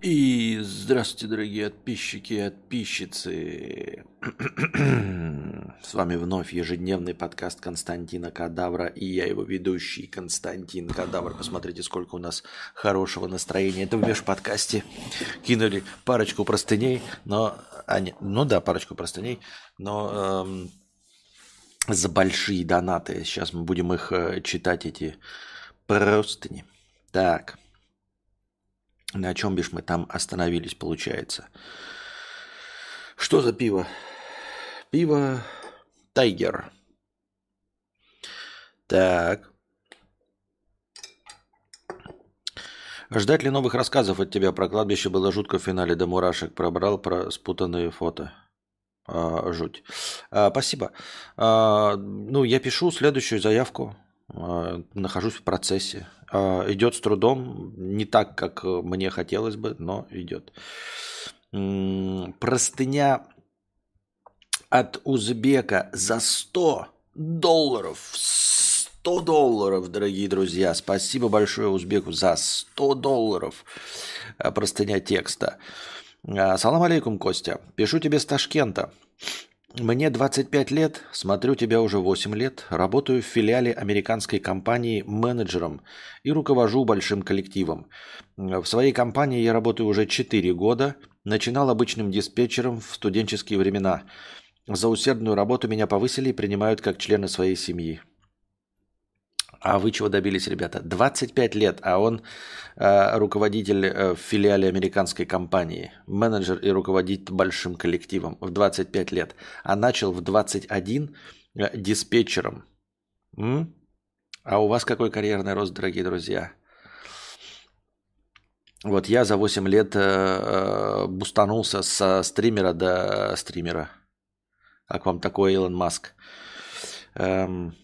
И здравствуйте, дорогие подписчики и подписчицы. С вами вновь ежедневный подкаст Константина Кадавра и я его ведущий Константин Кадавр. Посмотрите, сколько у нас хорошего настроения. Это в межподкасте кинули парочку простыней, но... А, нет, ну да, парочку простыней, но эм, за большие донаты. Сейчас мы будем их э, читать, эти простыни. Так. На чем бишь мы там остановились, получается? Что за пиво? Пиво Тайгер. Так. Ждать ли новых рассказов от тебя про кладбище было жутко в финале до мурашек. Пробрал про спутанные фото. А, жуть. А, спасибо. А, ну, я пишу следующую заявку. А, нахожусь в процессе. А, идет с трудом, не так, как мне хотелось бы, но идет. Простыня от Узбека за 100 долларов. 100 долларов, дорогие друзья. Спасибо большое Узбеку за 100 долларов. А, простыня текста. Салам алейкум, Костя. Пишу тебе с Ташкента. Мне 25 лет, смотрю тебя уже 8 лет, работаю в филиале американской компании менеджером и руковожу большим коллективом. В своей компании я работаю уже 4 года, начинал обычным диспетчером в студенческие времена. За усердную работу меня повысили и принимают как члена своей семьи. А вы чего добились, ребята? 25 лет, а он э, руководитель э, в филиале американской компании, менеджер и руководит большим коллективом в 25 лет, а начал в 21 э, диспетчером. М? А у вас какой карьерный рост, дорогие друзья? Вот я за 8 лет э, э, бустанулся со стримера до стримера. Как вам такой Илон Маск? Эм,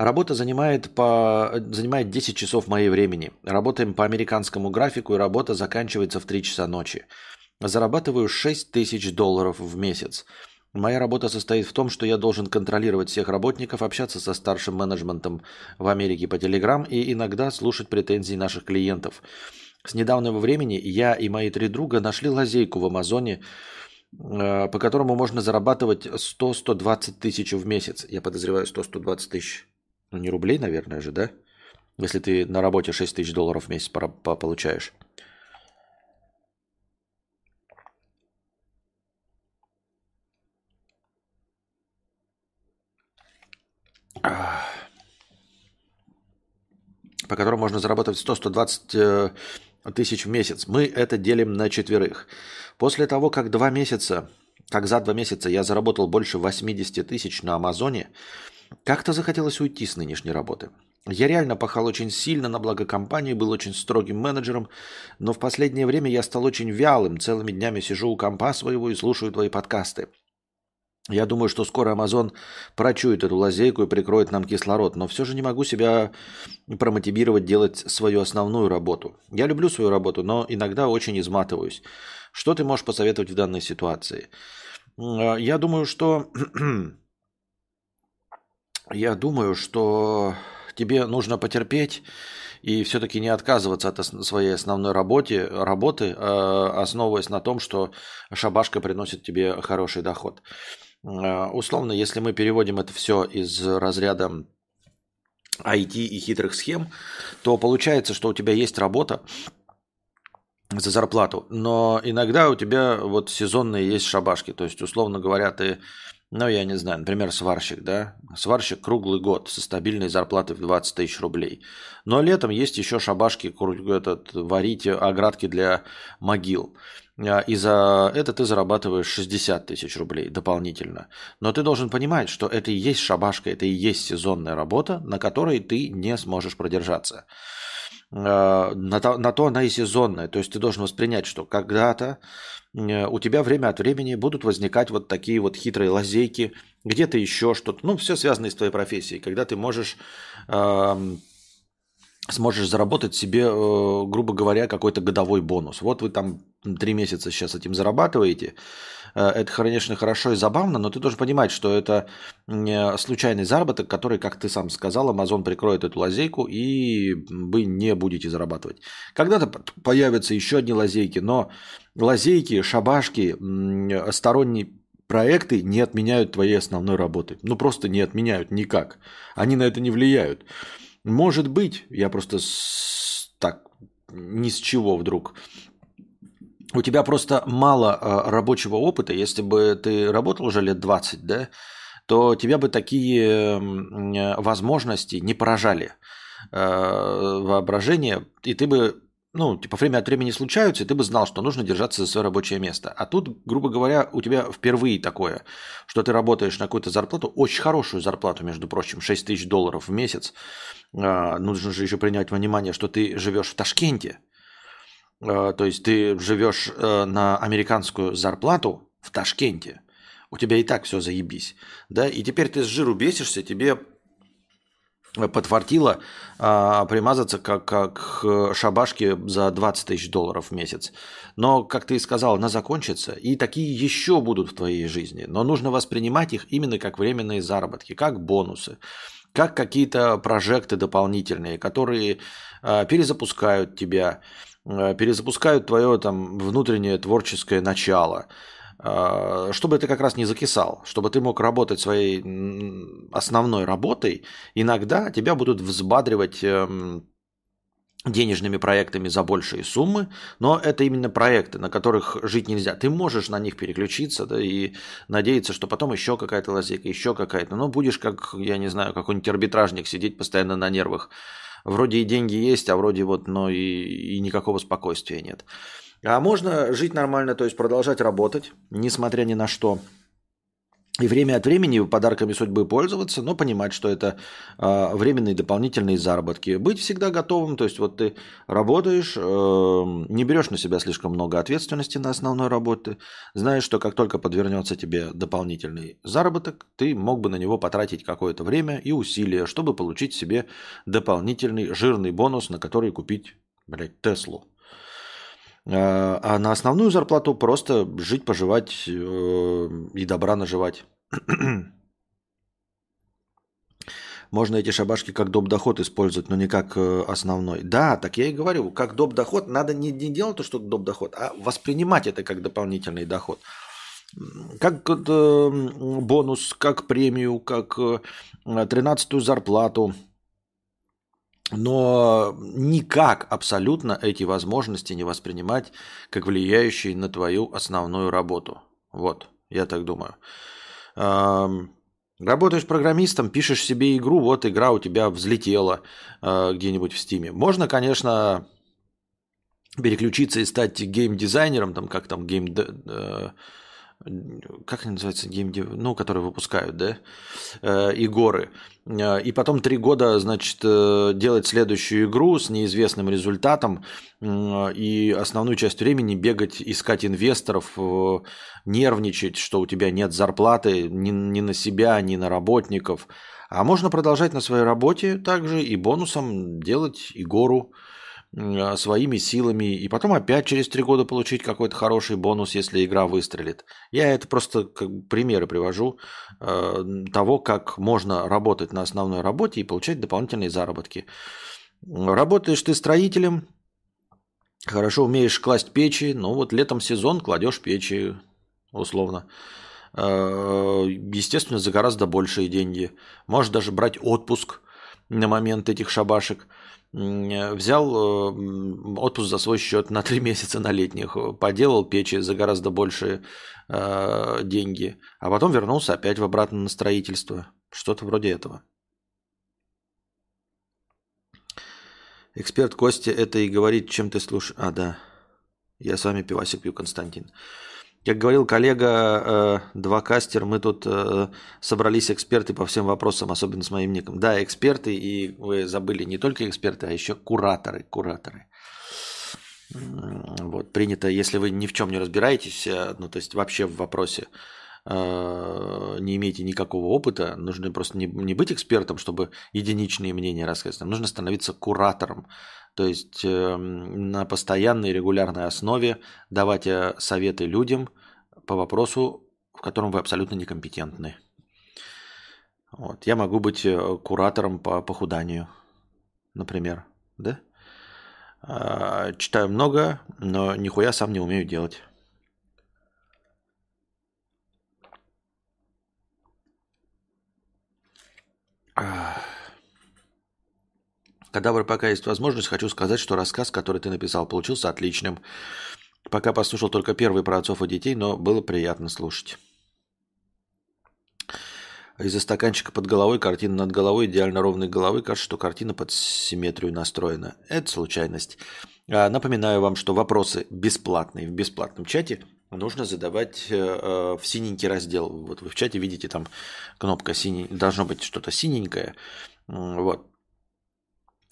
Работа занимает, по, занимает 10 часов моей времени. Работаем по американскому графику, и работа заканчивается в 3 часа ночи. Зарабатываю 6 тысяч долларов в месяц. Моя работа состоит в том, что я должен контролировать всех работников, общаться со старшим менеджментом в Америке по Телеграм и иногда слушать претензии наших клиентов. С недавнего времени я и мои три друга нашли лазейку в Амазоне, э, по которому можно зарабатывать 100-120 тысяч в месяц. Я подозреваю 100-120 тысяч ну, не рублей, наверное же, да? Если ты на работе 6 тысяч долларов в месяц получаешь. по которому можно заработать 100-120 э, тысяч в месяц. Мы это делим на четверых. После того, как два месяца, как за два месяца я заработал больше 80 тысяч на Амазоне, как-то захотелось уйти с нынешней работы. Я реально пахал очень сильно на благо компании, был очень строгим менеджером, но в последнее время я стал очень вялым, целыми днями сижу у компа своего и слушаю твои подкасты. Я думаю, что скоро Amazon прочует эту лазейку и прикроет нам кислород, но все же не могу себя промотивировать делать свою основную работу. Я люблю свою работу, но иногда очень изматываюсь. Что ты можешь посоветовать в данной ситуации? Я думаю, что я думаю, что тебе нужно потерпеть и все-таки не отказываться от своей основной работе, работы, а, основываясь на том, что шабашка приносит тебе хороший доход. А, условно, если мы переводим это все из разряда IT и хитрых схем, то получается, что у тебя есть работа за зарплату, но иногда у тебя вот сезонные есть шабашки. То есть, условно говоря, ты ну, я не знаю, например, сварщик, да? Сварщик круглый год со стабильной зарплатой в 20 тысяч рублей. Но летом есть еще шабашки, этот, варить оградки для могил. А, и за это ты зарабатываешь 60 тысяч рублей дополнительно. Но ты должен понимать, что это и есть шабашка, это и есть сезонная работа, на которой ты не сможешь продержаться. А, на то, на то она и сезонная. То есть ты должен воспринять, что когда-то Э, у тебя время от времени будут возникать вот такие вот хитрые лазейки, где-то еще что-то. Ну, все связано с твоей профессией, когда ты можешь э, сможешь заработать себе, э, грубо говоря, какой-то годовой бонус. Вот вы там три месяца сейчас этим зарабатываете, э, это, конечно, хорошо и забавно, но ты должен понимать, что это случайный заработок, который, как ты сам сказал, Amazon прикроет эту лазейку, и вы не будете зарабатывать. Когда-то появятся еще одни лазейки, но лазейки, шабашки, сторонние проекты не отменяют твоей основной работы. Ну, просто не отменяют никак. Они на это не влияют. Может быть, я просто с... так ни с чего вдруг у тебя просто мало э, рабочего опыта. Если бы ты работал уже лет 20, да, то тебя бы такие э, возможности не поражали э, воображение, и ты бы, ну, типа, время от времени случаются, и ты бы знал, что нужно держаться за свое рабочее место. А тут, грубо говоря, у тебя впервые такое, что ты работаешь на какую-то зарплату, очень хорошую зарплату, между прочим, 6 тысяч долларов в месяц. Э, нужно же еще принять внимание, что ты живешь в Ташкенте, то есть ты живешь э, на американскую зарплату в Ташкенте, у тебя и так все заебись, да, и теперь ты с жиру бесишься, тебе подфартило а, примазаться как, как шабашки за 20 тысяч долларов в месяц. Но, как ты и сказал, она закончится, и такие еще будут в твоей жизни. Но нужно воспринимать их именно как временные заработки, как бонусы, как какие-то прожекты дополнительные, которые а, перезапускают тебя, Э, перезапускают твое там внутреннее творческое начало, э, чтобы ты как раз не закисал, чтобы ты мог работать своей основной работой, иногда тебя будут взбадривать эм, денежными проектами за большие суммы, но это именно проекты, на которых жить нельзя. Ты можешь на них переключиться да, и надеяться, что потом еще какая-то лазейка, еще какая-то. Но будешь как, я не знаю, какой-нибудь арбитражник сидеть постоянно на нервах Вроде и деньги есть, а вроде вот, но и, и никакого спокойствия нет. А можно жить нормально, то есть продолжать работать, несмотря ни на что. И время от времени подарками судьбы пользоваться, но понимать, что это э, временные дополнительные заработки. Быть всегда готовым, то есть вот ты работаешь, э, не берешь на себя слишком много ответственности на основной работе, знаешь, что как только подвернется тебе дополнительный заработок, ты мог бы на него потратить какое-то время и усилия, чтобы получить себе дополнительный жирный бонус, на который купить, блядь, Теслу. А на основную зарплату просто жить, поживать э, и добра наживать. Можно эти шабашки как доп. доход использовать, но не как э, основной. Да, так я и говорю, как доп. доход надо не, не делать то, что доп. доход, а воспринимать это как дополнительный доход. Как э, бонус, как премию, как тринадцатую зарплату – но никак абсолютно эти возможности не воспринимать как влияющие на твою основную работу. Вот, я так думаю. Работаешь программистом, пишешь себе игру, вот игра у тебя взлетела э, где-нибудь в Steam е. Можно, конечно, переключиться и стать гейм-дизайнером, там как там game э, как они называются, gamedev, ну, которые выпускают, да, э, игры. Э, и потом три года, значит, э, делать следующую игру с неизвестным результатом и основную часть времени бегать, искать инвесторов, нервничать, что у тебя нет зарплаты ни, ни на себя, ни на работников. А можно продолжать на своей работе также и бонусом делать и гору, своими силами, и потом опять через три года получить какой-то хороший бонус, если игра выстрелит. Я это просто как примеры привожу э, того, как можно работать на основной работе и получать дополнительные заработки. Работаешь ты строителем, хорошо умеешь класть печи, ну вот летом сезон кладешь печи, условно. Э, естественно, за гораздо большие деньги. Можешь даже брать отпуск на момент этих шабашек – Э, взял э, отпуск за свой счет на три месяца на летних, поделал печи за гораздо большие э, деньги, а потом вернулся опять в обратно на строительство. Что-то вроде этого. Эксперт Костя это и говорит, чем ты слушаешь. А, да. Я с вами пивасик пью, Константин. Как говорил коллега, э, два кастер, мы тут э, собрались эксперты по всем вопросам, особенно с моим ником. Да, эксперты, и вы забыли не только эксперты, а еще кураторы. Кураторы. Вот, принято, если вы ни в чем не разбираетесь, э, ну, то есть вообще в вопросе, не имеете никакого опыта, нужно просто не, не быть экспертом, чтобы единичные мнения рассказать, нужно становиться куратором, то есть э, на постоянной регулярной основе давать э, советы людям, по вопросу, в котором вы абсолютно некомпетентны. Вот. Я могу быть э, куратором по похуданию, например, да? А, читаю много, но нихуя сам не умею делать. Кадавр, пока есть возможность, хочу сказать, что рассказ, который ты написал, получился отличным. Пока послушал только первый про отцов и детей, но было приятно слушать. Из-за стаканчика под головой, картина над головой, идеально ровной головы, кажется, что картина под симметрию настроена. Это случайность. А, напоминаю вам, что вопросы бесплатные в бесплатном чате нужно задавать э, э, в синенький раздел. Вот вы в чате видите там кнопка синий, должно быть что-то синенькое. Вот.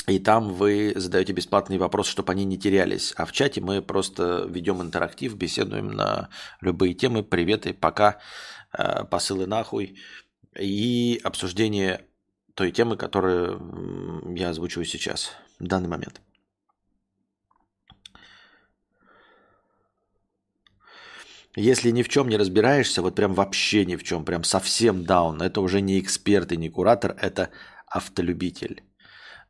И там вы задаете бесплатные вопросы, чтобы они не терялись. А в чате мы просто ведем интерактив, беседуем на любые темы. Приветы, пока, э, посылы нахуй и обсуждение той темы, которую я озвучиваю сейчас, в данный момент. Если ни в чем не разбираешься, вот прям вообще ни в чем, прям совсем даун, это уже не эксперт и не куратор, это автолюбитель.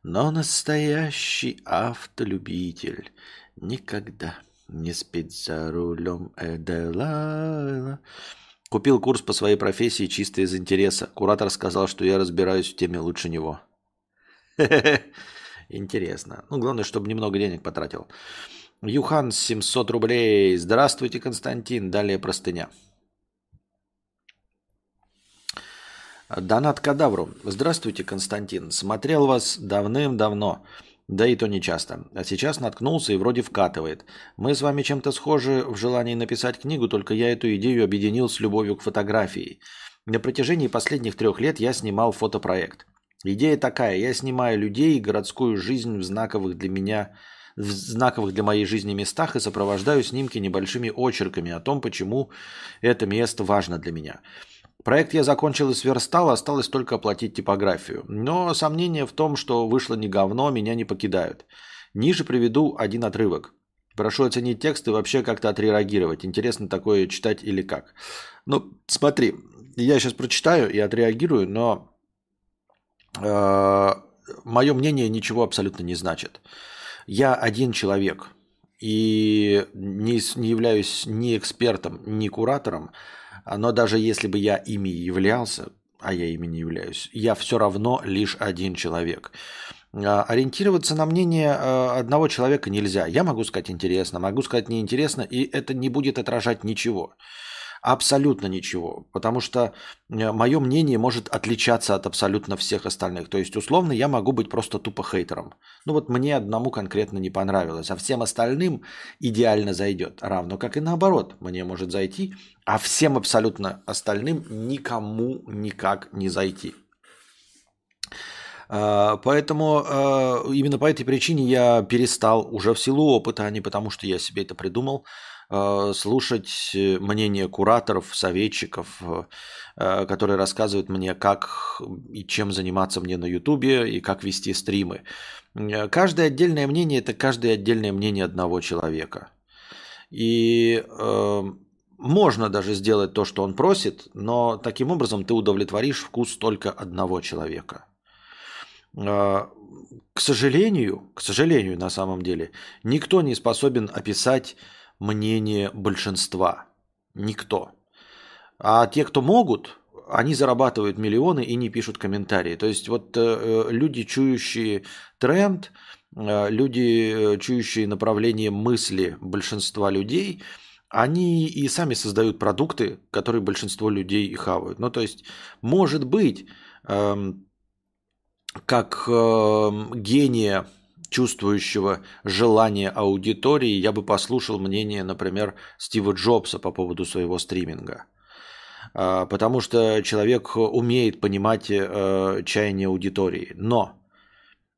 Но настоящий автолюбитель никогда не спит за рулем Эделайла. Купил курс по своей профессии чисто из интереса. Куратор сказал, что я разбираюсь в теме лучше него. Интересно. Ну, главное, чтобы немного денег потратил. Юхан 700 рублей. Здравствуйте, Константин. Далее простыня. Донат Кадавру. Здравствуйте, Константин. Смотрел вас давным-давно. Да и то не часто. А сейчас наткнулся и вроде вкатывает. Мы с вами чем-то схожи в желании написать книгу, только я эту идею объединил с любовью к фотографии. На протяжении последних трех лет я снимал фотопроект. Идея такая. Я снимаю людей и городскую жизнь в знаковых для меня в знаковых для моей жизни местах и сопровождаю снимки небольшими очерками о том, почему это место важно для меня. Проект я закончил и сверстал, осталось только оплатить типографию. Но сомнения в том, что вышло не говно, меня не покидают. Ниже приведу один отрывок. Прошу оценить текст и вообще как-то отреагировать. Интересно такое читать или как. Ну, смотри, я сейчас прочитаю и отреагирую, но э, мое мнение ничего абсолютно не значит. Я один человек и не, не являюсь ни экспертом, ни куратором, но даже если бы я ими являлся, а я ими не являюсь, я все равно лишь один человек. А, ориентироваться на мнение а, одного человека нельзя. Я могу сказать интересно, могу сказать неинтересно, и это не будет отражать ничего. Абсолютно ничего. Потому что э, мое мнение может отличаться от абсолютно всех остальных. То есть, условно, я могу быть просто тупо хейтером. Ну вот мне одному конкретно не понравилось, а всем остальным идеально зайдет. Равно как и наоборот, мне может зайти, а всем абсолютно остальным никому никак не зайти. А, поэтому а, именно по этой причине я перестал уже в силу опыта, а не потому, что я себе это придумал, Э, слушать мнение кураторов, советчиков, э, которые рассказывают мне, как и чем заниматься мне на Ютубе и как вести стримы. Э, каждое отдельное мнение – это каждое отдельное мнение одного человека. И э, можно даже сделать то, что он просит, но таким образом ты удовлетворишь вкус только одного человека. Э, к сожалению, к сожалению, на самом деле, никто не способен описать мнение большинства. Никто. А те, кто могут, они зарабатывают миллионы и не пишут комментарии. То есть вот э, э люди, чующие тренд, э, люди, э, чующие направление мысли большинства людей, они и сами создают продукты, которые большинство людей и хавают. Ну, то есть, может быть, э, как э, гения чувствующего желания аудитории, я бы послушал мнение, например, Стива Джобса по поводу своего стриминга. А, потому что человек умеет понимать э, чаяние аудитории. Но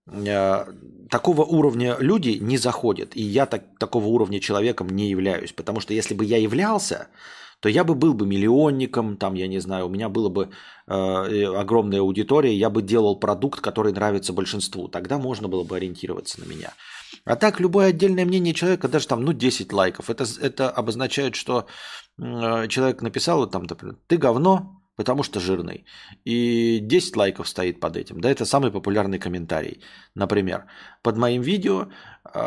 э, такого уровня люди не заходят. И я так, такого уровня человеком не являюсь. Потому что если бы я являлся, то я бы был бы миллионником, там, я не знаю, у меня была бы э, огромная аудитория, я бы делал продукт, который нравится большинству. Тогда можно было бы ориентироваться на меня. А так, любое отдельное мнение человека, даже там, ну, 10 лайков, это, это обозначает, что э, человек написал, там, например, ты говно, потому что жирный. И 10 лайков стоит под этим. Да, это самый популярный комментарий. Например, под моим видео, э,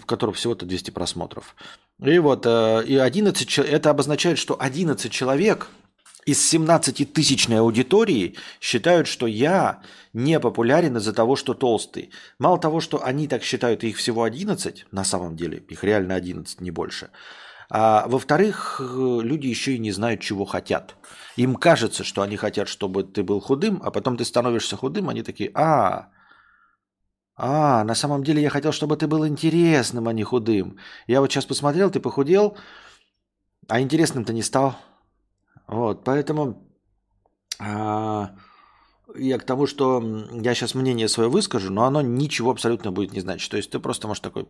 в котором всего-то 200 просмотров. И вот, э, и 11, это обозначает, что 11 человек из 17-тысячной аудитории считают, что я не популярен из-за того, что толстый. Мало того, что они так считают, их всего 11, на самом деле, их реально 11, не больше. А во-вторых, люди еще и не знают, чего хотят. Им кажется, что они хотят, чтобы ты был худым, а потом ты становишься худым, они такие, а, а, на самом деле я хотел, чтобы ты был интересным, а не худым. Я вот сейчас посмотрел, ты похудел, а интересным-то не стал. Вот, поэтому а, я к тому, что я сейчас мнение свое выскажу, но оно ничего абсолютно будет не значить. То есть ты просто можешь такой,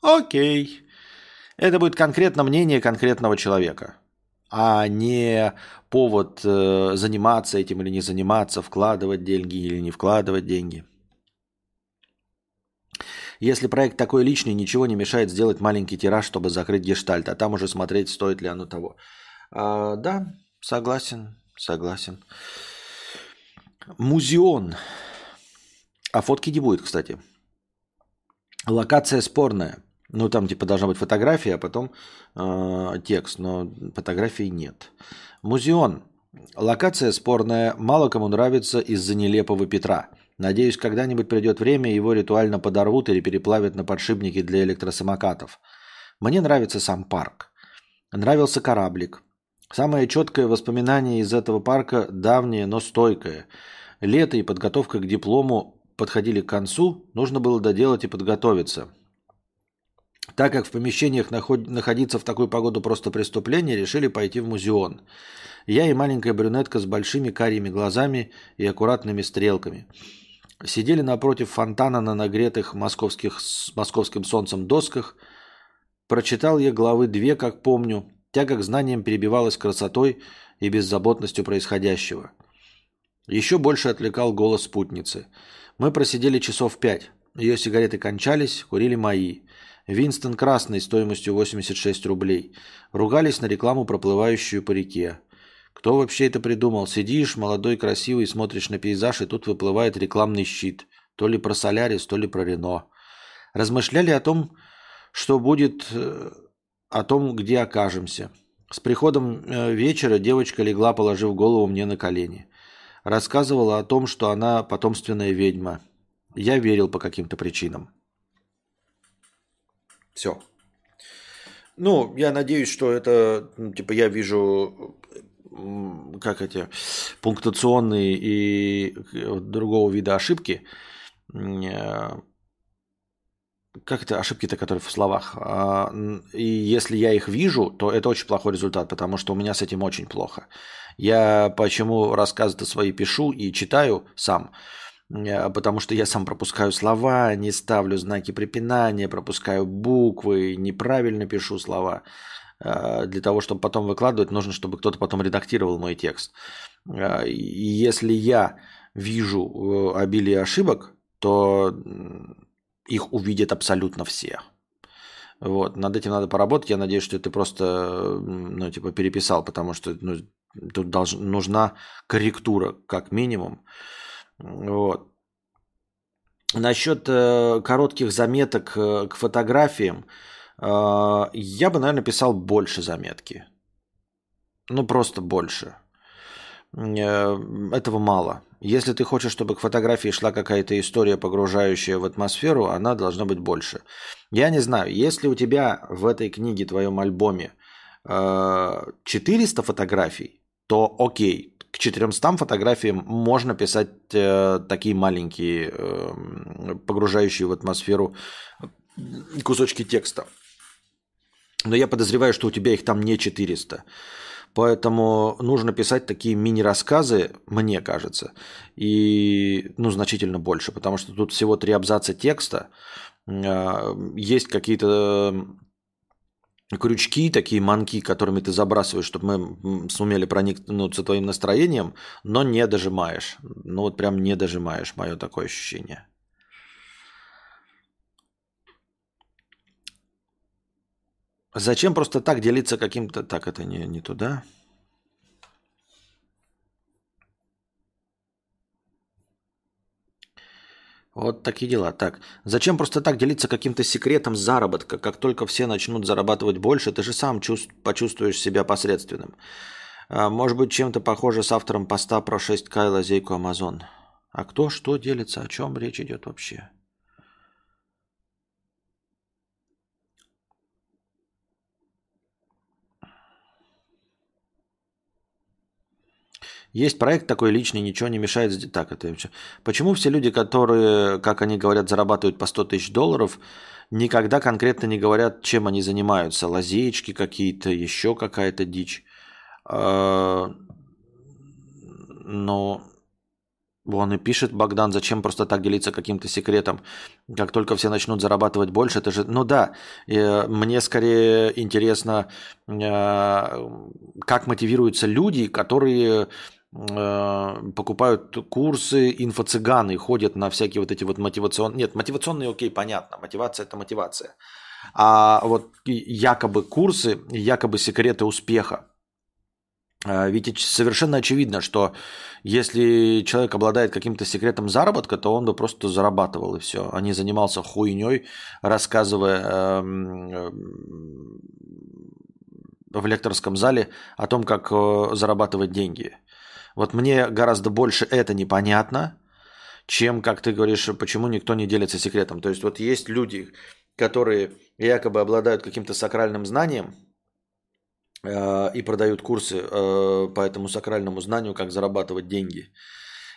окей. Это будет конкретно мнение конкретного человека, а не повод э, заниматься этим или не заниматься, вкладывать деньги или не вкладывать деньги. Если проект такой личный, ничего не мешает сделать маленький тираж, чтобы закрыть гештальт, а там уже смотреть, стоит ли оно того. А, да, Согласен, согласен. Музеон. А фотки не будет, кстати. Локация спорная. Ну, там типа должна быть фотография, а потом э, текст, но фотографий нет. Музеон. Локация спорная, мало кому нравится из-за нелепого Петра. Надеюсь, когда-нибудь придет время, его ритуально подорвут или переплавят на подшипники для электросамокатов. Мне нравится сам парк. Нравился кораблик. Самое четкое воспоминание из этого парка давнее, но стойкое. Лето и подготовка к диплому подходили к концу, нужно было доделать и подготовиться. Так как в помещениях находиться в такую погоду просто преступление, решили пойти в музеон. Я и маленькая брюнетка с большими карими глазами и аккуратными стрелками. Сидели напротив фонтана на нагретых московских, московским солнцем досках. Прочитал я главы две, как помню, Тяга к знаниям перебивалась красотой и беззаботностью происходящего. Еще больше отвлекал голос спутницы. Мы просидели часов пять. Ее сигареты кончались, курили мои. Винстон красный стоимостью 86 рублей. Ругались на рекламу, проплывающую по реке. Кто вообще это придумал? Сидишь, молодой, красивый, смотришь на пейзаж, и тут выплывает рекламный щит. То ли про Солярис, то ли про Рено. Размышляли о том, что будет э, о том, где окажемся. С приходом э, вечера девочка легла, положив голову мне на колени. Рассказывала о том, что она потомственная ведьма. Я верил по каким-то причинам. Все. Ну, я надеюсь, что это, ну, типа, я вижу, как эти, пунктуационные и э, другого вида ошибки э, как это ошибки-то, которые в словах. А, и если я их вижу, то это очень плохой результат, потому что у меня с этим очень плохо. Я почему рассказы-то свои пишу и читаю сам, потому что я сам пропускаю слова, не ставлю знаки препинания, пропускаю буквы, неправильно пишу слова. Э, для того, чтобы потом выкладывать, нужно, чтобы кто-то потом редактировал мой текст. Э, и если я вижу обилие ошибок, то их увидят абсолютно все. Вот, над этим надо поработать. Я надеюсь, что ты просто, ну, типа, переписал, потому что ну, тут долж, нужна корректура, как минимум. Вот. Насчет э, коротких заметок э, к фотографиям, э, я бы, наверное, писал больше заметки. Ну, просто больше. Э, этого мало. Если ты хочешь, чтобы к фотографии шла какая-то история, погружающая в атмосферу, она должна быть больше. Я не знаю, если у тебя в этой книге, твоем альбоме 400 э, фотографий, то окей, к 400 фотографиям можно писать э, такие маленькие, э, погружающие в атмосферу кусочки текста. Но я подозреваю, что у тебя их там не 400. Поэтому нужно писать такие мини-рассказы, мне кажется, и ну, значительно больше, потому что тут всего три абзаца текста, а, есть какие-то крючки, такие манки, которыми ты забрасываешь, чтобы мы сумели проникнуться твоим настроением, но не дожимаешь. Ну вот прям не дожимаешь, мое такое ощущение. Зачем просто так делиться каким-то... Так, это не, не туда. Вот такие дела. Так, зачем просто так делиться каким-то секретом заработка? Как только все начнут зарабатывать больше, ты же сам чувств, почувствуешь себя посредственным. А, может быть, чем-то похоже с автором поста про 6К и лазейку Amazon. А кто что делится, о чем речь идет вообще? Есть проект такой личный, ничего не мешает. Так, это Почему все люди, которые, как они говорят, зарабатывают по 100 тысяч долларов, никогда конкретно не говорят, чем они занимаются? Лазеечки какие-то, еще какая-то дичь. А, но он и пишет, Богдан, зачем просто так делиться каким-то секретом? Как только все начнут зарабатывать больше, это же... Ну да, мне скорее интересно, а, как мотивируются люди, которые Э, покупают курсы, инфо-цыганы, ходят на всякие вот эти вот мотивационные... Нет, мотивационные, окей, понятно, мотивация – это мотивация. А вот якобы курсы, якобы секреты успеха. Э, ведь совершенно очевидно, что если человек обладает каким-то секретом заработка, то он бы просто зарабатывал и все, а не занимался хуйней, рассказывая эм, э, в лекторском зале о том, как зарабатывать деньги. Вот мне гораздо больше это непонятно, чем, как ты говоришь, почему никто не делится секретом. То есть вот есть люди, которые якобы обладают каким-то сакральным знанием э, и продают курсы э, по этому сакральному знанию, как зарабатывать деньги.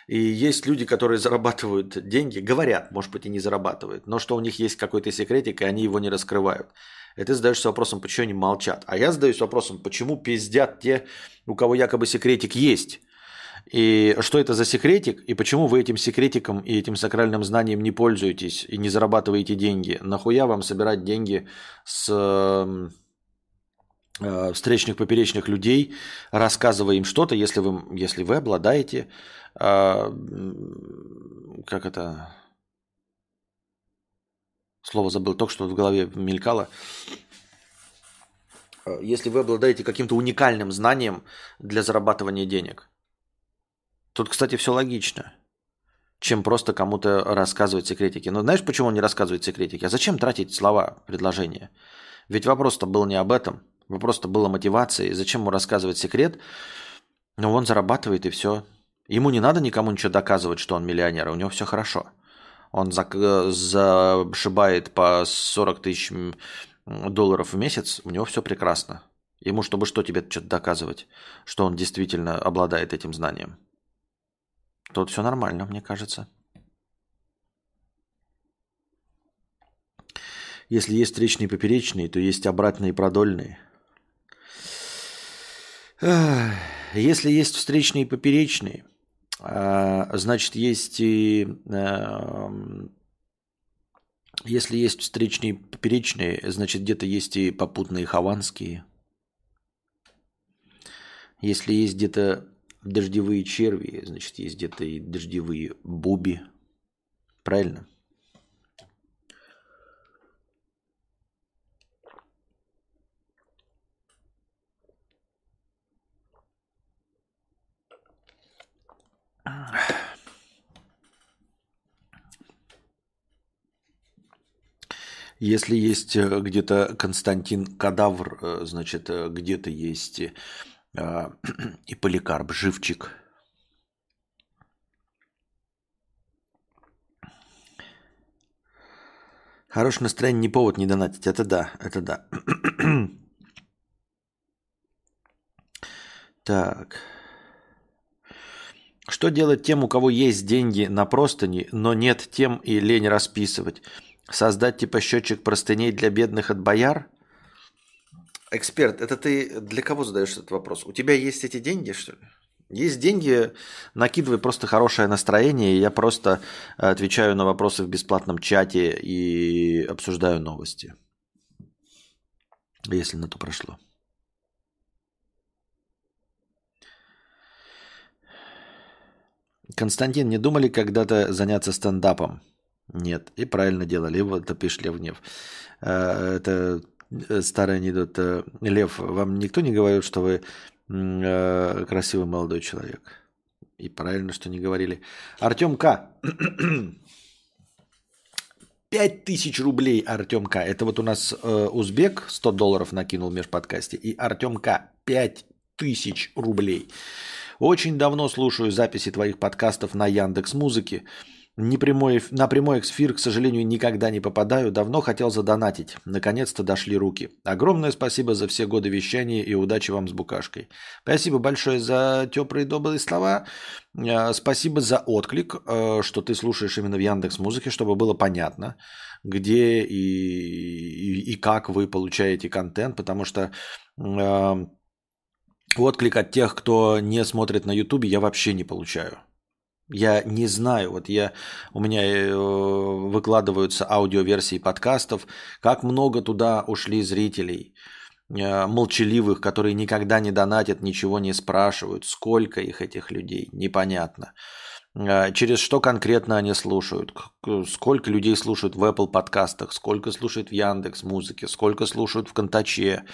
И есть люди, которые зарабатывают деньги, говорят, может быть, и не зарабатывают, но что у них есть какой-то секретик, и они его не раскрывают. И ты задаешься вопросом, почему они молчат. А я задаюсь вопросом, почему пиздят те, у кого якобы секретик есть. И что это за секретик, и почему вы этим секретиком и этим сакральным знанием не пользуетесь и не зарабатываете деньги? Нахуя вам собирать деньги с э, встречных поперечных людей, рассказывая им что-то, если вы, если вы обладаете, э, как это, слово забыл, только что в голове мелькало, э, если вы обладаете каким-то уникальным знанием для зарабатывания денег – Тут, кстати, все логично, чем просто кому-то рассказывать секретики. Но знаешь, почему он не рассказывает секретики? А зачем тратить слова, предложения? Ведь вопрос-то был не об этом. Вопрос-то был о мотивации. Зачем ему рассказывать секрет? Ну, он зарабатывает и все. Ему не надо никому ничего доказывать, что он миллионер. У него все хорошо. Он зашибает по 40 тысяч долларов в месяц, у него все прекрасно. Ему, чтобы что тебе что-то доказывать, что он действительно обладает этим знанием. Тут все нормально, мне кажется. Если есть встречные и поперечные, то есть обратные и продольные. Если есть встречные и поперечные, а, значит, есть и... Эм, если есть встречные и поперечные, значит, где-то есть и попутные хованские. Если есть где-то дождевые черви, значит, есть где-то и дождевые буби. Правильно? Если есть э, где-то Константин Кадавр, э, значит, э, где-то есть и Поликарп, живчик. Хорошее настроение не повод не донатить. Это да, это да. так. Что делать тем, у кого есть деньги на простыни, но нет тем и лень расписывать? Создать типа счетчик простыней для бедных от бояр? Эксперт, это ты для кого задаешь этот вопрос? У тебя есть эти деньги, что ли? Есть деньги, накидывай просто хорошее настроение, я просто отвечаю на вопросы в бесплатном чате и обсуждаю новости. Если на то прошло. Константин, не думали когда-то заняться стендапом? Нет. И правильно делали. Вот это пишет Лев Гнев. Э, это э, старый анекдот. Э, Лев, вам никто не говорит, что вы красивый молодой человек? И правильно, что не говорили. Артем К. Пять тысяч рублей Артем К. Это вот у нас э, узбек 100 долларов накинул в межподкасте. И Артем К. Пять тысяч рублей. Очень давно слушаю записи твоих подкастов на Яндекс Музыке. Не на прямой эфир, к сожалению, никогда не попадаю. Давно хотел задонатить. Наконец-то дошли руки. Огромное спасибо за все годы вещания и удачи вам с букашкой. Спасибо большое за теплые добрые слова. Э, спасибо за отклик, э, что ты слушаешь именно в Яндекс Музыке, чтобы было понятно, где и, и, и как вы получаете контент, потому что э, отклик от тех, кто не смотрит на Ютубе, я вообще не получаю. Я не знаю, вот я, у меня э, выкладываются аудиоверсии подкастов, как много туда ушли зрителей, э, молчаливых, которые никогда не донатят, ничего не спрашивают, сколько их этих людей, непонятно. А, через что конкретно они слушают, сколько людей слушают в Apple подкастах, сколько слушают в Яндекс музыке, сколько слушают в Контаче.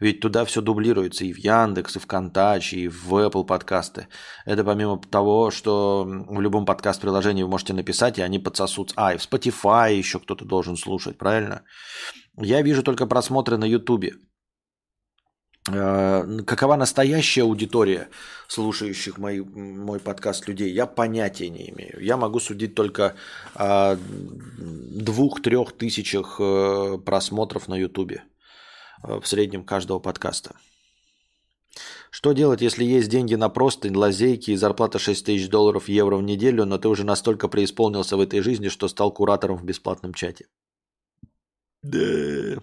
Ведь туда все дублируется и в Яндекс, и в Контаче, и в Apple подкасты. Это помимо того, что в любом подкаст-приложении вы можете написать, и они подсосут. А, и в Spotify еще кто-то должен слушать, правильно? Я вижу только просмотры на YouTube. Э, какова настоящая аудитория слушающих мой, мой подкаст людей, я понятия не имею. Я могу судить только о двух-трех тысячах э, просмотров на Ютубе э, в среднем каждого подкаста. Что делать, если есть деньги на простынь, лазейки и зарплата 6 тысяч долларов евро в неделю, но ты уже настолько преисполнился в этой жизни, что стал куратором в бесплатном чате? Да.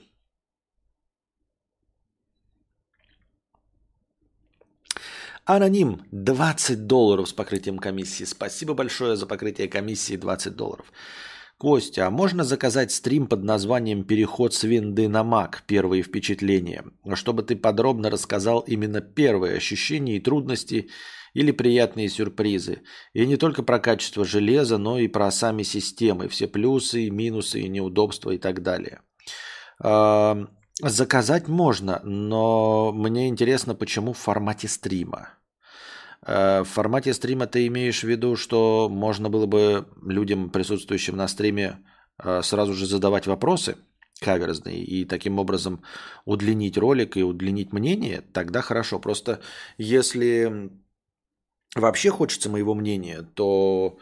Аноним 20 долларов с покрытием комиссии. Спасибо большое за покрытие комиссии 20 долларов. Костя, а можно заказать стрим под названием «Переход с винды на Мак. Первые впечатления», чтобы ты подробно рассказал именно первые ощущения и трудности или приятные сюрпризы. И не только про качество железа, но и про сами системы, все плюсы, минусы, неудобства и так далее. Заказать можно, но мне интересно, почему в формате стрима. Э, в формате стрима ты имеешь в виду, что можно было бы людям, присутствующим на стриме, э, сразу же задавать вопросы каверзные и таким образом удлинить ролик и удлинить мнение, тогда хорошо. Просто если вообще хочется моего мнения, то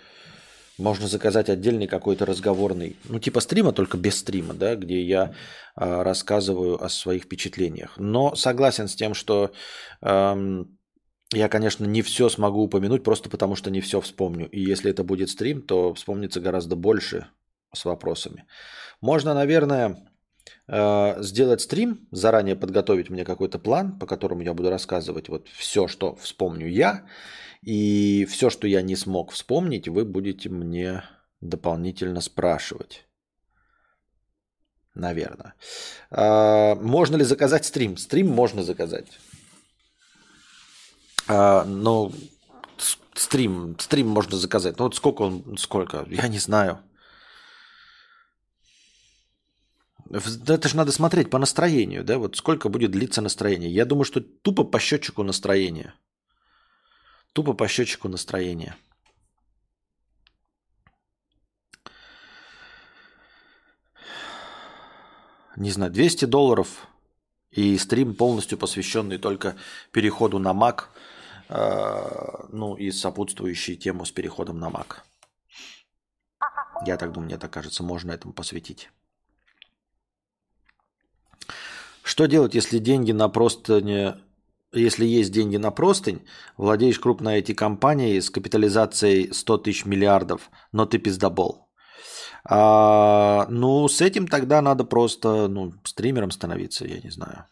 можно заказать отдельный какой-то разговорный, ну типа стрима, только без стрима, да, где я э, рассказываю о своих впечатлениях. Но согласен с тем, что э, я, конечно, не все смогу упомянуть, просто потому что не все вспомню. И если это будет стрим, то вспомнится гораздо больше с вопросами. Можно, наверное, э, сделать стрим, заранее подготовить мне какой-то план, по которому я буду рассказывать вот все, что вспомню я, и все, что я не смог вспомнить, вы будете мне дополнительно спрашивать. Наверное. А, можно ли заказать стрим? Стрим можно заказать. А, но стрим, стрим можно заказать. Ну вот сколько он, сколько? Я не знаю. Это же надо смотреть по настроению, да? Вот сколько будет длиться настроение. Я думаю, что тупо по счетчику настроения. Тупо по счетчику настроения. Не знаю, 200 долларов и стрим полностью посвященный только переходу на Mac, э, ну и сопутствующей тему с переходом на Mac. Я так думаю, мне так кажется, можно этому посвятить. Что делать, если деньги на просто не если есть деньги на простынь, владеешь крупной IT-компанией с капитализацией 100 тысяч миллиардов, но ты пиздобол. А, ну, с этим тогда надо просто ну, стримером становиться, я не знаю.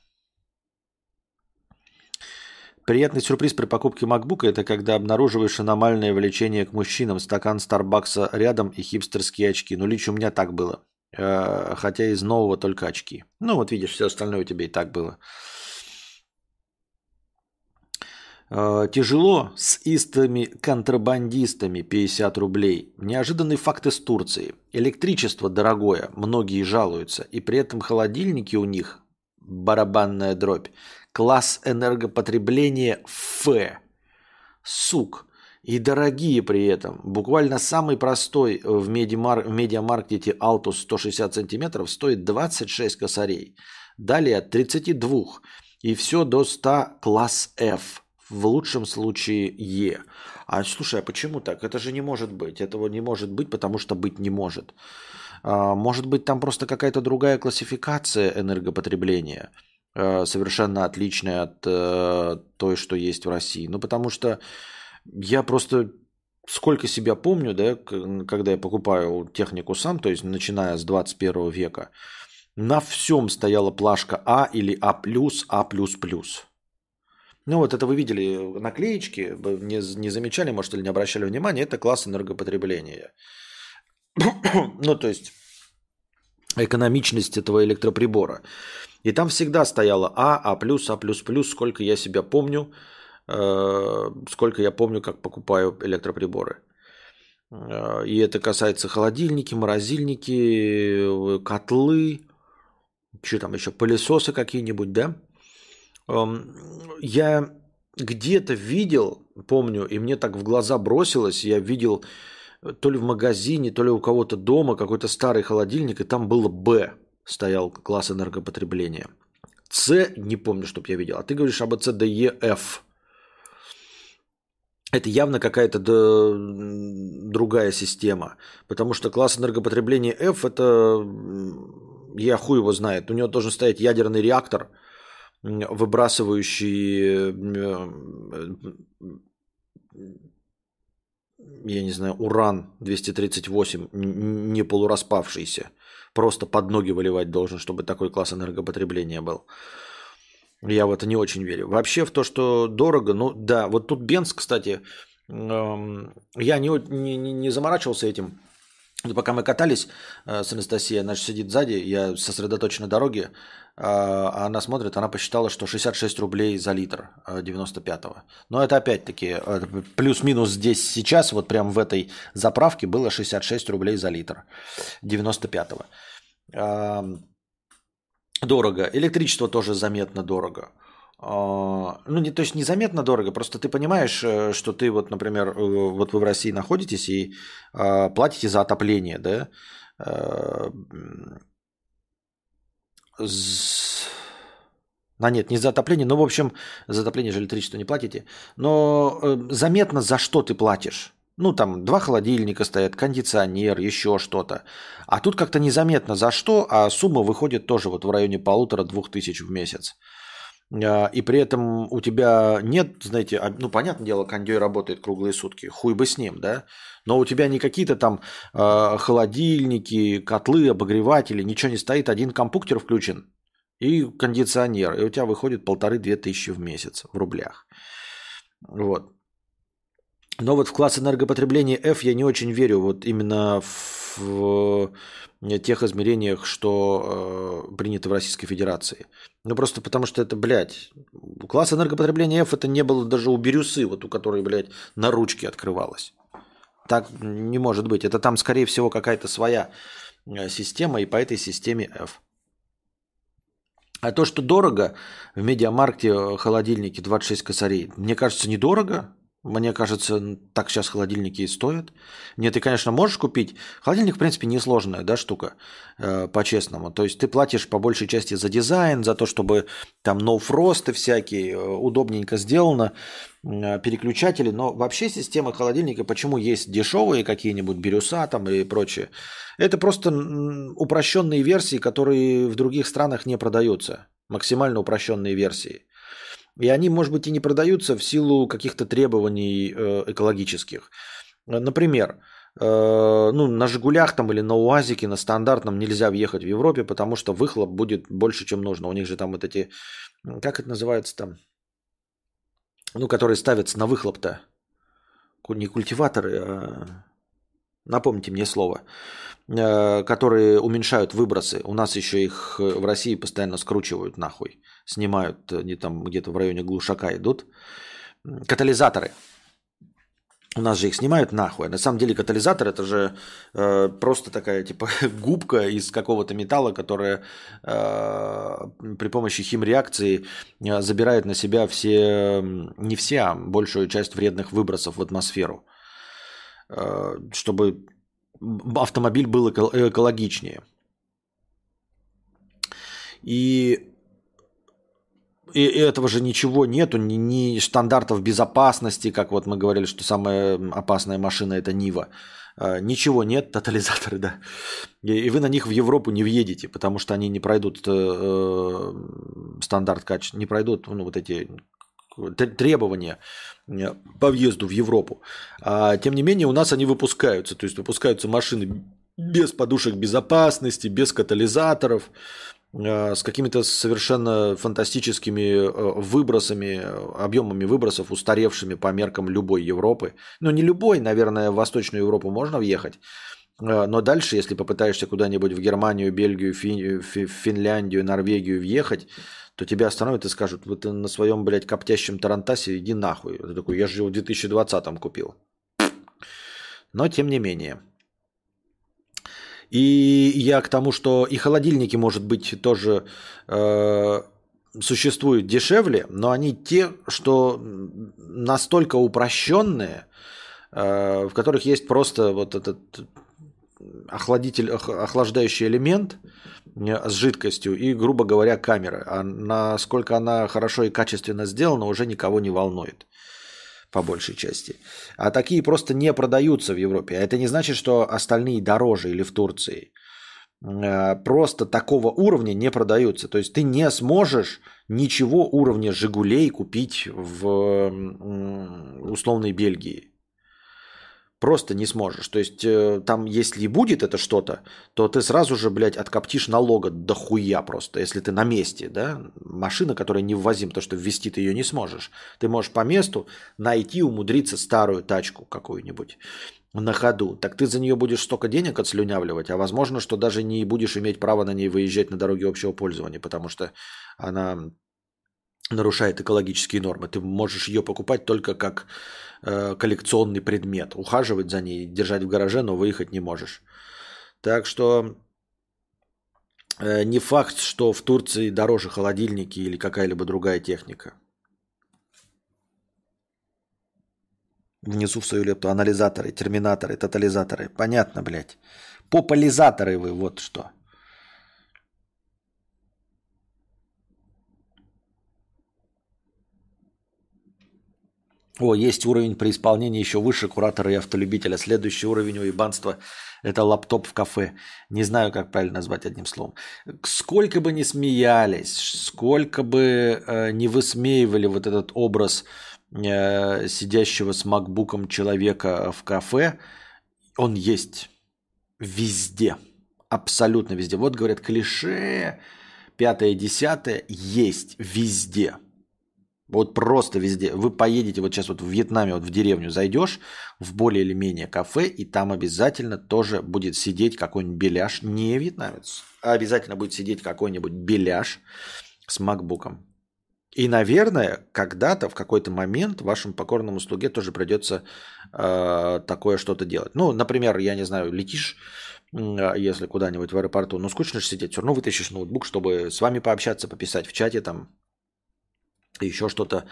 Приятный сюрприз при покупке MacBook – это когда обнаруживаешь аномальное влечение к мужчинам, стакан Старбакса рядом и хипстерские очки. Ну, лично у меня так было. Э, хотя из нового только очки. Ну вот видишь, все остальное у тебя и так было. Э, тяжело с истыми контрабандистами 50 рублей. Неожиданный факт из Турции. Электричество дорогое, многие жалуются. И при этом холодильники у них, барабанная дробь, класс энергопотребления Ф. Сук. И дорогие при этом. Буквально самый простой в, медиамар... в медиамаркете Altus 160 сантиметров стоит 26 косарей. Далее от 32. И все до 100 класс F в лучшем случае Е. А слушай, а почему так? Это же не может быть. Этого не может быть, потому что быть не может. А, может быть, там просто какая-то другая классификация энергопотребления, а, совершенно отличная от а, той, что есть в России. Ну, потому что я просто сколько себя помню, да, когда я покупаю технику сам, то есть начиная с 21 века, на всем стояла плашка А или А+, А++. Ну вот это вы видели наклеечки, вы не, не замечали, может, или не обращали внимания, это класс энергопотребления. ну, то есть экономичность этого электроприбора. И там всегда стояло А, А+, А++, сколько я себя помню, э, сколько я помню, как покупаю электроприборы. Э, и это касается холодильники, морозильники, котлы, что там еще, пылесосы какие-нибудь, да? Я где-то видел, помню, и мне так в глаза бросилось, я видел э, то ли в магазине, то ли у кого-то дома какой-то старый холодильник, и там было «Б» стоял класс энергопотребления. С не помню, чтоб я видел. А ты говоришь об С, Д, Е, Ф. Это явно какая-то другая система. Потому что класс энергопотребления F это я хуй его знает. У него должен стоять ядерный реактор – выбрасывающий, я не знаю, уран-238, не полураспавшийся. Просто под ноги выливать должен, чтобы такой класс энергопотребления был. Я в это не очень верю. Вообще в то, что дорого, ну да, вот тут Бенц, кстати, я не, не, не заморачивался этим. Пока мы катались э, с Анастасией, она же сидит сзади, я сосредоточен на дороге, а, а она смотрит, она посчитала, что 66 рублей за литр 95-го. Э, Но это опять-таки э, плюс-минус здесь сейчас, вот прям в этой заправке было 66 рублей за литр 95-го. Дорого. Электричество тоже заметно дорого. А, ну, не, то есть незаметно дорого, просто ты понимаешь, э, что ты вот, например, вот вы в России находитесь и э, платите за отопление, да? Э, а нет, не за отопление, но, в общем, за отопление же электричество не платите. Но э, заметно, за что ты платишь. Ну, там два холодильника стоят, кондиционер, еще что-то. А тут как-то незаметно за что, а сумма выходит тоже вот в районе полутора-двух тысяч в месяц. А, и при этом у тебя нет, знаете, ну, понятное дело, кондей работает круглые сутки, хуй бы с ним, да, но у тебя не какие-то там э, холодильники, котлы, обогреватели, ничего не стоит, один компьютер включен и кондиционер, и у тебя выходит полторы-две тысячи в месяц в рублях. Вот. Но вот в класс энергопотребления F я не очень верю, вот именно в тех измерениях, что э, принято в Российской Федерации. Ну, просто потому что это, блядь, класс энергопотребления F это не было даже у Бирюсы, вот у которой, блядь, на ручке открывалось. Так не может быть. Это там, скорее всего, какая-то своя э, система, и по этой системе F. А то, что дорого, в медиамаркте э, холодильники 26 косарей, мне кажется, недорого. Мне кажется, так сейчас холодильники и стоят. Нет, ты, конечно, можешь купить. Холодильник, в принципе, несложная да, штука, э, по-честному. То есть ты платишь по большей части за дизайн, за то, чтобы там ноуфросты всякие, э, удобненько сделано, э, переключатели. Но вообще система холодильника, почему есть дешевые какие-нибудь, бирюса там и прочее, это просто упрощенные версии, которые в других странах не продаются. Максимально упрощенные версии. И они, может быть, и не продаются в силу каких-то требований э, экологических. Например, э, ну, на «Жигулях» там или на «УАЗике» на стандартном нельзя въехать в Европе, потому что выхлоп будет больше, чем нужно. У них же там вот эти, как это называется там, ну, которые ставятся на выхлоп-то. Не культиваторы, а напомните мне слово, которые уменьшают выбросы. У нас еще их в России постоянно скручивают нахуй. Снимают, они там где-то в районе глушака идут. Катализаторы – у нас же их снимают нахуй. На самом деле катализатор это же э, просто такая типа губка из какого-то металла, которая э, при помощи химреакции э, забирает на себя все, не все, а большую часть вредных выбросов в атмосферу, э, чтобы автомобиль был эко- экологичнее. И и этого же ничего нету, ни, ни стандартов безопасности, как вот мы говорили, что самая опасная машина это Нива. А, ничего нет, тотализаторы, да. И, вы на них в Европу не въедете, потому что они не пройдут э, э стандарт качества, не пройдут ну, вот эти требования по въезду в Европу. А, тем не менее, у нас они выпускаются. То есть выпускаются машины без подушек безопасности, без катализаторов. Э, с какими-то совершенно фантастическими э, выбросами, объемами выбросов, устаревшими по меркам любой Европы. Ну, не любой, наверное, в Восточную Европу можно въехать. Э, но дальше, если попытаешься куда-нибудь в Германию, Бельгию, Фин... Финляндию, Норвегию въехать, то тебя остановят и скажут, вот ты на своем, блядь, коптящем Тарантасе иди нахуй. Ты такой, я же его в 2020-м купил. Но тем не менее. И я к тому, что и холодильники, может быть, тоже э, существуют дешевле, но они те, что настолько упрощенные, э, в которых есть просто вот этот охладитель, охлаждающий элемент э, с жидкостью и, грубо говоря, камера. А насколько она хорошо и качественно сделана, уже никого не волнует по большей части. А такие просто не продаются в Европе. А это не значит, что остальные дороже или в Турции. Э, просто такого уровня не продаются. То есть ты не сможешь ничего уровня «Жигулей» купить в условной Бельгии. Просто не сможешь. То есть э, там, если и будет это что-то, то ты сразу же, блядь, откоптишь налога до хуя просто, если ты на месте, да? Машина, которая не ввозим, то что ввести ты ее не сможешь. Ты можешь по месту найти, умудриться старую тачку какую-нибудь на ходу. Так ты за нее будешь столько денег отслюнявливать, а возможно, что даже не будешь иметь права на ней выезжать на дороге общего пользования, потому что она нарушает экологические нормы. Ты можешь ее покупать только как э, коллекционный предмет, ухаживать за ней, держать в гараже, но выехать не можешь. Так что э, не факт, что в Турции дороже холодильники или какая-либо другая техника. Внесу в свою лепту анализаторы, терминаторы, тотализаторы. Понятно, блядь. Популяризаторы вы, вот что. О, есть уровень при исполнении еще выше куратора и автолюбителя. Следующий уровень уебанства – это лаптоп в кафе. Не знаю, как правильно назвать одним словом. Сколько бы ни смеялись, сколько бы э, не высмеивали вот этот образ э, сидящего с макбуком человека в кафе, он есть везде. Абсолютно везде. Вот говорят, клише, пятое, десятое, есть везде – вот просто везде. Вы поедете вот сейчас вот в Вьетнаме, вот в деревню зайдешь, в более или менее кафе, и там обязательно тоже будет сидеть какой-нибудь беляш, не вьетнамец, а обязательно будет сидеть какой-нибудь беляш с макбуком. И, наверное, когда-то, в какой-то момент вашему покорному слуге тоже придется э, такое что-то делать. Ну, например, я не знаю, летишь, э, если куда-нибудь в аэропорту, ну, скучно же сидеть, все равно вытащишь ноутбук, чтобы с вами пообщаться, пописать в чате там, еще что-то.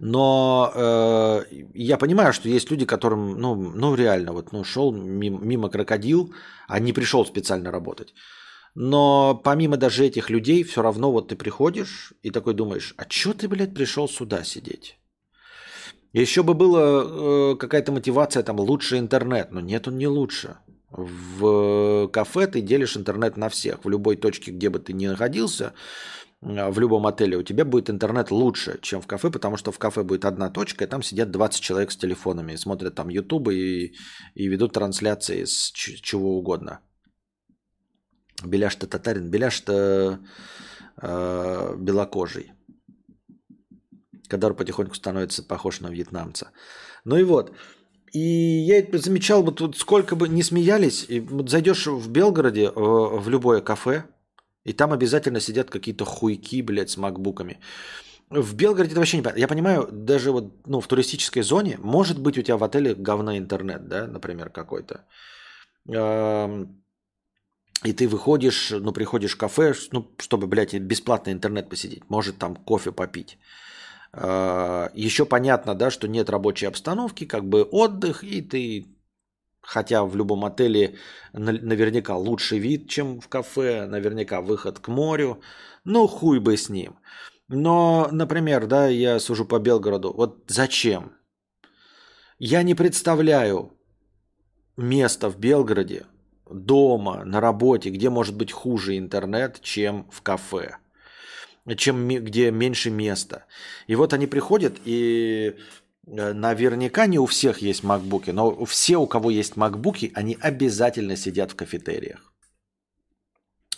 Но э, я понимаю, что есть люди, которым, ну, ну реально, вот, ну, шел мимо, мимо крокодил, а не пришел специально работать. Но помимо даже этих людей, все равно вот ты приходишь и такой думаешь, а чё ты, блядь, пришел сюда сидеть? Еще бы была э, какая-то мотивация, там, лучше интернет. Но нет, он не лучше. В кафе ты делишь интернет на всех. В любой точке, где бы ты ни находился, в любом отеле, у тебя будет интернет лучше, чем в кафе, потому что в кафе будет одна точка, и там сидят 20 человек с телефонами, и смотрят там YouTube и, и ведут трансляции с чего угодно. Беляш-то татарин, Беляш-то э, белокожий. Кадар потихоньку становится похож на вьетнамца. Ну и вот, И я замечал, вот, вот сколько бы не смеялись, и вот зайдешь в Белгороде э, в любое кафе, и там обязательно сидят какие-то хуйки, блядь, с макбуками. В Белгороде это вообще не понятно. Я понимаю, даже вот ну, в туристической зоне, может быть, у тебя в отеле говно интернет, да, например, какой-то. И ты выходишь, ну, приходишь в кафе, ну, чтобы, блядь, бесплатный интернет посидеть. Может, там кофе попить. А, Еще понятно, да, что нет рабочей обстановки, как бы отдых, и ты, хотя в любом отеле наверняка лучший вид, чем в кафе, наверняка выход к морю, ну, хуй бы с ним. Но, например, да, я сужу по Белгороду. Вот зачем? Я не представляю место в Белгороде, дома, на работе, где может быть хуже интернет, чем в кафе, чем где меньше места. И вот они приходят, и наверняка не у всех есть макбуки, но все, у кого есть макбуки, они обязательно сидят в кафетериях.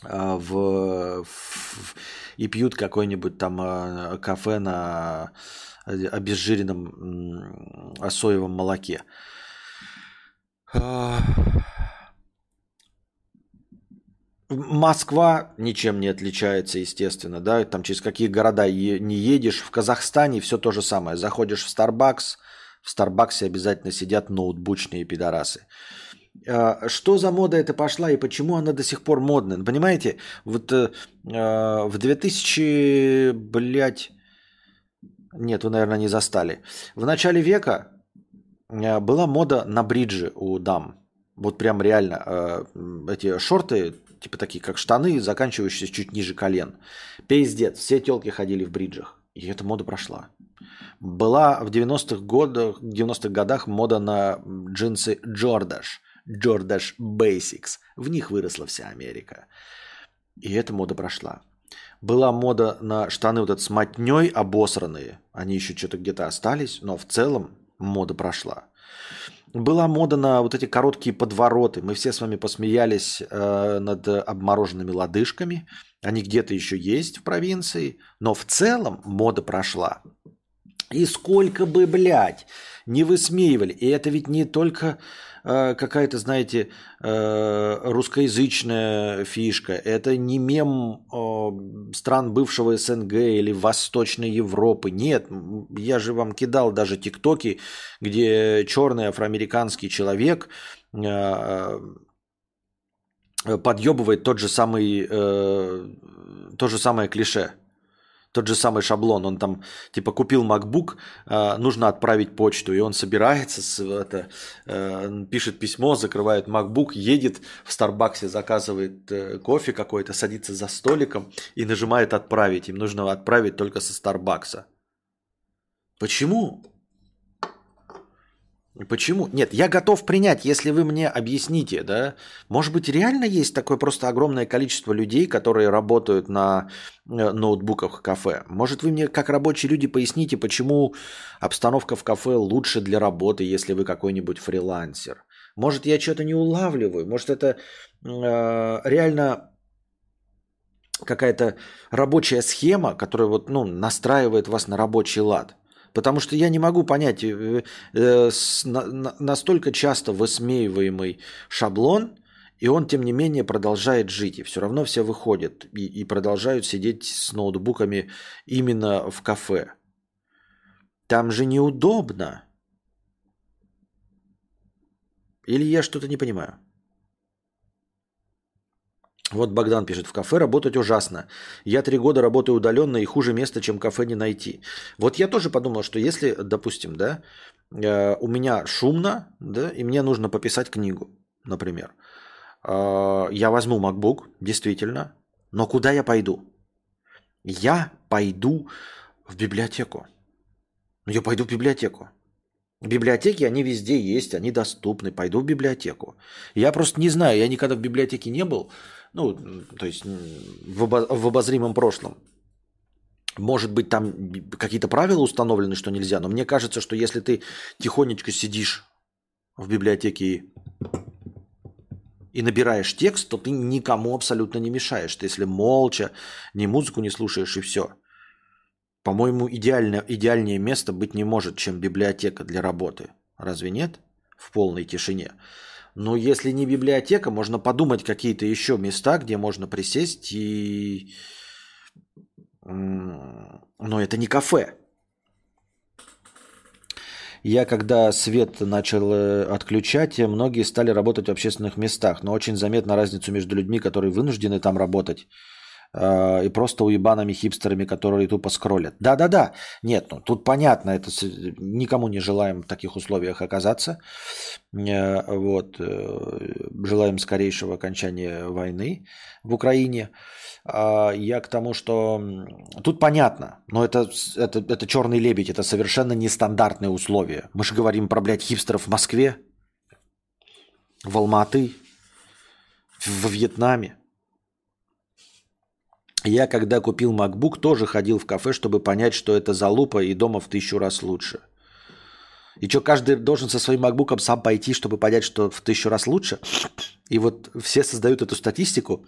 А, в, в, и пьют какой-нибудь там а, кафе на обезжиренном соевом молоке. Москва ничем не отличается, естественно, да, там через какие города не едешь. В Казахстане все то же самое. Заходишь в Starbucks, в Старбаксе обязательно сидят ноутбучные пидорасы. А, что за мода это пошла и почему она до сих пор модная? Понимаете, вот э, а, в 2000, блядь, нет, вы, наверное, не застали. В начале века а, была мода на бриджи у дам. Вот прям реально эти шорты, типа такие как штаны, заканчивающиеся чуть ниже колен. Пиздец, все телки ходили в бриджах. И эта мода прошла. Была в 90-х годах, 90-х годах мода на джинсы Джордаш. Jordache Basics. В них выросла вся Америка. И эта мода прошла. Была мода на штаны вот этот с мотней обосранные. Они еще что-то где-то остались, но в целом мода прошла. Была мода на вот эти короткие подвороты. Мы все с вами посмеялись э, над обмороженными лодыжками. Они где-то еще есть в провинции, но в целом мода прошла. И сколько бы, блядь, не высмеивали. И это ведь не только какая-то, знаете, э, русскоязычная фишка. Это не мем стран бывшего СНГ или Восточной Европы. Нет, я же вам кидал даже тиктоки, где черный афроамериканский человек э, подъебывает тот же самый, то же самое клише – тот же самый шаблон. Он там типа купил MacBook, э, нужно отправить почту, и он собирается, с, это, э, пишет письмо, закрывает MacBook, едет в Старбаксе, заказывает э, кофе какой-то, садится за столиком и нажимает отправить. Им нужно отправить только со Старбакса. Почему? Почему? Нет, я готов принять, если вы мне объясните, да. Может быть, реально есть такое просто огромное количество людей, которые работают на э, ноутбуках кафе. Может, вы мне как рабочие люди поясните, почему обстановка в кафе лучше для работы, если вы какой-нибудь фрилансер. Может, я что-то не улавливаю. Может, это э, реально какая-то рабочая схема, которая вот, ну, настраивает вас на рабочий лад. Потому что я не могу понять, э, э, настолько часто высмеиваемый шаблон, и он, тем не менее, продолжает жить. И все равно все выходят и, и продолжают сидеть с ноутбуками именно в кафе. Там же неудобно. Или я что-то не понимаю? Вот Богдан пишет, в кафе работать ужасно. Я три года работаю удаленно и хуже места, чем кафе не найти. Вот я тоже подумал, что если, допустим, да, э, у меня шумно, да, и мне нужно пописать книгу, например, э, я возьму MacBook, действительно, но куда я пойду? Я пойду в библиотеку. Я пойду в библиотеку. Библиотеки, они везде есть, они доступны. Пойду в библиотеку. Я просто не знаю, я никогда в библиотеке не был ну, то есть в, обо- в обозримом прошлом. Может быть, там какие-то правила установлены, что нельзя, но мне кажется, что если ты тихонечко сидишь в библиотеке и, и набираешь текст, то ты никому абсолютно не мешаешь. Ты если молча, ни музыку не слушаешь и все. По-моему, идеально, идеальнее место быть не может, чем библиотека для работы. Разве нет? в полной тишине. Но если не библиотека, можно подумать какие-то еще места, где можно присесть и... Но это не кафе. Я когда свет начал э, отключать, многие стали работать в общественных местах, но очень заметна разницу между людьми, которые вынуждены там работать, э, и просто уебанами хипстерами, которые тупо скроллят. Да-да-да, нет, ну тут понятно, это никому не желаем в таких условиях оказаться. Э, вот, желаем скорейшего окончания войны в Украине. А, я к тому, что тут понятно, но это, это, это черный лебедь, это совершенно нестандартные условия. Мы же говорим про, блядь, хипстеров в Москве, в Алматы, в Вьетнаме. Я, когда купил MacBook, тоже ходил в кафе, чтобы понять, что это за лупа, и дома в тысячу раз лучше. И что, каждый должен со своим MacBook сам пойти, чтобы понять, что в тысячу раз лучше? И вот все создают эту статистику,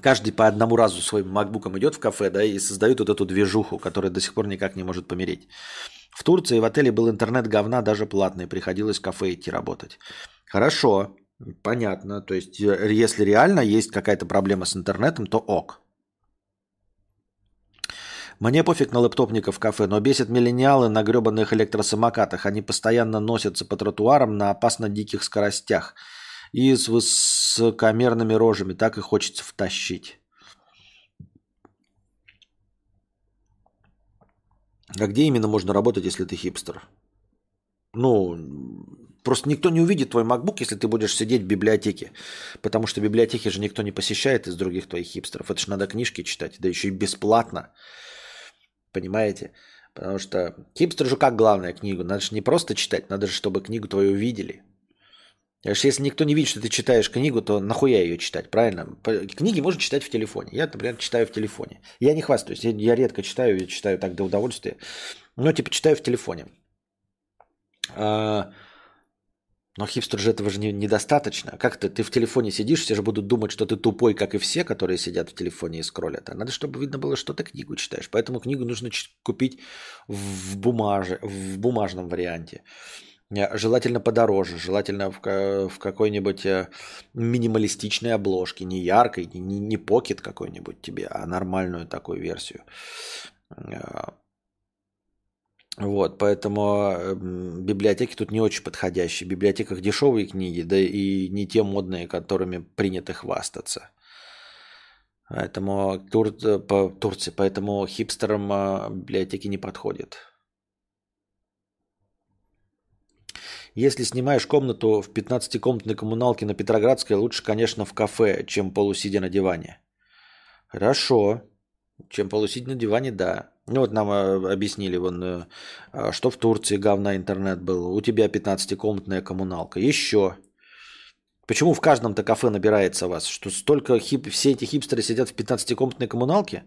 каждый по одному разу своим макбуком идет в кафе, да, и создают вот эту движуху, которая до сих пор никак не может помереть. В Турции в отеле был интернет говна, даже платный, приходилось в кафе идти работать. Хорошо, понятно. То есть, если реально есть какая-то проблема с интернетом, то ок. Мне пофиг на лэптопников в кафе, но бесит миллениалы на гребаных электросамокатах. Они постоянно носятся по тротуарам на опасно диких скоростях и с высокомерными рожами. Так и хочется втащить. А где именно можно работать, если ты хипстер? Ну, просто никто не увидит твой MacBook, если ты будешь сидеть в библиотеке. Потому что библиотеки же никто не посещает из других твоих хипстеров. Это же надо книжки читать, да еще и бесплатно. Понимаете? Потому что хипстер же как главная книгу. Надо же не просто читать, надо же, чтобы книгу твою увидели. Потому если никто не видит, что ты читаешь книгу, то нахуя ее читать, правильно? Книги можно читать в телефоне. Я, например, читаю в телефоне. Я не хвастаюсь, я редко читаю, я читаю так до удовольствия. Но типа читаю в телефоне. А, но хипстер же этого же не, недостаточно. Как ты, ты в телефоне сидишь, все же будут думать, что ты тупой, как и все, которые сидят в телефоне и скроллят. А надо, чтобы видно было, что ты книгу читаешь. Поэтому книгу нужно купить в, бумаже, в бумажном варианте. Желательно подороже, желательно в, в какой-нибудь э, минималистичной обложке, не яркой, не, не покет какой-нибудь тебе, а нормальную такую версию. Э, вот, поэтому эм, библиотеки тут не очень подходящие. В библиотеках дешевые книги, да и не те модные, которыми принято хвастаться. Поэтому Тур, э, по Турции, поэтому хипстерам библиотеки не подходят. Если снимаешь комнату в 15-комнатной коммуналке на Петроградской, лучше, конечно, в кафе, чем полусидя на диване. Хорошо. Чем полусидя на диване, да. Ну вот нам э, объяснили, вон, э, а, что в Турции говна интернет был. У тебя 15-комнатная коммуналка. Еще. Почему в каждом-то кафе набирается вас? Что столько хип... все эти хипстеры сидят в 15-комнатной коммуналке?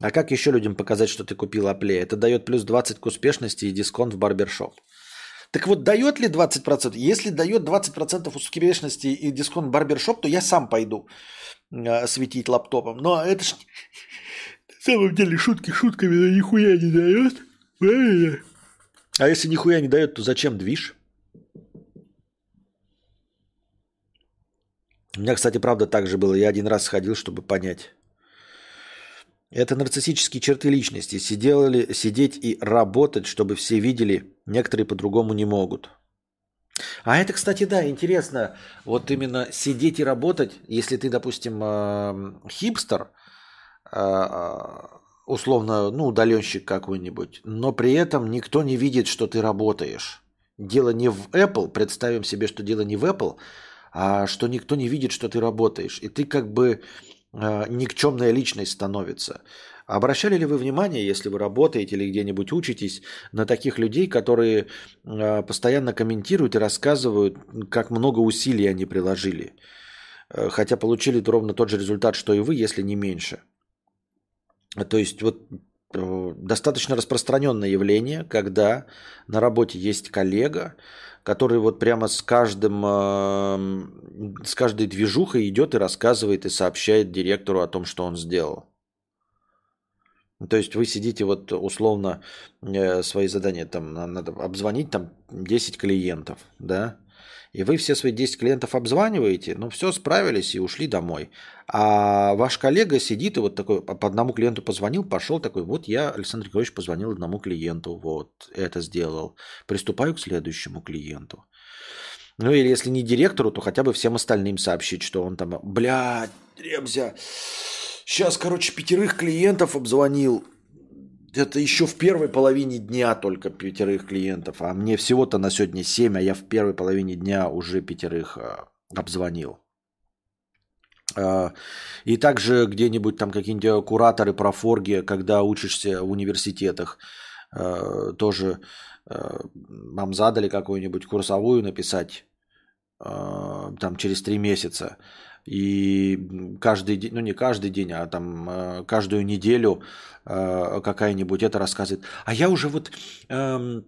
А как еще людям показать, что ты купил Апле? Это дает плюс 20 к успешности и дисконт в барбершоп. Так вот, дает ли 20%? Если дает 20% успешности и дисконт барбершоп, то я сам пойду э, светить лаптопом. Но это ж самом деле шутки шутками, но нихуя не дает. Правильно? А если нихуя не дает, то зачем движ? У меня, кстати, правда так же было. Я один раз сходил, чтобы понять. Это нарциссические черты личности. Сидели, сидеть и работать, чтобы все видели, некоторые по-другому не могут. А это, кстати, да, интересно. Вот именно сидеть и работать, если ты, допустим, э, хипстер, условно, ну, удаленщик какой-нибудь, но при этом никто не видит, что ты работаешь. Дело не в Apple, представим себе, что дело не в Apple, а что никто не видит, что ты работаешь. И ты как бы э, никчемная личность становится. Обращали ли вы внимание, если вы работаете или где-нибудь учитесь, на таких людей, которые э, постоянно комментируют и рассказывают, как много усилий они приложили, э, хотя получили ровно тот же результат, что и вы, если не меньше. То есть вот э, достаточно распространенное явление, когда на работе есть коллега, который вот прямо с каждым, эм, с каждой движухой идет и рассказывает и сообщает директору о том, что он сделал. То есть вы сидите вот условно э, свои задания, там надо обзвонить там 10 клиентов, да, и вы все свои 10 клиентов обзваниваете, ну все, справились и ушли домой. А ваш коллега сидит и вот такой по одному клиенту позвонил, пошел такой, вот я, Александр Григорьевич, позвонил одному клиенту, вот это сделал. Приступаю к следующему клиенту. Ну или если не директору, то хотя бы всем остальным сообщить, что он там, блядь, Ребзя, сейчас, короче, пятерых клиентов обзвонил, это еще в первой половине дня только пятерых клиентов, а мне всего-то на сегодня семь, а я в первой половине дня уже пятерых а, обзвонил. А, и также где-нибудь там какие-нибудь кураторы про форги, когда учишься в университетах, а, тоже вам задали какую-нибудь курсовую написать там через три месяца. И каждый день, ну не каждый день, а там э, каждую неделю э, какая-нибудь это рассказывает. А я уже вот, эм,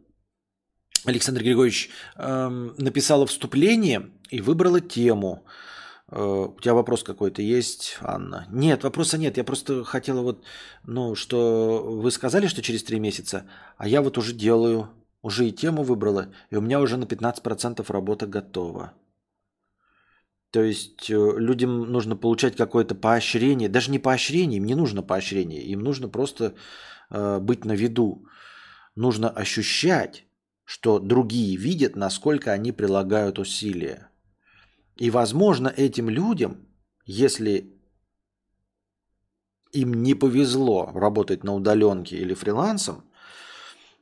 Александр Григорьевич, эм, написала вступление и выбрала тему. Э, у тебя вопрос какой-то есть, Анна? Нет, вопроса нет. Я просто хотела вот, ну, что вы сказали, что через три месяца, а я вот уже делаю, уже и тему выбрала, и у меня уже на 15% работа готова. То есть э, людям нужно получать какое-то поощрение, даже не поощрение, им не нужно поощрение, им нужно просто э, быть на виду. Нужно ощущать, что другие видят, насколько они прилагают усилия. И, возможно, этим людям, если им не повезло работать на удаленке или фрилансом,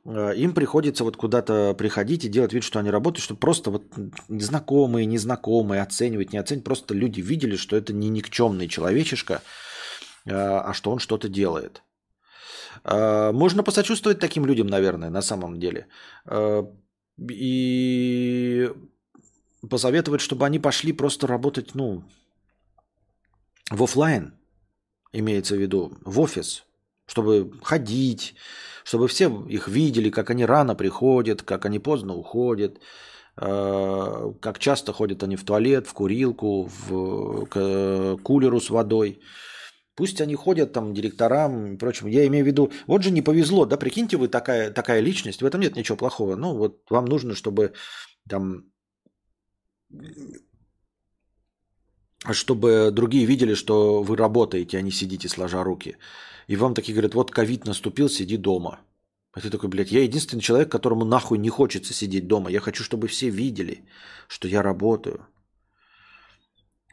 им приходится вот куда-то приходить и делать вид, что они работают, чтобы просто вот незнакомые, незнакомые оценивать, не оценивать, просто люди видели, что это не никчемный человечишка, э, а что он что-то делает. Э, можно посочувствовать таким людям, наверное, на самом деле. И посоветовать, чтобы они пошли просто работать, ну, в офлайн, имеется в виду, в офис, чтобы ходить, чтобы все их видели, как они рано приходят, как они поздно уходят, э, как часто ходят они в туалет, в курилку, в, к кулеру с водой. Пусть они ходят там директорам и. Я имею в виду, вот же не повезло, да, прикиньте, вы такая, такая личность, в этом нет ничего плохого. Ну, вот вам нужно, чтобы там чтобы другие видели, что вы работаете, а не сидите сложа руки и вам такие говорят, вот ковид наступил, сиди дома. А ты такой, блядь, я единственный человек, которому нахуй не хочется сидеть дома. Я хочу, чтобы все видели, что я работаю.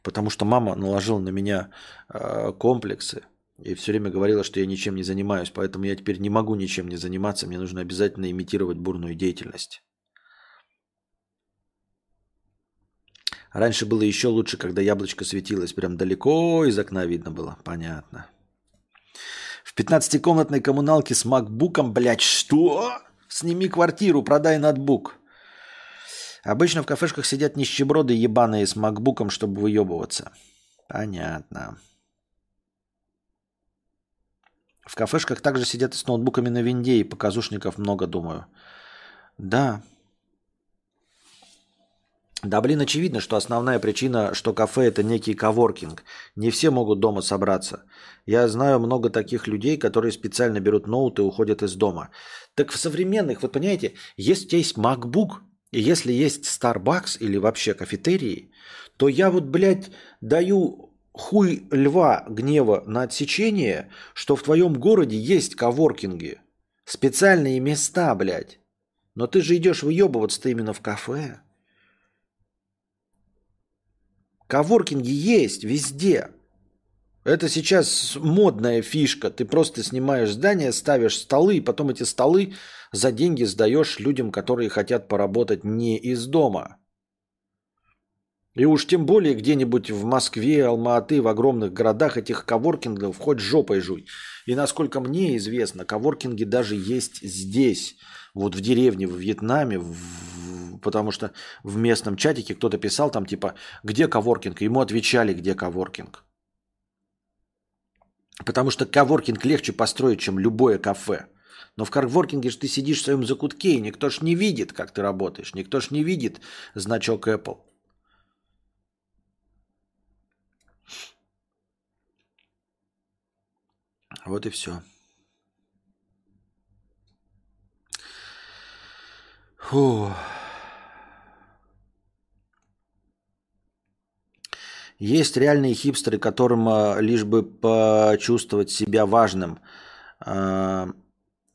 Потому что мама наложила на меня э, комплексы и все время говорила, что я ничем не занимаюсь. Поэтому я теперь не могу ничем не заниматься. Мне нужно обязательно имитировать бурную деятельность. Раньше было еще лучше, когда яблочко светилось прям далеко из окна видно было. Понятно. В 15-комнатной коммуналке с макбуком, блядь, что? Сними квартиру, продай ноутбук. Обычно в кафешках сидят нищеброды ебаные с макбуком, чтобы выебываться. Понятно. В кафешках также сидят с ноутбуками на винде, и показушников много, думаю. Да, да, блин, очевидно, что основная причина, что кафе это некий коворкинг. Не все могут дома собраться. Я знаю много таких людей, которые специально берут ноут и уходят из дома. Так в современных, вот понимаете, если у тебя есть MacBook, и если есть Starbucks или вообще кафетерии, то я вот, блядь, даю хуй льва гнева на отсечение, что в твоем городе есть коворкинги. Специальные места, блядь. Но ты же идешь выебываться-то именно в кафе. Коворкинги есть везде. Это сейчас модная фишка. Ты просто снимаешь здание, ставишь столы, и потом эти столы за деньги сдаешь людям, которые хотят поработать не из дома. И уж тем более где-нибудь в Москве, Алма-Аты, в огромных городах этих коворкингов хоть жопой жуй. И насколько мне известно, коворкинги даже есть здесь, вот в деревне, в Вьетнаме, в потому что в местном чатике кто-то писал там типа, где коворкинг? ему отвечали, где коворкинг. Потому что коворкинг легче построить, чем любое кафе. Но в карворкинге же ты сидишь в своем закутке, и никто ж не видит, как ты работаешь. Никто ж не видит значок Apple. Вот и все. Фух. Есть реальные хипстеры, которым а, лишь бы почувствовать себя важным. А,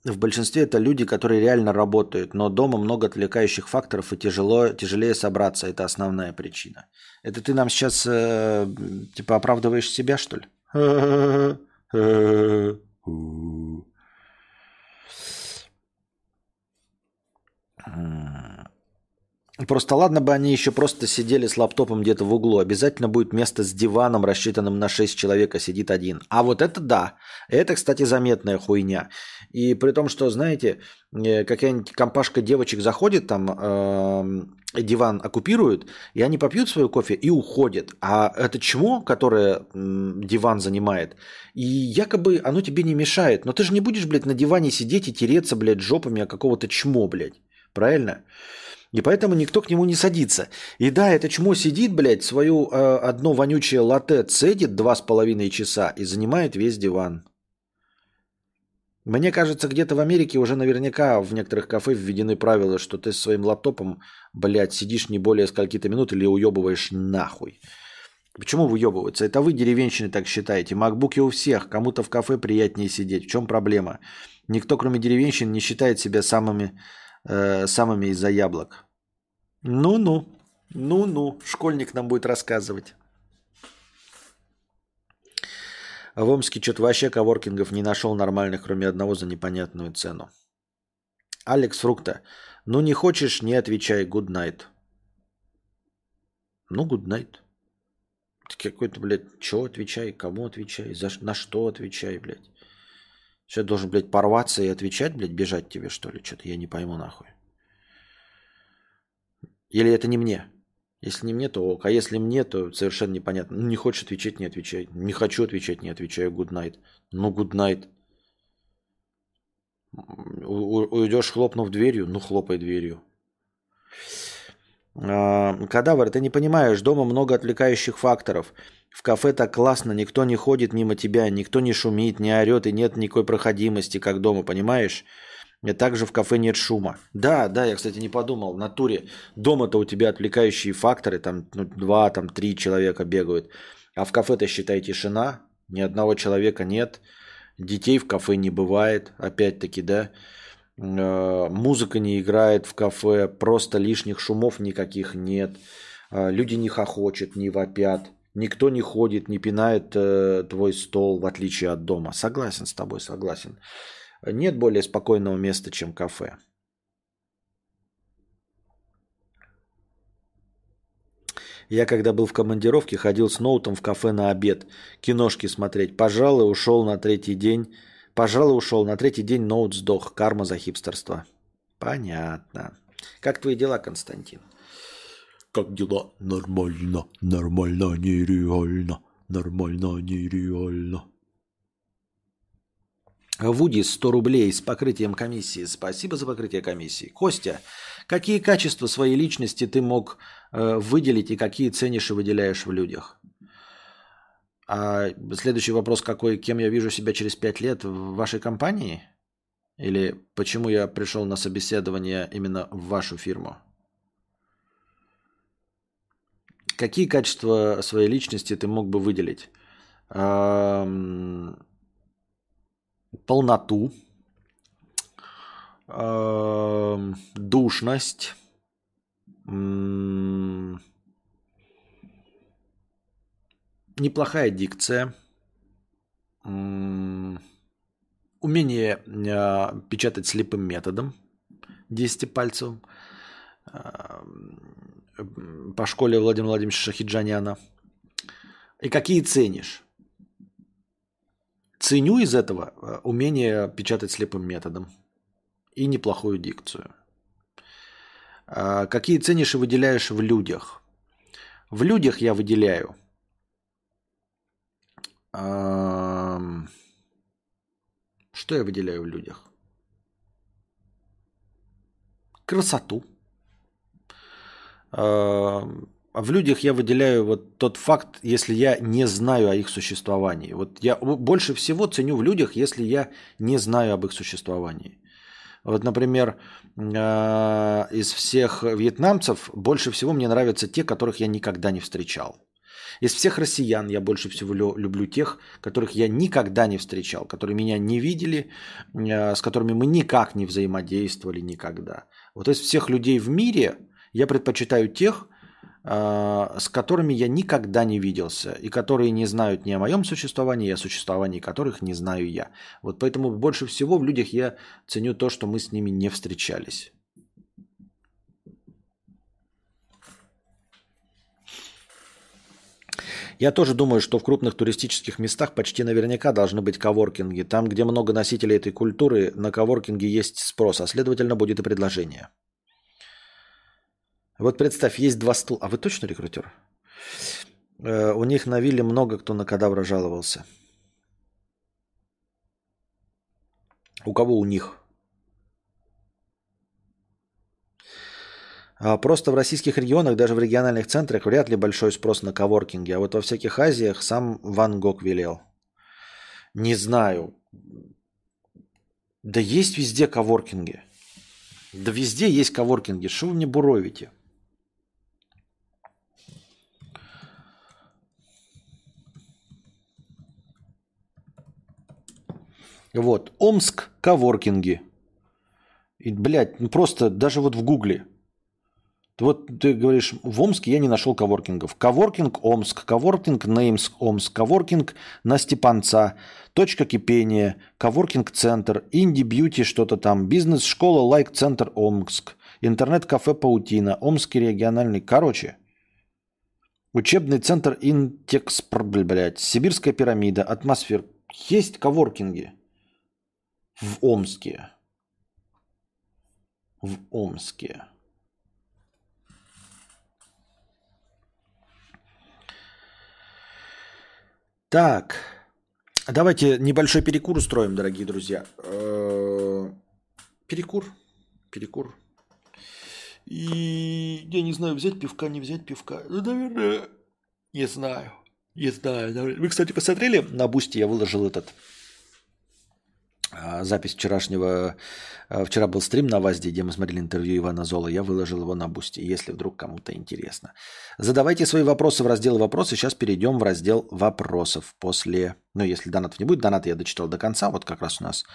в большинстве это люди, которые реально работают, но дома много отвлекающих факторов и тяжело, тяжелее собраться. Это основная причина. Это ты нам сейчас э, типа оправдываешь себя, что ли? Просто ладно бы они еще просто сидели с лаптопом где-то в углу. Обязательно будет место с диваном, рассчитанным на 6 человек, а сидит один. А вот это да. Это, кстати, заметная хуйня. И при том, что, знаете, э, какая-нибудь компашка девочек заходит, там э, диван оккупируют, и они попьют свою кофе и уходят. А это чмо, которое диван занимает, и якобы оно тебе не мешает. Но ты же не будешь, блядь, на диване сидеть и тереться, блядь, жопами о какого-то чмо, блядь. Правильно? И поэтому никто к нему не садится. И да, это чмо сидит, блядь, свою э, одно вонючее латте цедит два с половиной часа и занимает весь диван. Мне кажется, где-то в Америке уже наверняка в некоторых кафе введены правила, что ты с своим лаптопом, блядь, сидишь не более скольки-то минут или уебываешь нахуй. Почему выебываться? Это вы, деревенщины, так считаете. Макбуки у всех. Кому-то в кафе приятнее сидеть. В чем проблема? Никто, кроме деревенщин, не считает себя самыми э, самыми из-за яблок. Ну-ну, ну-ну, школьник нам будет рассказывать. А в Омске что-то вообще коворкингов не нашел нормальных, кроме одного за непонятную цену. Алекс Фрукта. Ну не хочешь, не отвечай. Good night. Ну, good night. Какой-то, блядь, что отвечай, кому отвечай, за, на что отвечай, блядь. Сейчас должен, блядь, порваться и отвечать, блядь, бежать тебе, что ли? Что-то я не пойму нахуй. Или это не мне? Если не мне, то ок. А если мне, то совершенно непонятно. Ну, не хочешь отвечать, не отвечай. Не хочу отвечать, не отвечаю. Good night. Ну, good night. У- уйдешь, хлопнув дверью? Ну, хлопай дверью. А, кадавр, ты не понимаешь, дома много отвлекающих факторов. В кафе так классно, никто не ходит мимо тебя, никто не шумит, не орет и нет никакой проходимости, как дома, понимаешь? И также в кафе нет шума. Да, да, я, кстати, не подумал. В натуре дома-то у тебя отвлекающие факторы, там ну, два, там три человека бегают. А в кафе-то, считай, тишина, ни одного человека нет. Детей в кафе не бывает, опять-таки, да. Э, музыка не играет в кафе, просто лишних шумов никаких нет. Э, люди не хохочут, не вопят. Никто не ходит, не пинает э, твой стол, в отличие от дома. Согласен с тобой, согласен. Нет более спокойного места, чем кафе. Я когда был в командировке, ходил с ноутом в кафе на обед, киношки смотреть. Пожалуй, ушел на третий день. Пожалуй, ушел на третий день, ноут сдох. Карма за хипстерство. Понятно. Как твои дела, Константин? Как дела? Нормально, нормально, нереально, нормально, нереально. Вуди 100 рублей с покрытием комиссии. Спасибо за покрытие комиссии. Костя, какие качества своей личности ты мог э, выделить и какие ценишь и выделяешь в людях? А следующий вопрос какой? Кем я вижу себя через 5 лет в вашей компании? Или почему я пришел на собеседование именно в вашу фирму? Какие качества своей личности ты мог бы выделить? Полноту, душность, неплохая дикция, умение э, печатать слепым методом, 10 пальцев, по школе Владимира Владимировича Шахиджаняна. И какие ценишь? Ценю из этого э, умение печатать слепым методом и неплохую дикцию. А какие ценишь и выделяешь в людях? В людях я выделяю что я выделяю в людях? Красоту а в людях я выделяю вот тот факт, если я не знаю о их существовании. Вот я больше всего ценю в людях, если я не знаю об их существовании. Вот, например, э, из всех вьетнамцев больше всего мне нравятся те, которых я никогда не встречал. Из всех россиян я больше всего люблю тех, которых я никогда не встречал, которые меня не видели, э, с которыми мы никак не взаимодействовали никогда. Вот из всех людей в мире я предпочитаю тех, э, с которыми я никогда не виделся, и которые не знают ни о моем существовании, и о существовании которых не знаю я. Вот поэтому больше всего в людях я ценю то, что мы с ними не встречались. Я тоже думаю, что в крупных туристических местах почти наверняка должны быть коворкинги. Там, где много носителей этой культуры, на коворкинге есть спрос, а следовательно будет и предложение. Вот представь, есть два стула. А вы точно рекрутер? Э, у них на вилле много кто на кадавра жаловался. У кого у них? Просто в российских регионах, даже в региональных центрах, вряд ли большой спрос на коворкинге. А вот во всяких Азиях сам Ван Гог велел. Не знаю. Да есть везде коворкинги. Да везде есть коворкинги. Что вы мне буровите? Вот. Омск коворкинги. И, блядь, ну просто даже вот в Гугле – вот ты говоришь, в Омске я не нашел коворкингов. Коворкинг Омск, коворкинг Неймс Омск, коворкинг на Степанца, точка кипения, коворкинг центр, инди бьюти что-то там, бизнес-школа лайк центр Омск, интернет-кафе Паутина, Омский региональный. Короче, учебный центр Интекс, блядь, Сибирская пирамида, атмосфер. Есть коворкинги в Омске. В Омске. Так, давайте небольшой перекур устроим, дорогие друзья. Э, перекур, перекур. И я не знаю, взять пивка, не взять пивка. Ну, наверное, не знаю. Не знаю. Вы, кстати, посмотрели на Boosty, я выложил этот запись вчерашнего. А, вчера был стрим на ВАЗДе, где мы смотрели интервью Ивана Золо. Я выложил его на Boosty, если вдруг кому-то интересно. Задавайте свои вопросы в раздел «Вопросы». Сейчас перейдем в раздел «Вопросов». После, ну, если донатов не будет, донат я дочитал до конца. Вот как раз у нас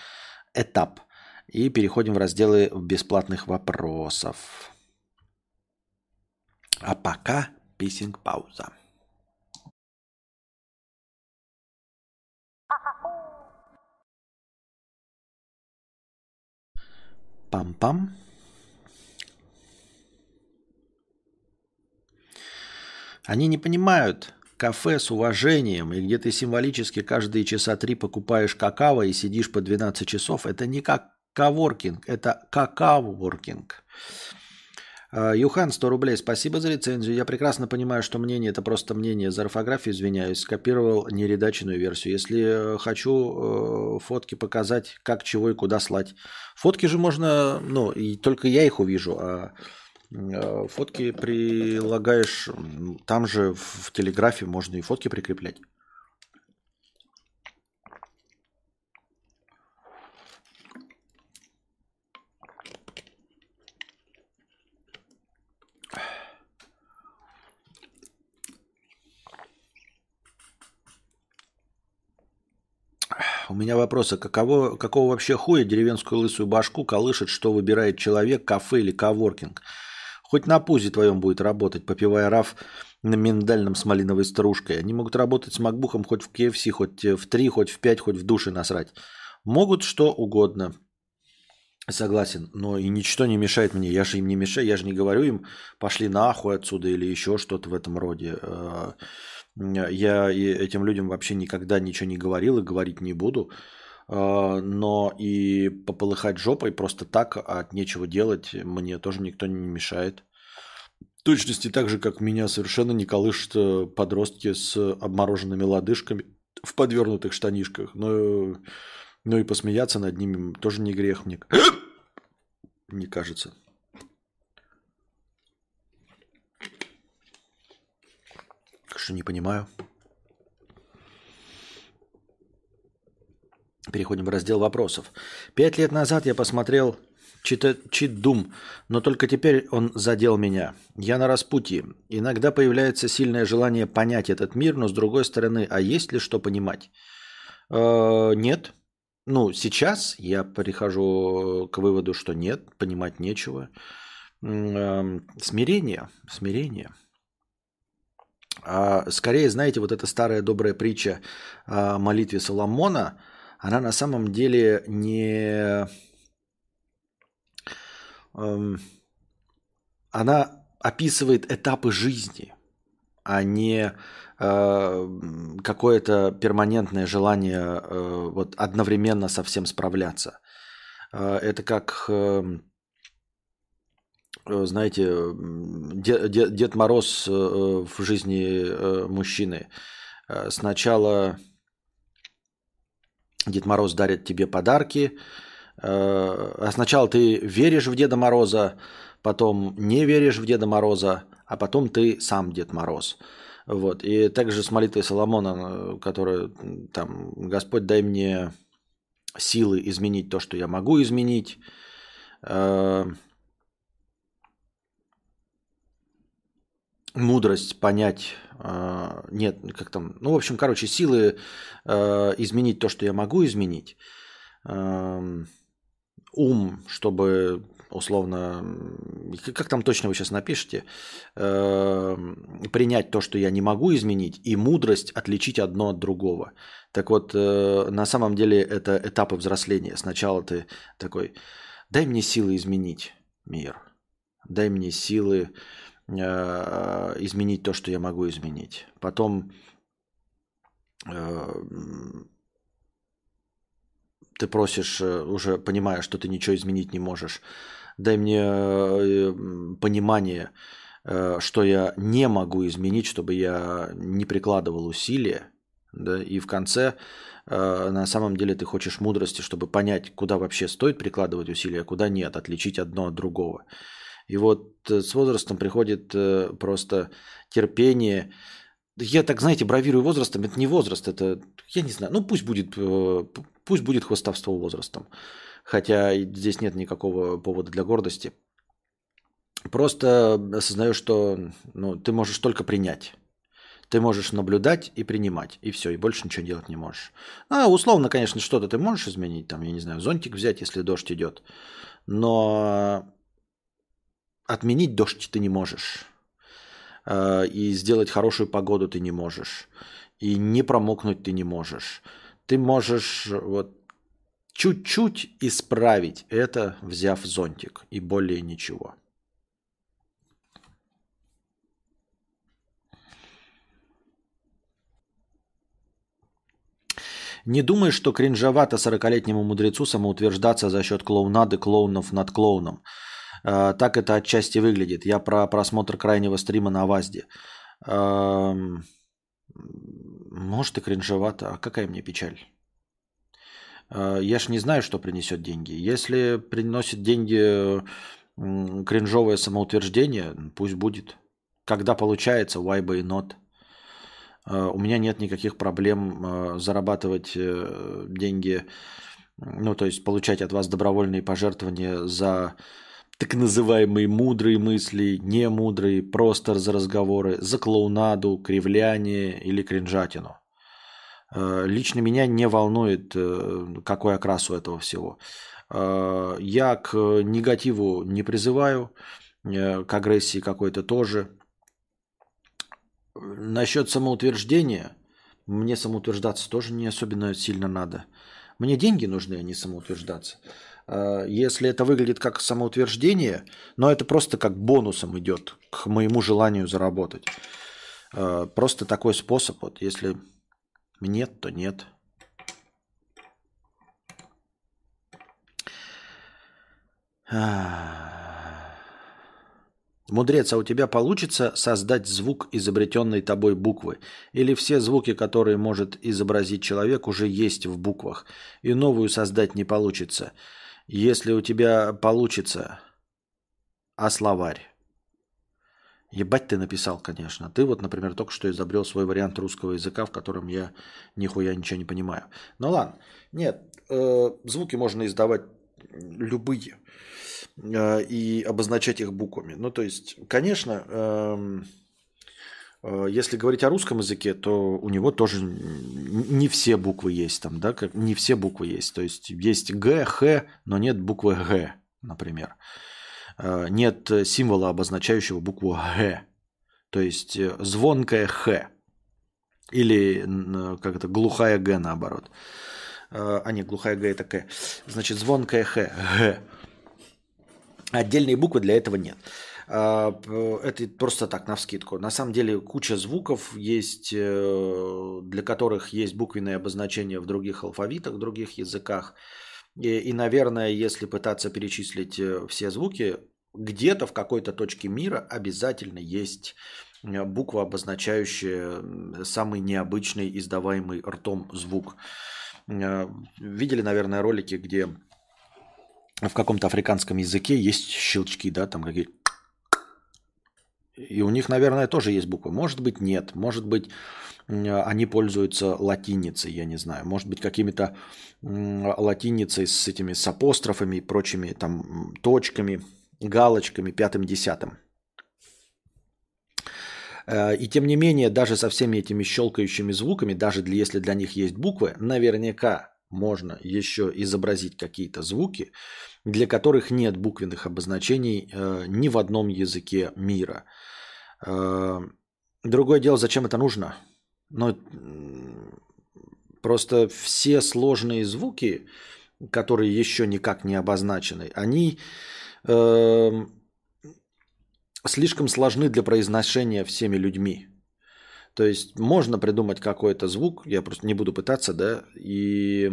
этап. И переходим в разделы бесплатных вопросов. А пока писинг-пауза. Пам-пам. Они не понимают кафе с уважением, и где ты символически каждые часа три покупаешь какао и сидишь по 12 часов, это не как коворкинг, это какао-воркинг. А, Юхан, 100 рублей. Спасибо за рецензию. Я прекрасно понимаю, что мнение это просто мнение. За орфографию извиняюсь. Скопировал нередаченную версию. Если э, хочу э, фотки показать, как, чего и куда слать. Фотки же можно, ну, и только я их увижу, а э, фотки прилагаешь, там же в телеграфе можно и фотки прикреплять. У меня вопрос, а каково, какого вообще хуя деревенскую лысую башку колышет, что выбирает человек, кафе или коворкинг? Хоть на пузе твоем будет работать, попивая раф на миндальном с малиновой стружкой. Они могут работать с макбухом хоть в KFC, хоть в 3, хоть в 5, хоть в душе насрать. Могут что угодно. Согласен, но и ничто не мешает мне. Я же им не мешаю, я же не говорю им, пошли нахуй отсюда или еще что-то в этом роде. Я этим людям вообще никогда ничего не говорил и говорить не буду. А, но и пополыхать жопой просто так от нечего делать мне тоже никто не мешает. В точности так же, как меня совершенно не колышут э, подростки с обмороженными лодыжками в подвернутых штанишках. Но, но и посмеяться над ними тоже не грех мне, мне кажется. Что не понимаю. Переходим в раздел вопросов. Пять лет назад я посмотрел Чит-дум. Но только теперь он задел меня. Я на распутье. Иногда появляется сильное желание понять этот мир, но с другой стороны, а есть ли что понимать? Э, нет. Ну, сейчас я прихожу к выводу, что нет, понимать нечего. Э, смирение. Смирение. А скорее, знаете, вот эта старая добрая притча о молитве Соломона, она на самом деле не Эм, она описывает этапы жизни, а не э, какое-то перманентное желание э, вот одновременно со всем справляться. Э, это как, знаете, Дед, Мороз в жизни мужчины. Сначала Дед Мороз дарит тебе подарки, Э, а сначала ты веришь в Деда Мороза, потом не веришь в Деда Мороза, а потом ты сам Дед Мороз. Вот. И также с молитвой Соломона, которая там «Господь, дай мне силы изменить то, что я могу изменить». Мудрость понять, э, нет, как там, ну, в общем, короче, силы изменить то, что я могу изменить эм, – ум, чтобы условно, как там точно вы сейчас напишете, э, принять то, что я не могу изменить, и мудрость отличить одно от другого. Так вот, э, на самом деле это этапы взросления. Сначала ты такой, дай мне силы изменить мир, дай мне силы э, изменить то, что я могу изменить. Потом э, ты просишь, э, уже понимая, что ты ничего изменить не можешь, дай мне э, понимание, э, что я не могу изменить, чтобы я не прикладывал усилия, да, и в конце на самом деле ты хочешь мудрости, чтобы понять, куда вообще стоит прикладывать усилия, а куда нет, отличить одно от другого. И вот с возрастом приходит просто терпение. Я так, знаете, бравирую возрастом, это не возраст, это, я не знаю, ну пусть будет Пусть будет хвостовство возрастом. Хотя здесь нет никакого повода для гордости. Просто осознаю, что ну, ты можешь только принять. Ты можешь наблюдать и принимать, и все, и больше ничего делать не можешь. А, условно, конечно, что-то ты можешь изменить, там, я не знаю, зонтик взять, если дождь идет. Но отменить дождь ты не можешь. А, и сделать хорошую погоду ты не можешь. И не промокнуть ты не можешь ты можешь вот чуть-чуть исправить это, взяв зонтик, и более ничего. Не думаешь, что кринжовато 40-летнему мудрецу самоутверждаться за счет клоунады клоунов над клоуном? Э, так это отчасти выглядит. Я про просмотр крайнего стрима на ВАЗде. Эм, может и кринжевато, а какая мне печаль? А, я ж не знаю, что принесет деньги. Если приносит деньги кринжовое самоутверждение, пусть будет. Когда получается, why by not? А, у меня нет никаких проблем зарабатывать э, деньги, ну, то есть получать от вас добровольные пожертвования за так называемые мудрые мысли, не мудрые, просто за разговоры, за клоунаду, кривляние или кринжатину. Э, лично меня не волнует, э, какой окрас у этого всего. Э, я к негативу не призываю, к агрессии какой-то тоже. Насчет самоутверждения, мне самоутверждаться тоже не особенно сильно надо. Мне деньги нужны, а не самоутверждаться. Э, если это выглядит как самоутверждение, но это просто как бонусом идет к моему желанию заработать. Э, просто такой способ. Вот если нет, то нет. Мудрец, а у тебя получится создать звук изобретенной тобой буквы? Или все звуки, которые может изобразить человек, уже есть в буквах, и новую создать не получится? Если у тебя получится, а словарь? Ебать ты написал, конечно. Ты вот, например, только что изобрел свой вариант русского языка, в котором я нихуя ничего не понимаю. Ну ладно. Нет, э, звуки можно издавать любые э, и обозначать их буквами. Ну, то есть, конечно, э, если говорить о русском языке, то у него тоже не все буквы есть там, да, как не все буквы есть. То есть есть Г, Х, но нет буквы Г, например. Э, нет символа, обозначающего букву Г. То есть звонкая Х. Или как это, глухая Г наоборот. А не, глухая Г это К. Значит, звонкая Х. Г. Отдельные буквы для этого нет. А, это просто так, на вскидку. На самом деле куча звуков есть, э, для которых есть буквенные обозначения в других алфавитах, в других языках. И, и, наверное, если пытаться перечислить э, все звуки, где-то в какой-то точке мира обязательно есть э, буква, обозначающая самый необычный издаваемый ртом звук. Видели, наверное, ролики, где в каком-то африканском языке есть щелчки, да, там какие и у них, наверное, тоже есть буквы. Может быть, нет. Может быть, они пользуются латиницей, я не знаю. Может быть, какими-то латиницей с этими с апострофами и прочими там точками, галочками, пятым, десятым. Э, и тем не менее, даже со всеми этими щелкающими звуками, даже если для них есть буквы, наверняка можно еще изобразить какие-то звуки, для которых нет буквенных обозначений э, ни в одном языке мира. Э, другое дело, зачем это нужно? Но просто все сложные звуки, которые еще никак не обозначены, они э, слишком сложны для произношения всеми людьми. То есть можно придумать какой-то звук, я просто не буду пытаться, да, и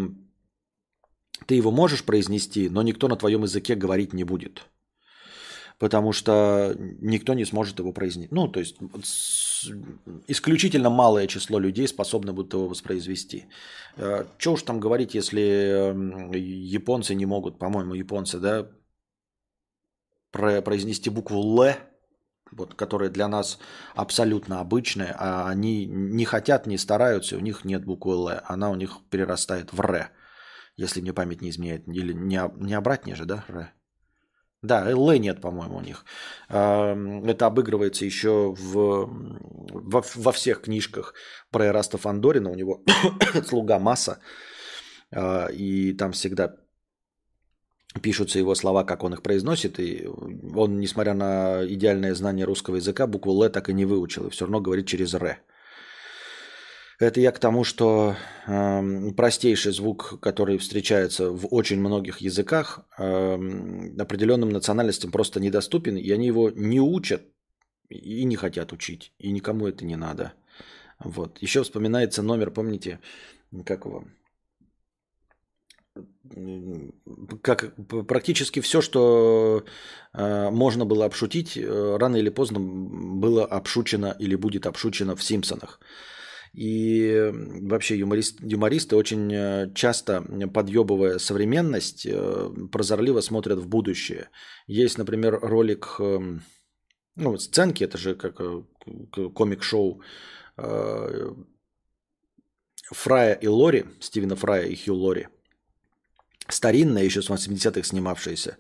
ты его можешь произнести, но никто на твоем языке говорить не будет. Потому что никто не сможет его произнести. Ну, то есть исключительно малое число людей способны будут его воспроизвести. Э, Что уж там говорить, если японцы не могут, по-моему, японцы, да, произнести букву Л, вот, которая для нас абсолютно обычная, а они не хотят, не стараются, у них нет буквы Л, она у них перерастает в Р если мне память не изменяет. Или не, не обратнее же, да? Р. Да, Л нет, по-моему, у них. Это обыгрывается еще в, во, во всех книжках про Эраста Фандорина. У него слуга масса. А, и там всегда пишутся его слова, как он их произносит. И он, несмотря на идеальное знание русского языка, букву Л так и не выучил. И все равно говорит через Р. Это я к тому, что э, простейший звук, который встречается в очень многих языках, э, определенным национальностям просто недоступен, и они его не учат и не хотят учить, и никому это не надо. Вот. Еще вспоминается номер, помните, как его? Как практически все, что э, можно было обшутить, э, рано или поздно было обшучено или будет обшучено в Симпсонах. И вообще юморист, юмористы очень э, часто, подъебывая современность, э, прозорливо смотрят в будущее. Есть, например, ролик, эм, ну, сценки, это же как э, комик-шоу Фрая и Лори, Стивена Фрая и Хью Лори. Старинная, еще с 80-х снимавшаяся.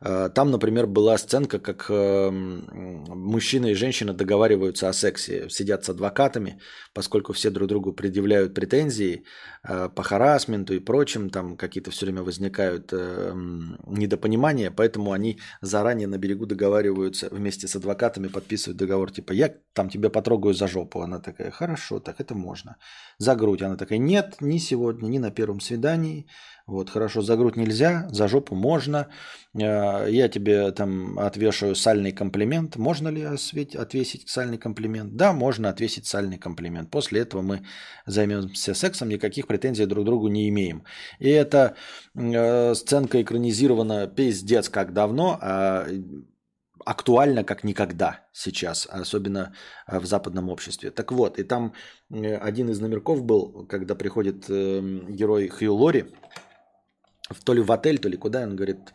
Э, там, например, была сценка, как эм, мужчина и женщина договариваются о сексе, сидят с адвокатами, поскольку все друг другу предъявляют претензии э, по харасменту и прочим, там какие-то все время возникают недопонимания, поэтому они заранее на берегу договариваются вместе с адвокатами, подписывают договор, типа, я там тебя потрогаю за жопу. Она такая, хорошо, так это можно. За грудь. Она такая, нет, ни сегодня, ни на первом свидании. Вот, хорошо, за грудь нельзя, за жопу можно. Э, я тебе там отвешаю сальный комплимент. Можно ли отвесить сальный комплимент? Да, можно отвесить сальный комплимент. После этого мы займемся сексом, никаких претензий друг к другу не имеем. И эта э, сценка экранизирована пиздец как давно, а актуально как никогда сейчас, особенно э, в западном обществе. Так вот, и там один из номерков был, когда приходит эм, герой Хью Лори, в то ли в отель, то ли куда. Он говорит,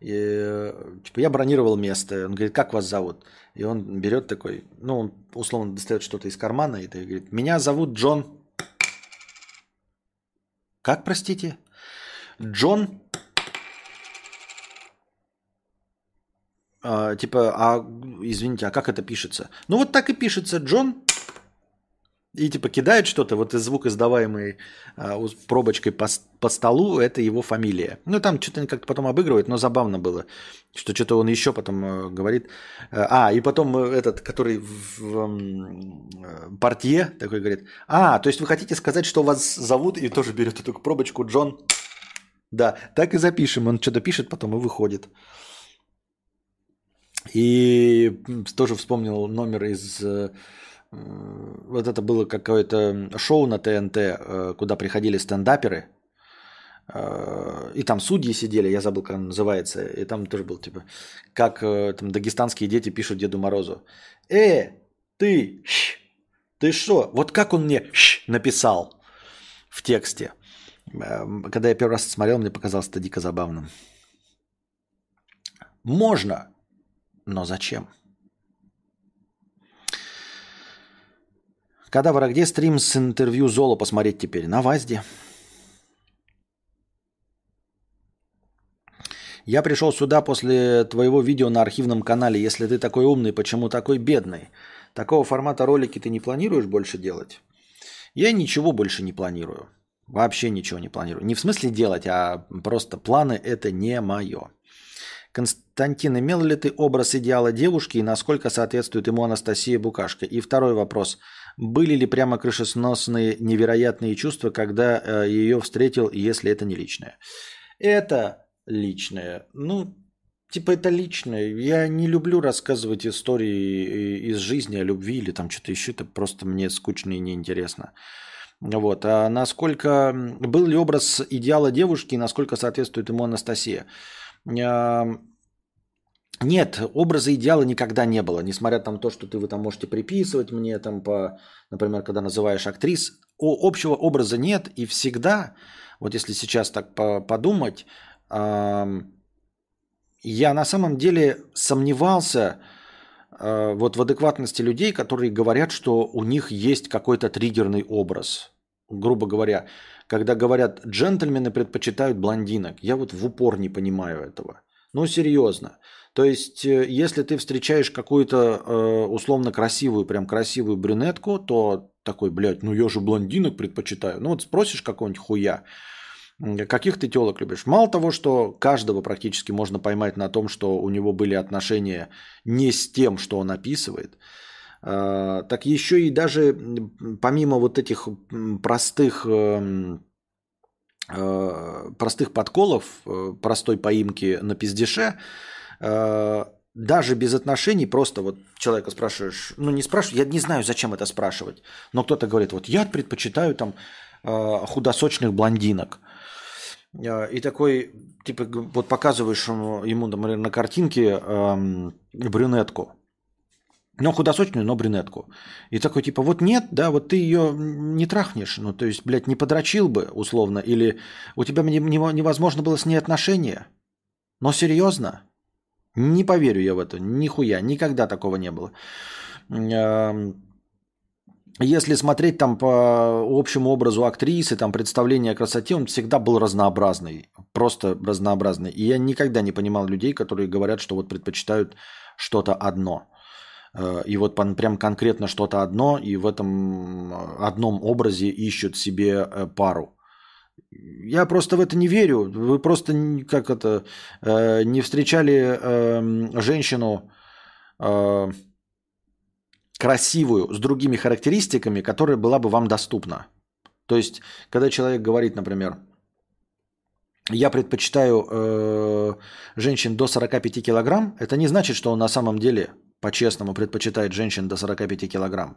и, типа, я бронировал место. Он говорит, как вас зовут? И он берет такой, ну, он условно достает что-то из кармана и говорит, меня зовут Джон. Как, простите? Джон а, типа, а извините, а как это пишется? Ну вот так и пишется Джон и типа кидает что-то, вот звук, издаваемый а, пробочкой по, по столу, это его фамилия. Ну там что-то как-то потом обыгрывает, но забавно было, что что-то он еще потом э, говорит. А, и потом э, этот, который в, в э, портье такой говорит, а, то есть вы хотите сказать, что вас зовут, и тоже берет эту пробочку Джон. Да, так и запишем. Он что-то пишет, потом и выходит. И тоже вспомнил номер из... Э, вот это было какое-то шоу на ТНТ, э, куда приходили стендаперы. Э, и там судьи сидели, я забыл, как он называется. И там тоже был типа, как там дагестанские дети пишут Деду Морозу. Э, ты, ты что? Вот как он мне написал в тексте. Когда я первый раз смотрел, мне показалось это дико забавным. Можно но зачем? Кадавр, а где стрим с интервью Золо посмотреть теперь? На ВАЗде. Я пришел сюда после твоего видео на архивном канале. Если ты такой умный, почему такой бедный? Такого формата ролики ты не планируешь больше делать? Я ничего больше не планирую. Вообще ничего не планирую. Не в смысле делать, а просто планы это не мое. Константин, имел ли ты образ идеала девушки и насколько соответствует ему Анастасия Букашка? И второй вопрос. Были ли прямо крышесносные невероятные чувства, когда э, ее встретил, если это не личное? Это личное. Ну, типа это личное. Я не люблю рассказывать истории из жизни о любви или там что-то еще. Это просто мне скучно и неинтересно. Вот. А насколько был ли образ идеала девушки и насколько соответствует ему Анастасия? Нет, образа идеала никогда не было, несмотря на то, что ты вы там можете приписывать мне, там, по, например, когда называешь актрис, о, общего образа нет, и всегда, вот если сейчас так подумать, э, я на самом деле сомневался э, вот в адекватности людей, которые говорят, что у них есть какой-то триггерный образ. Грубо говоря, когда говорят, джентльмены предпочитают блондинок. Я вот в упор не понимаю этого. Ну, серьезно. То есть, э, если ты встречаешь какую-то э, условно красивую, прям красивую брюнетку, то такой, блядь, ну я же блондинок предпочитаю. Ну вот спросишь какого-нибудь хуя, каких ты телок любишь? Мало того, что каждого практически можно поймать на том, что у него были отношения не с тем, что он описывает – а, так еще и даже помимо вот этих простых э, простых подколов, э, простой поимки на пиздеше, э, даже без отношений, просто вот человека спрашиваешь, ну не спрашиваешь, я не знаю, зачем это спрашивать, но кто-то говорит, вот я предпочитаю там худосочных блондинок. И такой, типа, вот показываешь ему, например, на картинке эм, брюнетку, но худосочную, но брюнетку. И такой, типа, вот нет, да, вот ты ее не трахнешь, ну, то есть, блядь, не подрочил бы, условно, или у тебя невозможно было с ней отношения. Но серьезно? Не поверю я в это, нихуя, никогда такого не было. Если смотреть там по общему образу актрисы, там представление о красоте, он всегда был разнообразный, просто разнообразный. И я никогда не понимал людей, которые говорят, что вот предпочитают что-то одно – Э, и вот прям конкретно что-то одно, и в этом одном образе ищут себе э, пару. Я просто в это не верю. Вы просто как это не встречали эм, женщину красивую с другими характеристиками, которая была бы вам доступна. То есть, когда человек говорит, например, я предпочитаю э, женщин до 45 килограмм, это не значит, что он на самом деле по-честному предпочитает женщин до 45 килограмм.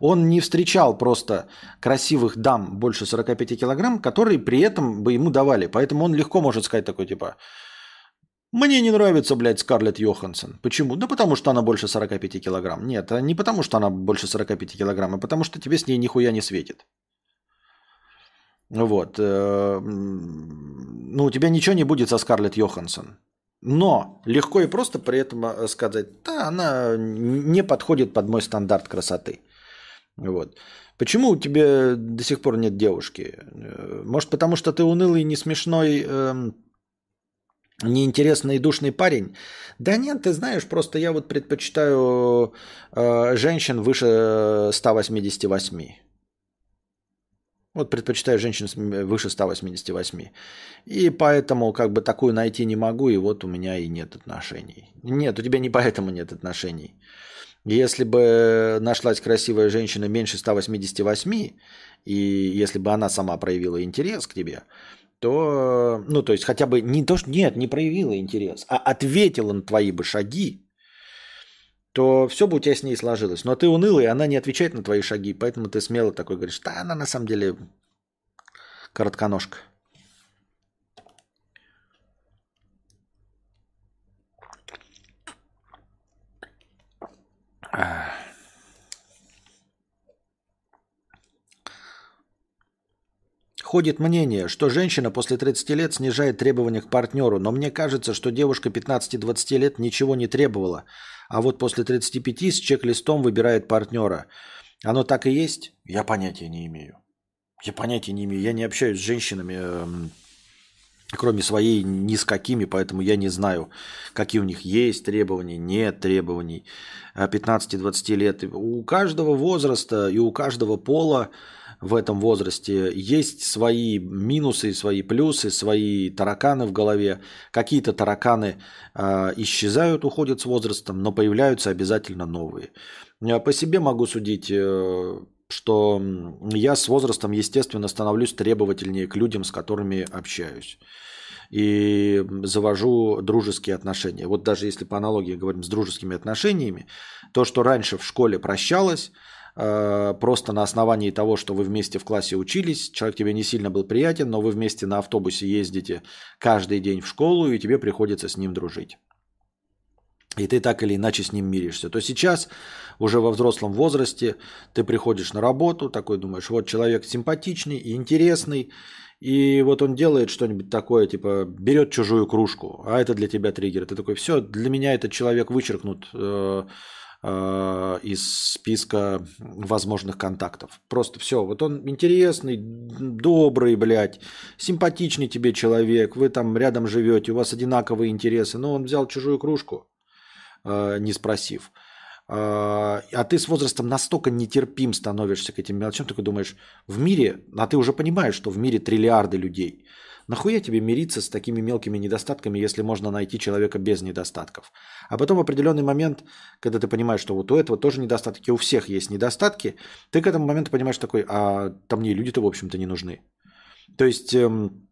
Он не встречал просто красивых дам больше 45 килограмм, которые при этом бы ему давали. Поэтому он легко может сказать такой типа, мне не нравится, блядь, Скарлетт Йоханссон. Почему? Да потому что она больше 45 килограмм. Нет, а не потому что она больше 45 килограмм, а потому что тебе с ней нихуя не светит. Вот. Э, ну, у тебя ничего не будет со Скарлетт Йоханссон. Но легко и просто при этом э, сказать, да, она не подходит под мой стандарт красоты. Вот. Почему у тебя до сих пор нет девушки? Э, может, потому что ты унылый, не смешной, эм, неинтересный и душный парень. Да нет, ты знаешь, просто я вот предпочитаю э, женщин выше 188. Вот предпочитаю женщин выше 188. И поэтому как бы такую найти не могу, и вот у меня и нет отношений. Нет, у тебя не поэтому нет отношений. Если бы нашлась красивая женщина меньше 188, и если бы она сама проявила интерес к тебе, то, ну, то есть хотя бы не то, что нет, не проявила интерес, а ответила на твои бы шаги, то все бы у тебя с ней сложилось. Но ты унылый, она не отвечает на твои шаги, поэтому ты смело такой говоришь, да, она на самом деле коротконожка. Ходит мнение, что женщина после 30 лет снижает требования к партнеру, но мне кажется, что девушка 15-20 лет ничего не требовала, а вот после 35 с чек-листом выбирает партнера. Оно так и есть? Я понятия не имею. Я понятия не имею. Я не общаюсь с женщинами, эм, кроме своей, ни с какими, поэтому я не знаю, какие у них есть требования, нет требований. 15-20 лет. У каждого возраста и у каждого пола в этом возрасте есть свои минусы, свои плюсы, свои тараканы в голове. Какие-то тараканы э, исчезают, уходят с возрастом, но появляются обязательно новые. Я по себе могу судить, э, что я с возрастом, естественно, становлюсь требовательнее к людям, с которыми общаюсь и завожу дружеские отношения. Вот даже если по аналогии говорим с дружескими отношениями, то, что раньше в школе прощалось, Э, просто на основании того, что вы вместе в классе учились, человек тебе не сильно был приятен, но вы вместе на автобусе ездите каждый день в школу, и тебе приходится с ним дружить. И ты так или иначе с ним миришься. То сейчас, уже во взрослом возрасте, ты приходишь на работу, такой думаешь, вот человек симпатичный и интересный, и вот он делает что-нибудь такое, типа берет чужую кружку, а это для тебя триггер. Ты такой, все, для меня этот человек вычеркнут э, Э, из списка возможных контактов. Просто все. Вот он интересный, добрый, блядь, симпатичный тебе человек, вы там рядом живете, у вас одинаковые интересы, но он взял чужую кружку, не спросив. Э, а ты с возрастом настолько нетерпим становишься к этим мелочам, ты думаешь, в мире, а ты уже понимаешь, что в мире триллиарды людей – Нахуя тебе мириться с такими мелкими недостатками, если можно найти человека без недостатков? А потом в определенный момент, когда ты понимаешь, что вот у этого тоже недостатки, у всех есть недостатки, ты к этому моменту понимаешь такой, а там мне люди-то, в общем-то, не нужны. То есть эм,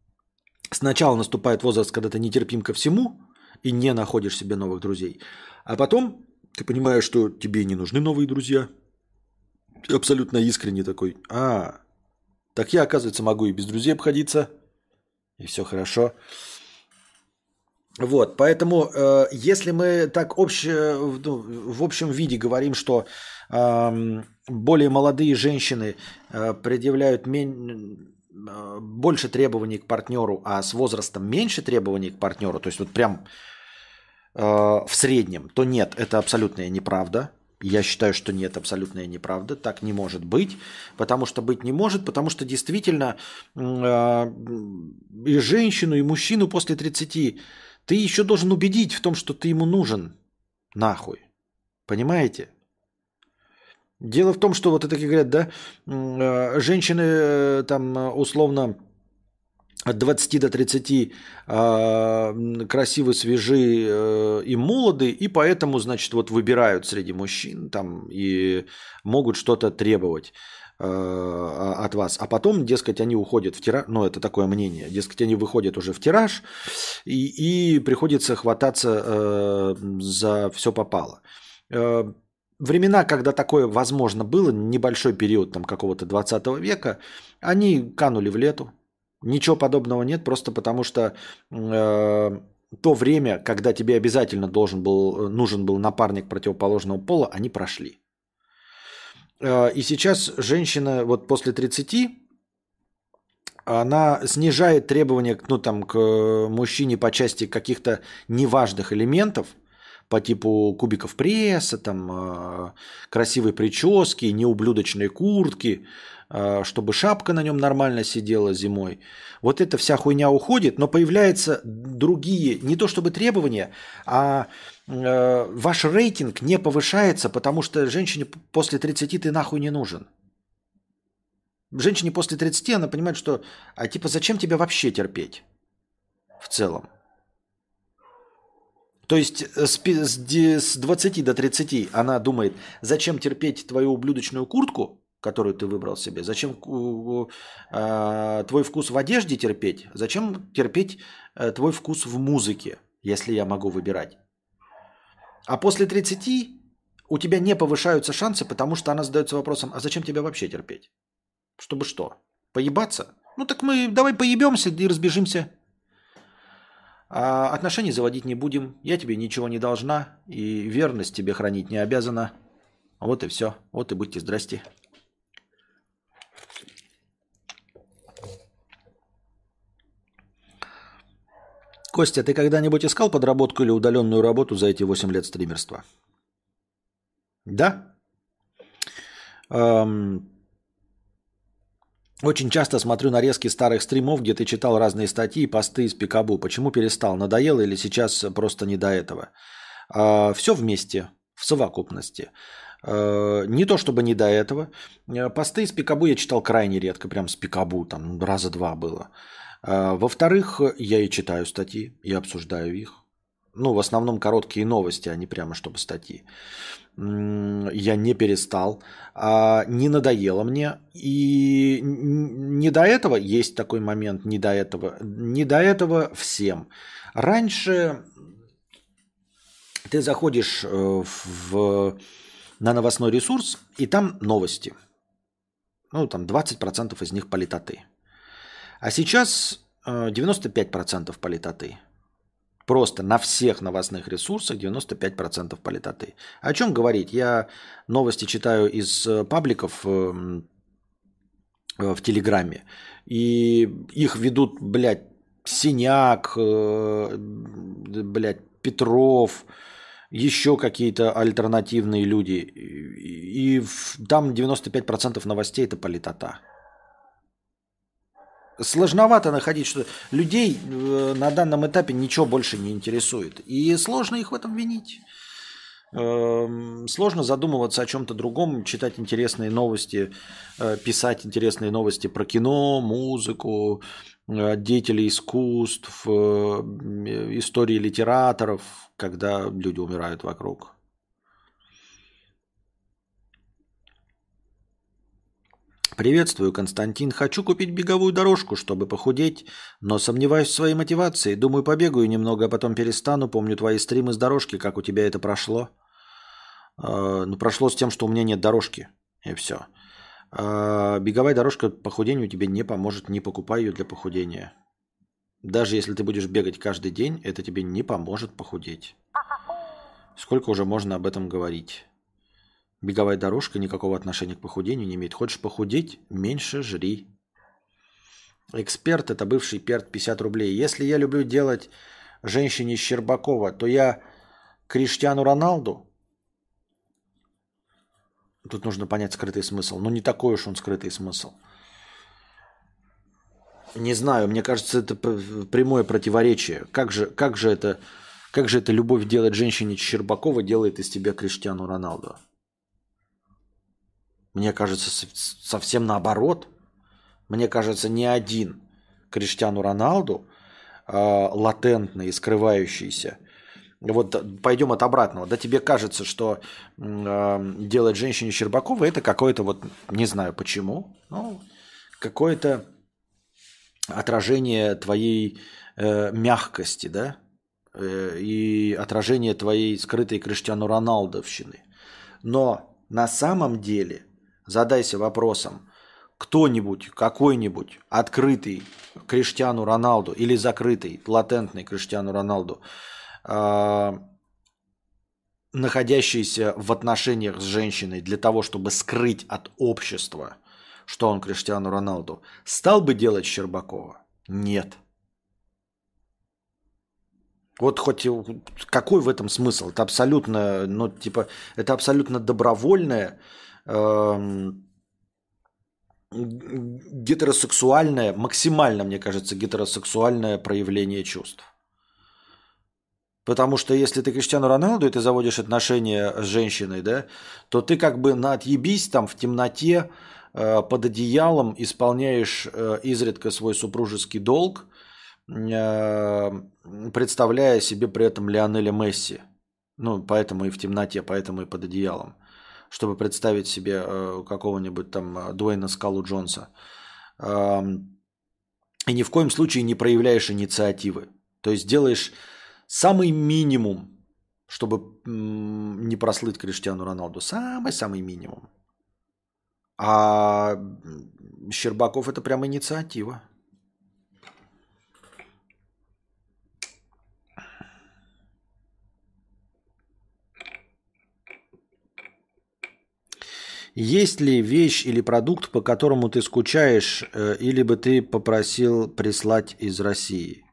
сначала наступает возраст, когда ты нетерпим ко всему и не находишь себе новых друзей. А потом ты понимаешь, что тебе не нужны новые друзья. абсолютно искренне такой, а, так я, оказывается, могу и без друзей обходиться – и все хорошо. Вот, поэтому, э, если мы так обще, ну, в общем виде говорим, что э, более молодые женщины э, предъявляют мен... Э, больше требований к партнеру, а с возрастом меньше требований к партнеру, то есть вот прям в среднем, то нет, это абсолютная неправда. Я считаю, что нет, абсолютная неправда. Так не может быть. Потому что быть не может, потому что действительно э, и женщину, и мужчину после 30 ты еще должен убедить в том, что ты ему нужен. Нахуй. Понимаете? Дело в том, что вот это, как говорят, да, э, женщины э, там условно от 20 до 30 э, а, красивы, свежи э, и молоды, и поэтому, значит, вот выбирают среди мужчин там и могут что-то требовать э, от вас. А потом, дескать, они уходят в тираж, ну, это такое мнение, дескать, они выходят уже в тираж, и, и приходится хвататься э, за все попало. Э, времена, когда такое возможно было, небольшой период там какого-то 20 века, они канули в лету, Ничего подобного нет, просто потому что э, то время, когда тебе обязательно должен был, нужен был напарник противоположного пола, они прошли. Э, и сейчас женщина вот после 30, она снижает требования ну, там, к мужчине по части каких-то неважных элементов, по типу кубиков пресса, там, э, красивой прически, неублюдочной куртки, э, чтобы шапка на нем нормально сидела зимой. Вот эта вся хуйня уходит, но появляются другие, не то чтобы требования, а э, ваш рейтинг не повышается, потому что женщине после 30 ты нахуй не нужен. Женщине после 30 она понимает, что а типа зачем тебя вообще терпеть в целом? То есть э, с, с 20 до 30 она думает, зачем терпеть твою ублюдочную куртку, которую ты выбрал себе, зачем э, твой вкус в одежде терпеть, зачем терпеть э, твой вкус в музыке, если я могу выбирать. А после 30 у тебя не повышаются шансы, потому что она задается вопросом, а зачем тебя вообще терпеть? Чтобы что? Поебаться? Ну так мы давай поебемся и разбежимся. А отношений заводить не будем. Я тебе ничего не должна. И верность тебе хранить не обязана. Вот и все. Вот и будьте здрасте. Костя, ты когда-нибудь искал подработку или удаленную работу за эти 8 лет стримерства? Да. Эм, очень часто смотрю нарезки старых стримов, где ты читал разные статьи и посты из Пикабу. Почему перестал? Надоело или сейчас просто не до этого? А, все вместе, в совокупности. А, не то чтобы не до этого. А, посты из Пикабу я читал крайне редко, прям с Пикабу, там раза два было. Во-вторых, я и читаю статьи, и обсуждаю их. Ну, в основном короткие новости, а не прямо чтобы статьи я не перестал, а не надоело мне. И не до этого есть такой момент, не до этого, не до этого всем. Раньше ты заходишь э, в, на новостной ресурс, и там новости. Ну, там 20% из них политоты. А сейчас 95% э, политоты. Просто на всех новостных ресурсах 95% политоты. О чем говорить? Я новости читаю из э, пабликов э, э, в Телеграме. И их ведут, блядь, Синяк, блядь, Петров, еще какие-то альтернативные люди. И там 95% новостей это политота сложновато находить, что людей э, на данном этапе ничего больше не интересует. И сложно их в этом винить. Эм, сложно задумываться о чем-то другом, читать интересные новости, э, писать интересные новости про кино, музыку, э, деятелей искусств, истории литераторов, когда люди умирают вокруг. Приветствую, Константин. Хочу купить беговую дорожку, чтобы похудеть, но сомневаюсь в своей мотивации. Думаю, побегаю немного, а потом перестану. Помню твои стримы с дорожки, как у тебя это прошло. Э, ну, прошло с тем, что у меня нет дорожки. И все. Э, беговая дорожка похудению тебе не поможет. Не покупай ее для похудения. Даже если ты будешь бегать каждый день, это тебе не поможет похудеть. Сколько уже можно об этом говорить? Беговая дорожка никакого отношения к похудению не имеет. Хочешь похудеть? Меньше жри. Эксперт – это бывший перт 50 рублей. Если я люблю делать женщине Щербакова, то я Криштиану Роналду? Тут нужно понять скрытый смысл. Но не такой уж он скрытый смысл. Не знаю, мне кажется, это прямое противоречие. Как же, как же это, как же это любовь делать женщине Щербакова делает из тебя Криштиану Роналду? Мне кажется, совсем наоборот. Мне кажется, ни один Криштиану Роналду, э, латентный скрывающийся, вот пойдем от обратного. Да тебе кажется, что э, делать женщине Щербакова это какое-то вот, не знаю почему, ну, какое-то отражение твоей э, мягкости, да, э, и отражение твоей скрытой Криштиану Роналдовщины. Но на самом деле Задайся вопросом, кто-нибудь, какой-нибудь открытый Криштиану Роналду или закрытый, латентный Криштиану Роналду, э, находящийся в отношениях с женщиной для того, чтобы скрыть от общества, что он Криштиану Роналду, стал бы делать Щербакова? Нет. Вот хоть какой в этом смысл? Это абсолютно, ну, типа, это абсолютно добровольное, гетеросексуальное, максимально, мне кажется, гетеросексуальное проявление чувств. Потому что если ты Криштиану Роналду и ты заводишь отношения с женщиной, да, то ты как бы на отъебись там в темноте э, под одеялом исполняешь э, изредка свой супружеский долг, э, представляя себе при этом Лионеля Месси. Ну, поэтому и в темноте, поэтому и под одеялом. Чтобы представить себе э, какого-нибудь там э, Дуэйна Скалу Джонса. Эм, и ни в коем случае не проявляешь инициативы. То есть делаешь самый минимум, чтобы не прослыть Криштиану Роналду. Самый-самый минимум. А Щербаков это прям инициатива. Есть ли вещь или продукт, по которому ты скучаешь, э, или бы ты попросил прислать из России?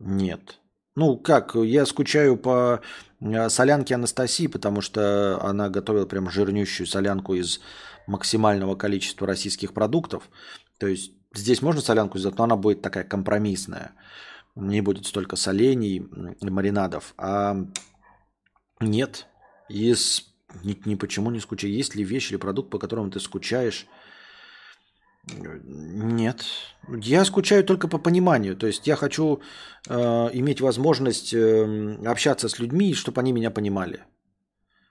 Нет. Ну как, я скучаю по э, солянке Анастасии, потому что она готовила прям жирнющую солянку из максимального количества российских продуктов. То есть здесь можно солянку сделать, но она будет такая компромиссная. Не будет столько солений и маринадов. А нет, из ни, ни почему не скучаю. Есть ли вещь или продукт, по которому ты скучаешь? Нет. Я скучаю только по пониманию. То есть я хочу э, иметь возможность э, общаться с людьми, чтобы они меня понимали.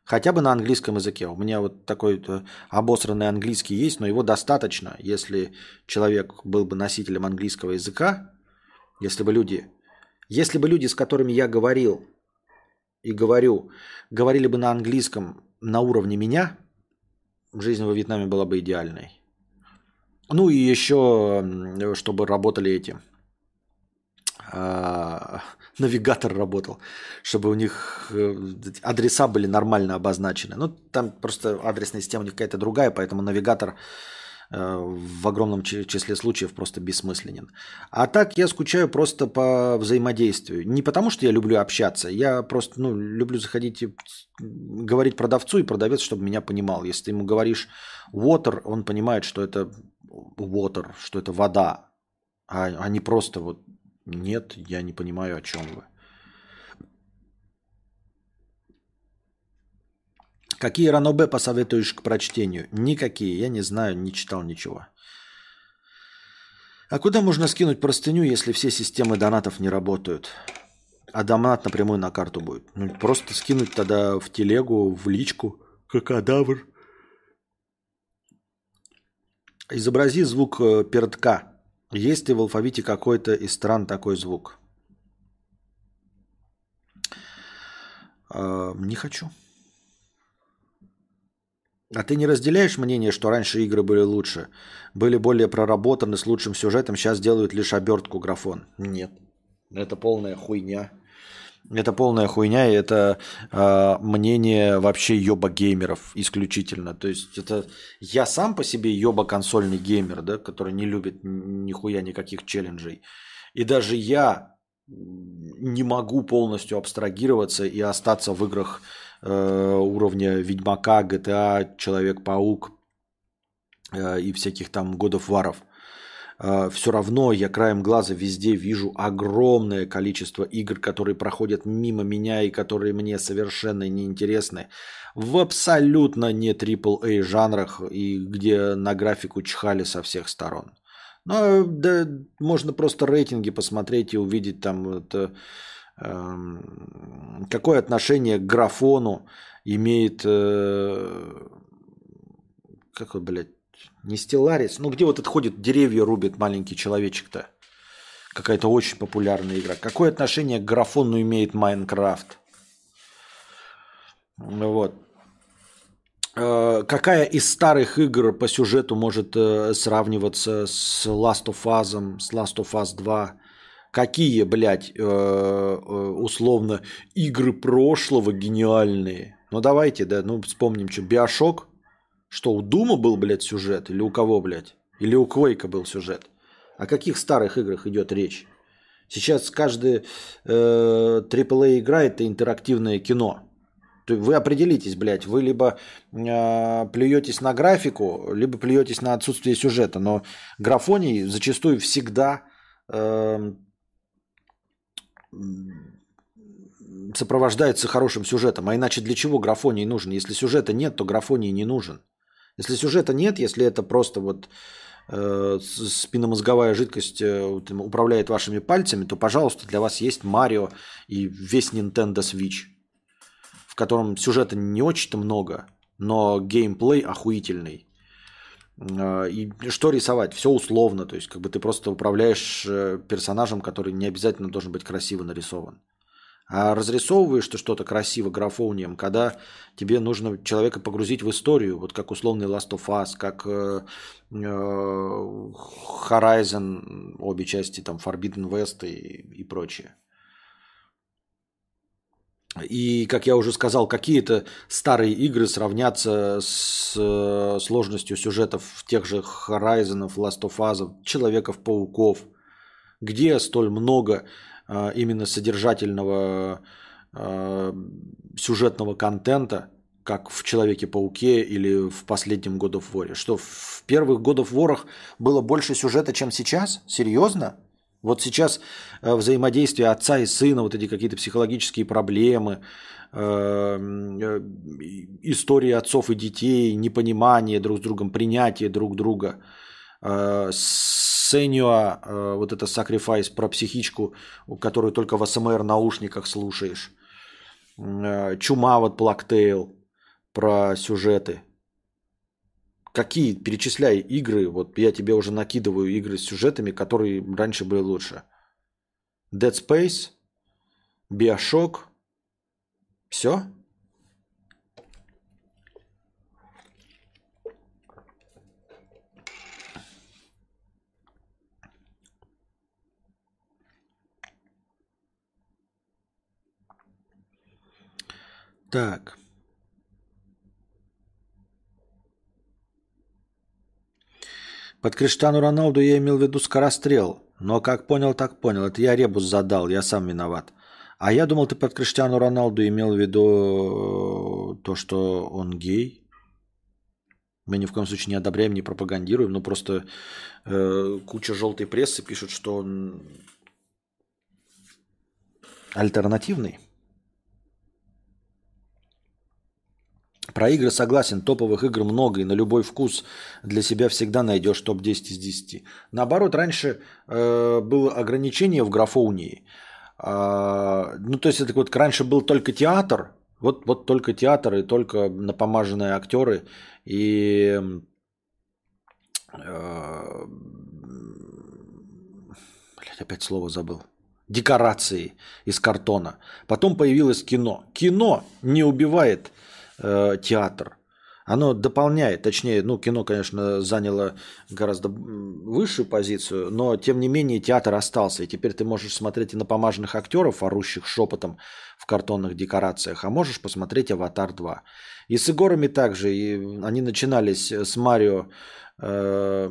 Хотя бы на английском языке. У меня вот такой э, обосранный английский есть, но его достаточно, если человек был бы носителем английского языка, если бы люди, если бы люди, с которыми я говорил и говорю, говорили бы на английском на уровне меня, жизнь во Вьетнаме была бы идеальной. Ну и еще, чтобы работали эти. а, навигатор работал, чтобы у них э, адреса были нормально обозначены. Ну, там просто адресная система у них какая-то другая, поэтому навигатор в огромном чи- числе случаев просто бессмысленен. А так я скучаю просто по взаимодействию. Не потому, что я люблю общаться, я просто ну, люблю заходить и говорить продавцу, и продавец, чтобы меня понимал. Если ты ему говоришь water, он понимает, что это water, что это вода, а, а не просто вот нет, я не понимаю, о чем вы. Какие ранобе посоветуешь к прочтению? Никакие, я не знаю, не читал ничего. А куда можно скинуть простыню, если все системы донатов не работают? А донат напрямую на карту будет. Ну, просто скинуть тогда в телегу, в личку. Какадавр. Изобрази звук э, пердка. Есть ли в алфавите какой-то из стран такой звук? А, не хочу. А ты не разделяешь мнение, что раньше игры были лучше? Были более проработаны, с лучшим сюжетом, сейчас делают лишь обертку графон? Нет. Это полная хуйня. Это полная хуйня, и это э, мнение вообще ёба геймеров исключительно. То есть это я сам по себе ёба консольный геймер, да, который не любит нихуя никаких челленджей. И даже я не могу полностью абстрагироваться и остаться в играх э, уровня Ведьмака, GTA, Человек-паук э, и всяких там God of War'ов. Все равно я краем глаза везде вижу огромное количество игр, которые проходят мимо меня и которые мне совершенно неинтересны. В абсолютно не AAA жанрах и где на графику чхали со всех сторон. Ну, да, можно просто рейтинги посмотреть и увидеть там это, какое отношение к графону имеет, э, как вот, блядь, не стелларис, ну где вот это ходит, деревья рубит маленький человечек-то. Какая-то очень популярная игра. Какое отношение к графону имеет Майнкрафт? Вот. Э, Какая из старых игр по сюжету может э, сравниваться с Last of Us, с Last of Us 2? Какие, блядь, э, э, условно, игры прошлого гениальные? Ну давайте, да, ну вспомним, что Биошок, что у Дума был, блядь, сюжет? Или у кого, блядь? Или у Квейка был сюжет? О каких старых играх идет речь? Сейчас каждый э, AAA игра это интерактивное кино. Вы определитесь, блядь, вы либо э, плюетесь на графику, либо плюетесь на отсутствие сюжета. Но графоний зачастую всегда э, сопровождается хорошим сюжетом. А иначе для чего графоний нужен? Если сюжета нет, то графоний не нужен. Если сюжета нет, если это просто вот э, спинномозговая жидкость э, управляет вашими пальцами, то, пожалуйста, для вас есть Марио и весь Nintendo Switch, в котором сюжета не очень-то много, но геймплей охуительный. Э, и что рисовать? Все условно. То есть, как бы ты просто управляешь э, персонажем, который не обязательно должен быть красиво нарисован. А разрисовываешь ты что-то красиво графонием, когда тебе нужно человека погрузить в историю, вот как условный Last of Us, как э, э, Horizon, обе части, там Forbidden West и, и прочее. И, как я уже сказал, какие-то старые игры сравнятся с э, сложностью сюжетов в тех же Horizon, Last of Us, Человеков-пауков, где столь много а, именно содержательного а, сюжетного контента, как в Человеке-пауке или в последнем God of War. Что в первых God of War было больше сюжета, чем сейчас? Серьезно? Вот сейчас э, взаимодействие отца и сына, вот эти какие-то психологические проблемы, э, э, истории отцов и детей, непонимание друг с другом, принятие друг друга, Сенюа, вот это Sacrifice про психичку, которую только в СМР наушниках слушаешь. Чума, вот Blacktail про сюжеты. Какие, перечисляй игры, вот я тебе уже накидываю игры с сюжетами, которые раньше были лучше. Dead Space, Bioshock, все? Так. Под Криштану Роналду я имел в виду скорострел. Но как понял, так понял. Это я ребус задал, я сам виноват. А я думал, ты под Криштиану Роналду имел в виду э, то, что он гей. Мы ни в коем случае не одобряем, не пропагандируем, но просто э, куча желтой прессы пишут, что он альтернативный. Про игры согласен, топовых игр много, и на любой вкус для себя всегда найдешь топ-10 из 10. Наоборот, раньше э, было ограничение в графоунии. Э, ну, то есть, это вот раньше был только театр, вот, вот только театр и только напомаженные актеры и э, блядь, опять слово забыл. Декорации из картона. Потом появилось кино. Кино не убивает театр. Оно дополняет, точнее, ну, кино, конечно, заняло гораздо высшую позицию, но, тем не менее, театр остался. И теперь ты можешь смотреть и на помаженных актеров, орущих шепотом в картонных декорациях, а можешь посмотреть «Аватар 2». И с играми также. И они начинались с Марио э,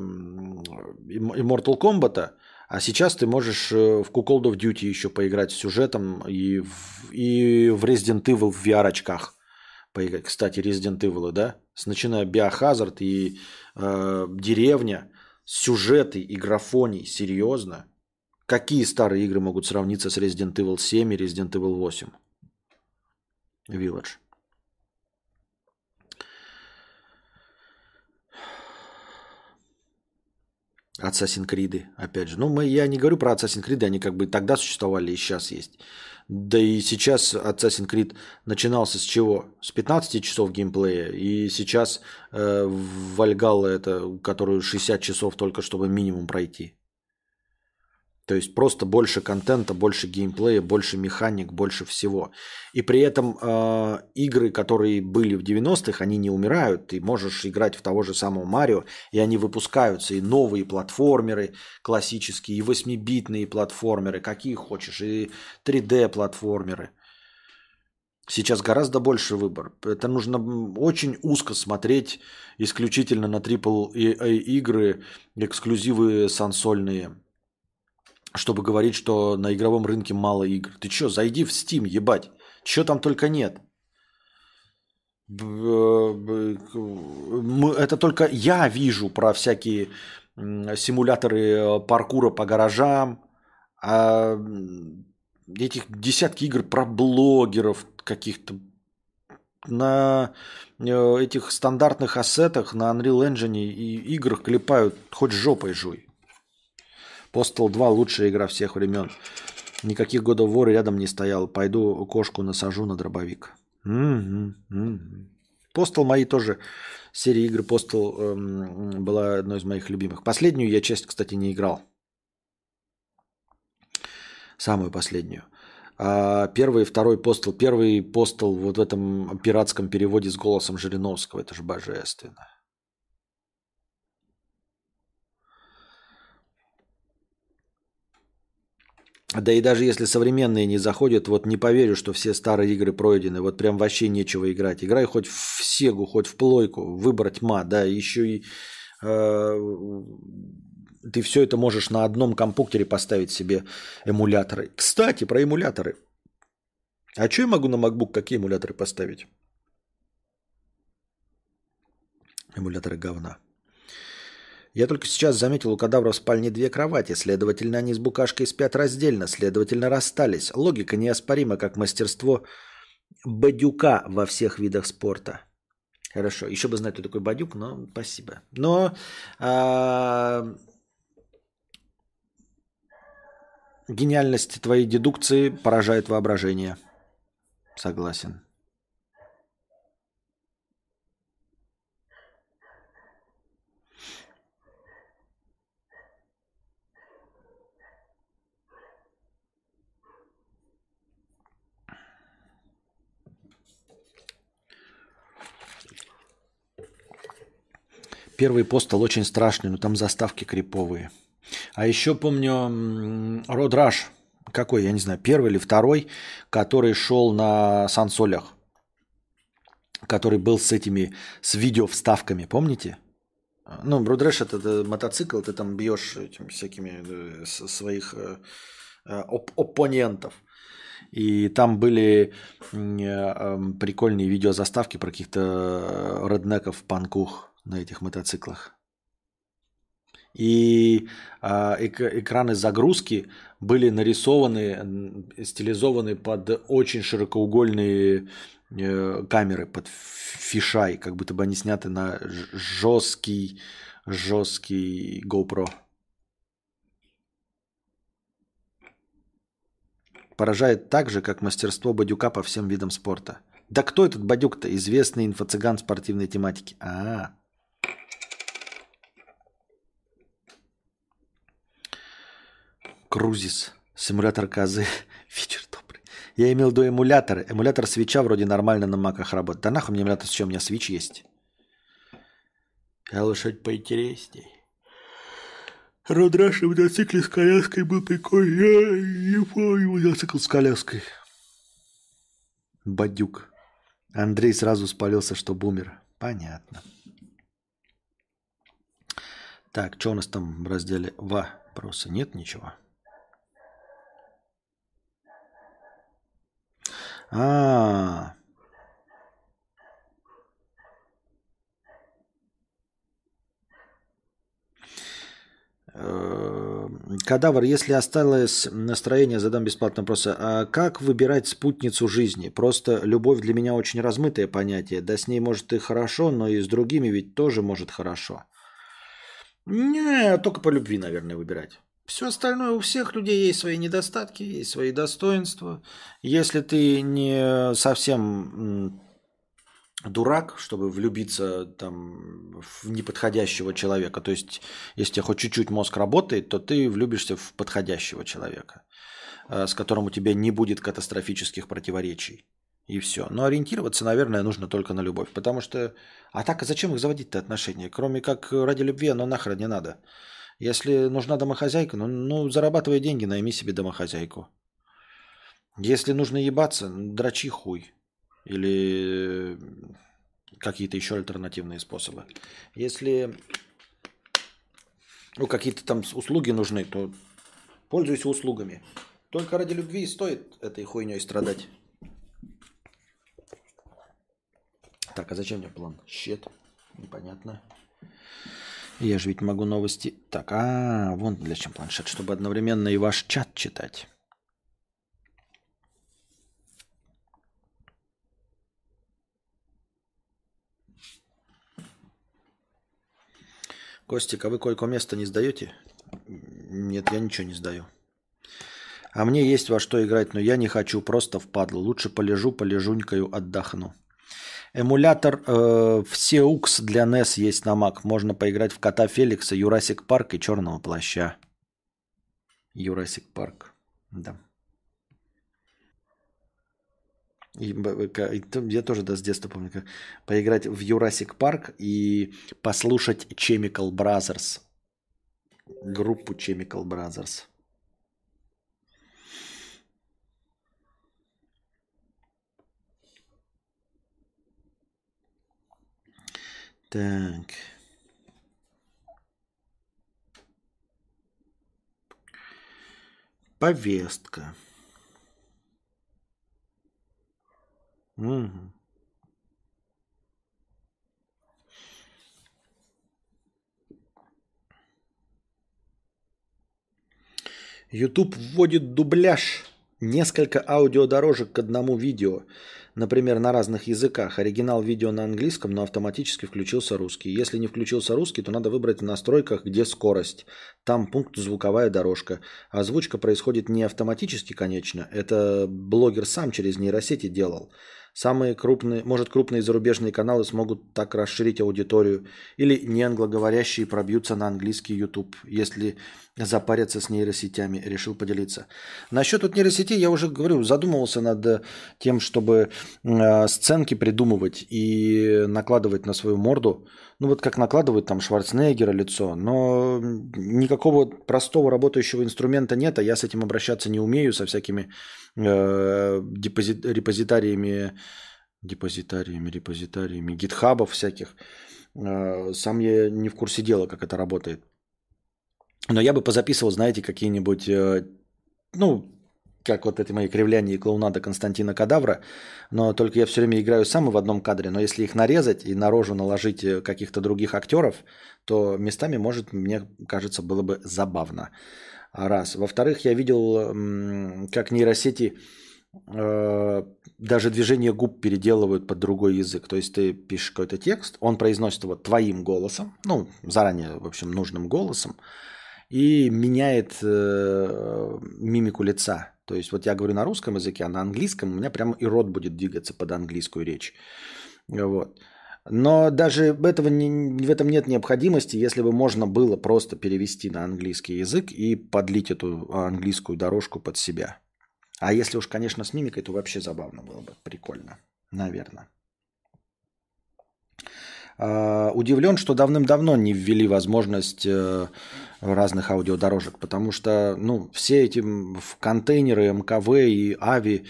Immortal Kombat, а сейчас ты можешь э, в of Duty еще поиграть с сюжетом и в, и в Resident Evil в VR-очках. Кстати, Resident Evil, да? С начиная Biohazard и э, деревня, сюжеты и графоний, серьезно? Какие старые игры могут сравниться с Resident Evil 7 и Resident Evil 8? Village. Assassin's Creed, опять же. Ну, мы, я не говорю про Assassin's Creed, они как бы тогда существовали и сейчас есть. Да и сейчас Assassin's Creed начинался с чего? С 15 часов геймплея. И сейчас э, Вальгалла это, которую 60 часов только чтобы минимум пройти. То есть просто больше контента, больше геймплея, больше механик, больше всего. И при этом э, игры, которые были в 90-х, они не умирают. Ты можешь играть в того же самого Марио, и они выпускаются. И новые платформеры классические, и 8-битные платформеры, какие хочешь, и 3D-платформеры. Сейчас гораздо больше выбор. Это нужно очень узко смотреть исключительно на AAA игры, эксклюзивы сансольные чтобы говорить, что на игровом рынке мало игр. Ты что, зайди в Steam, ебать. Чего там только нет. Это только я вижу про всякие симуляторы э, паркура по гаражам, а этих десятки игр про блогеров каких-то на э, этих стандартных ассетах на Unreal Engine и играх клепают хоть жопой жуй. Postal 2 лучшая игра всех времен. Никаких годов вор рядом не стоял. Пойду кошку насажу на дробовик. Угу, мои тоже серия игр Postal эм, была одной из моих любимых. Последнюю я часть, кстати, не играл. Самую последнюю. А первый и второй Postal. Первый Postal вот в этом пиратском переводе с голосом Жириновского. Это же божественно. Да и даже если современные не заходят, вот не поверю, что все старые игры пройдены. Вот прям вообще нечего играть. Играй хоть в Сегу, хоть в Плойку. Выбор тьма, да. Еще и э, ты все это можешь на одном компьютере поставить себе эмуляторы. Кстати, про эмуляторы. А что я могу на MacBook какие эмуляторы поставить? Эмуляторы говна. Я только сейчас заметил у кадавра в спальне две кровати, следовательно, они с букашкой спят раздельно, следовательно, расстались. Логика неоспорима, как мастерство бадюка во всех видах спорта. Хорошо, еще бы знать, кто такой бадюк, но спасибо. Но а, гениальность твоей дедукции поражает воображение. Согласен. Первый Postal очень страшный, но там заставки криповые. А еще помню Road Rash, какой, я не знаю, первый или второй, который шел на консолях, который был с этими, с видео вставками, помните? Ну, Road Rash это, это мотоцикл, ты там бьешь этими всякими э, своих э, э, оп оппонентов. И там были прикольные видеозаставки про каких-то реднеков, панков на этих мотоциклах. И э, экраны загрузки были нарисованы, стилизованы под очень широкоугольные э, камеры, под фишай, как будто бы они сняты на жесткий, жесткий GoPro. Поражает так же, как мастерство Бадюка по всем видам спорта. Да кто этот Бадюк-то? Известный инфо-цыган спортивной тематики. А, -а, -а. Крузис. Симулятор козы. Вечер добрый. Я имел в виду эмулятор. Эмулятор свеча вроде нормально на маках работает. Да нахуй мне эмулятор, с чем у меня свич есть. Я лошадь поинтересней. Родраш на мотоцикле с коляской был прикольный. Я не помню мотоцикл с коляской. Бадюк. Андрей сразу спалился, что бумер. Понятно. Так, что у нас там в разделе вопросы? Нет ничего? А. Э, кадавр, если осталось настроение, задам бесплатно вопрос. А как выбирать спутницу жизни? Просто любовь для меня очень размытое понятие. Да с ней может и хорошо, но и с другими ведь тоже может хорошо. Не, только по любви, наверное, выбирать. Все остальное у всех людей есть свои недостатки, есть свои достоинства. Если ты не совсем дурак, чтобы влюбиться там в неподходящего человека, то есть если хоть чуть-чуть мозг работает, то ты влюбишься в подходящего человека, э, с которым у тебя не будет катастрофических противоречий. И все. Но ориентироваться, наверное, нужно только на любовь. Потому что... А так, а зачем их заводить-то отношения? Кроме как ради любви, оно нахрен не надо. Если нужна домохозяйка, ну, ну зарабатывай деньги, найми себе домохозяйку. Если нужно ебаться, дрочи хуй. Или какие-то еще альтернативные способы. Если ну, какие-то там услуги нужны, то Пользуйся услугами. Только ради любви стоит этой хуйней страдать. Так, а зачем мне план? Щет. Непонятно. Я же ведь могу новости... Так, а, вон для чем планшет, чтобы одновременно и ваш чат читать. Костик, а вы койко-место не сдаете? Нет, я ничего не сдаю. А мне есть во что играть, но я не хочу, просто впадлу. Лучше полежу, полежунькаю, отдохну. Эмулятор э, FCEUX для NES есть на Mac. Можно поиграть в Кота Феликса, Jurassic Park и Черного Плаща. Jurassic Park, да. И, я тоже да, с детства помню, как поиграть в Jurassic Park и послушать Chemical Brothers. Группу Chemical Brothers. Так. Повестка. Угу. YouTube вводит дубляж. Несколько аудиодорожек к одному видео например, на разных языках. Оригинал видео на английском, но автоматически включился русский. Если не включился русский, то надо выбрать в настройках, где скорость. Там пункт звуковая дорожка. Озвучка происходит не автоматически, конечно. Это блогер сам через нейросети делал. Самые крупные, может, крупные зарубежные каналы смогут так расширить аудиторию. Или неанглоговорящие пробьются на английский YouTube, если запарятся с нейросетями. Решил поделиться. Насчет вот нейросетей я уже говорю, задумывался над тем, чтобы э, сценки придумывать и накладывать на свою морду. Ну вот как накладывают там Шварценеггера лицо. Но никакого простого работающего инструмента нет, а я с этим обращаться не умею, со всякими э, депозит, репозитариями, депозитариями, репозитариями, гитхабов всяких. Э, сам я не в курсе дела, как это работает. Но я бы позаписывал, знаете, какие-нибудь, э, ну, как вот эти мои кривляния и клоунада Константина Кадавра, но только я все время играю сам в одном кадре, но если их нарезать и на рожу наложить э, каких-то других актеров, то местами, может, мне кажется, было бы забавно. Раз. Во-вторых, я видел, как нейросети э, даже движение губ переделывают под другой язык. То есть ты пишешь какой-то текст, он произносит его твоим голосом, ну, заранее, в общем, нужным голосом, и меняет э, мимику лица. То есть вот я говорю на русском языке, а на английском у меня прямо и рот будет двигаться под английскую речь. Вот. Но даже этого не, в этом нет необходимости, если бы можно было просто перевести на английский язык и подлить эту английскую дорожку под себя. А если уж, конечно, с мимикой, то вообще забавно было бы. Прикольно. Наверное. Uh, удивлен, что давным-давно не ввели возможность uh, разных аудиодорожек, потому что ну, все эти контейнеры МКВ и АВИ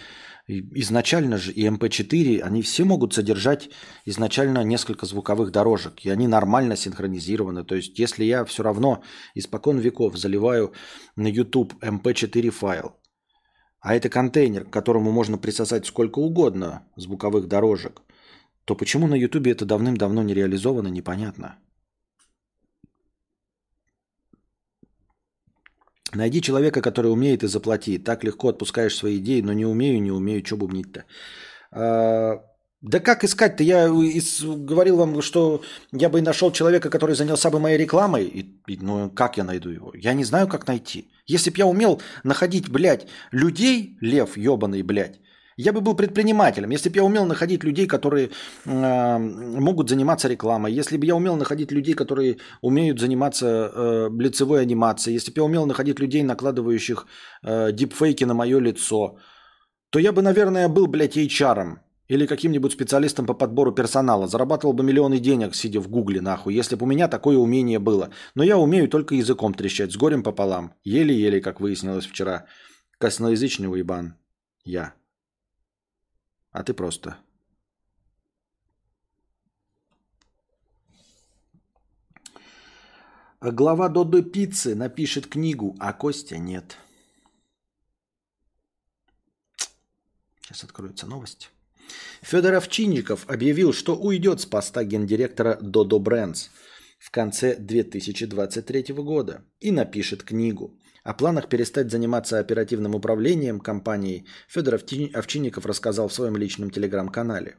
изначально же и MP4, они все могут содержать изначально несколько звуковых дорожек, и они нормально синхронизированы. То есть, если я все равно испокон веков заливаю на YouTube MP4 файл, а это контейнер, к которому можно присосать сколько угодно звуковых дорожек, то почему на YouTube это давным-давно не реализовано, непонятно. Найди человека, который умеет, и заплати. Так легко отпускаешь свои идеи, но не умею, не умею, что бубнить-то. Да как искать-то? Я говорил вам, что я бы нашел человека, который занялся бы моей рекламой. И, и, ну, как я найду его? Я не знаю, как найти. Если бы я умел находить, блядь, людей, лев ебаный, блядь, я бы был предпринимателем, если бы я умел находить людей, которые э, могут заниматься рекламой, если бы я умел находить людей, которые умеют заниматься э, лицевой анимацией, если бы я умел находить людей, накладывающих э, дипфейки на мое лицо, то я бы, наверное, был, блядь, HR или каким-нибудь специалистом по подбору персонала. Зарабатывал бы миллионы денег, сидя в гугле нахуй, если бы у меня такое умение было. Но я умею только языком трещать, с горем пополам. Еле-еле, как выяснилось вчера. Косноязычный уебан. Я. А ты просто. Глава Додо Пиццы напишет книгу, а Костя нет. Сейчас откроется новость. Федор Овчинников объявил, что уйдет с поста гендиректора Dodo Brands в конце 2023 года и напишет книгу. О планах перестать заниматься оперативным управлением компанией Федор Овчинников рассказал в своем личном телеграм-канале.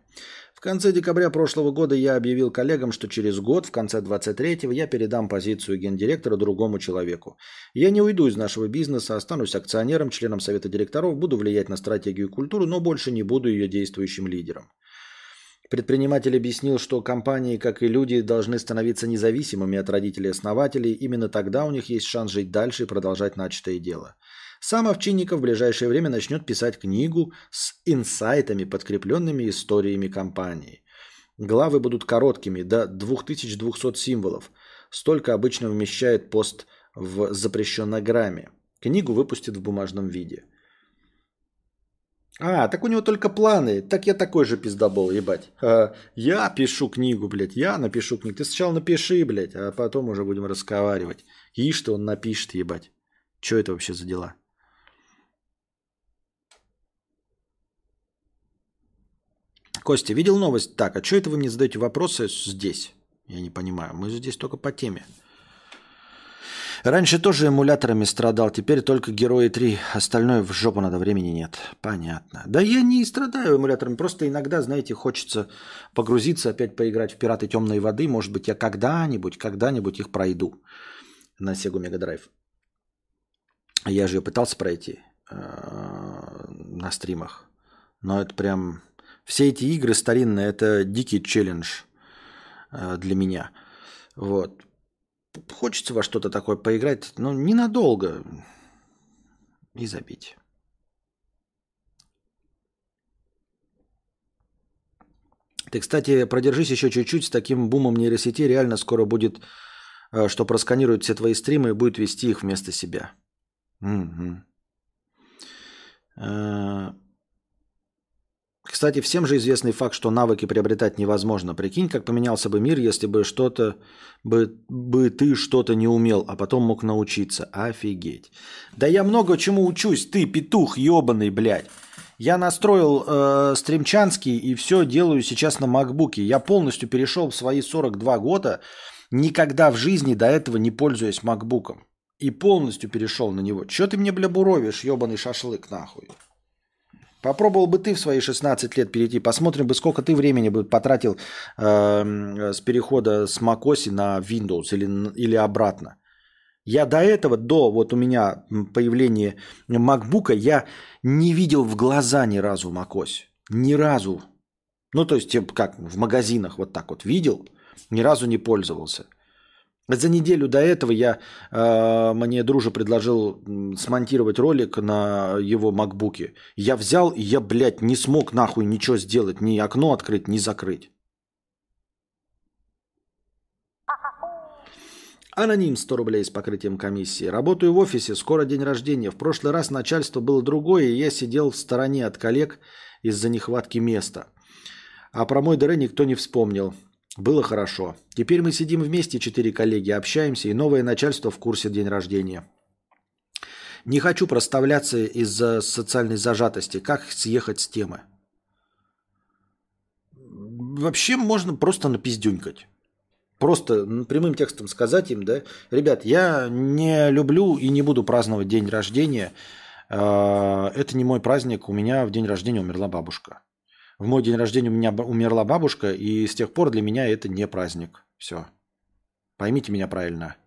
В конце декабря прошлого года я объявил коллегам, что через год, в конце 23-го, я передам позицию гендиректора другому человеку. Я не уйду из нашего бизнеса, останусь акционером, членом совета директоров, буду влиять на стратегию и культуру, но больше не буду ее действующим лидером. Предприниматель объяснил, что компании, как и люди, должны становиться независимыми от родителей-основателей. Именно тогда у них есть шанс жить дальше и продолжать начатое дело. Сам Овчинников в ближайшее время начнет писать книгу с инсайтами, подкрепленными историями компании. Главы будут короткими, до 2200 символов. Столько обычно вмещает пост в запрещеннограмме. Книгу выпустят в бумажном виде. А, так у него только планы. Так я такой же пиздобол, ебать. А, я пишу книгу, блядь. Я напишу книгу. Ты сначала напиши, блядь, а потом уже будем разговаривать. И что он напишет, ебать. Что это вообще за дела? Костя, видел новость? Так, а что это вы мне задаете вопросы здесь? Я не понимаю. Мы здесь только по теме. Раньше тоже эмуляторами страдал, теперь только Герои 3. Остальное в жопу надо, времени нет. Понятно. Да я не страдаю эмуляторами, просто иногда, знаете, хочется погрузиться, опять поиграть в «Пираты темной воды». Может быть, я когда-нибудь, когда-нибудь их пройду на Sega Mega Drive. Я же ее пытался пройти э, на стримах. Но это прям все эти игры старинные, это дикий челлендж э, для меня. Вот. Хочется во что-то такое поиграть, но ненадолго и забить. Ты, кстати, продержись еще чуть-чуть, с таким бумом нейросети реально скоро будет, э, что просканирует все твои стримы и будет вести их вместо себя. Угу. Кстати, всем же известный факт, что навыки приобретать невозможно. Прикинь, как поменялся бы мир, если бы что-то бы, бы ты что-то не умел, а потом мог научиться. Офигеть. Да я много чему учусь, ты петух ебаный, блядь. Я настроил э, стримчанский и все делаю сейчас на макбуке. Я полностью перешел в свои 42 года, никогда в жизни до этого не пользуясь макбуком. И полностью перешел на него. Че ты мне, бля, буровишь, ебаный шашлык, нахуй? Попробовал бы ты в свои 16 лет перейти, посмотрим бы, сколько ты времени бы потратил э, с перехода с macOS на Windows или, или обратно. Я до этого, до вот у меня появления MacBook, я не видел в глаза ни разу macOS. Ни разу. Ну, то есть, как в магазинах вот так вот видел, ни разу не пользовался. За неделю до этого я, э, мне дружа предложил смонтировать ролик на его макбуке. Я взял, и я, блядь, не смог нахуй ничего сделать. Ни окно открыть, ни закрыть. Аноним 100 рублей с покрытием комиссии. Работаю в офисе, скоро день рождения. В прошлый раз начальство было другое, и я сидел в стороне от коллег из-за нехватки места. А про мой ДР никто не вспомнил. Было хорошо. Теперь мы сидим вместе, четыре коллеги, общаемся, и новое начальство в курсе день рождения. Не хочу проставляться из-за социальной зажатости. Как съехать с темы? Вообще можно просто напиздюнькать. Просто прямым текстом сказать им, да, ребят, я не люблю и не буду праздновать день рождения. А, это не мой праздник, у меня в день рождения умерла бабушка. В мой день рождения у меня умерла бабушка, и с тех пор для меня это не праздник. Все. Поймите меня правильно.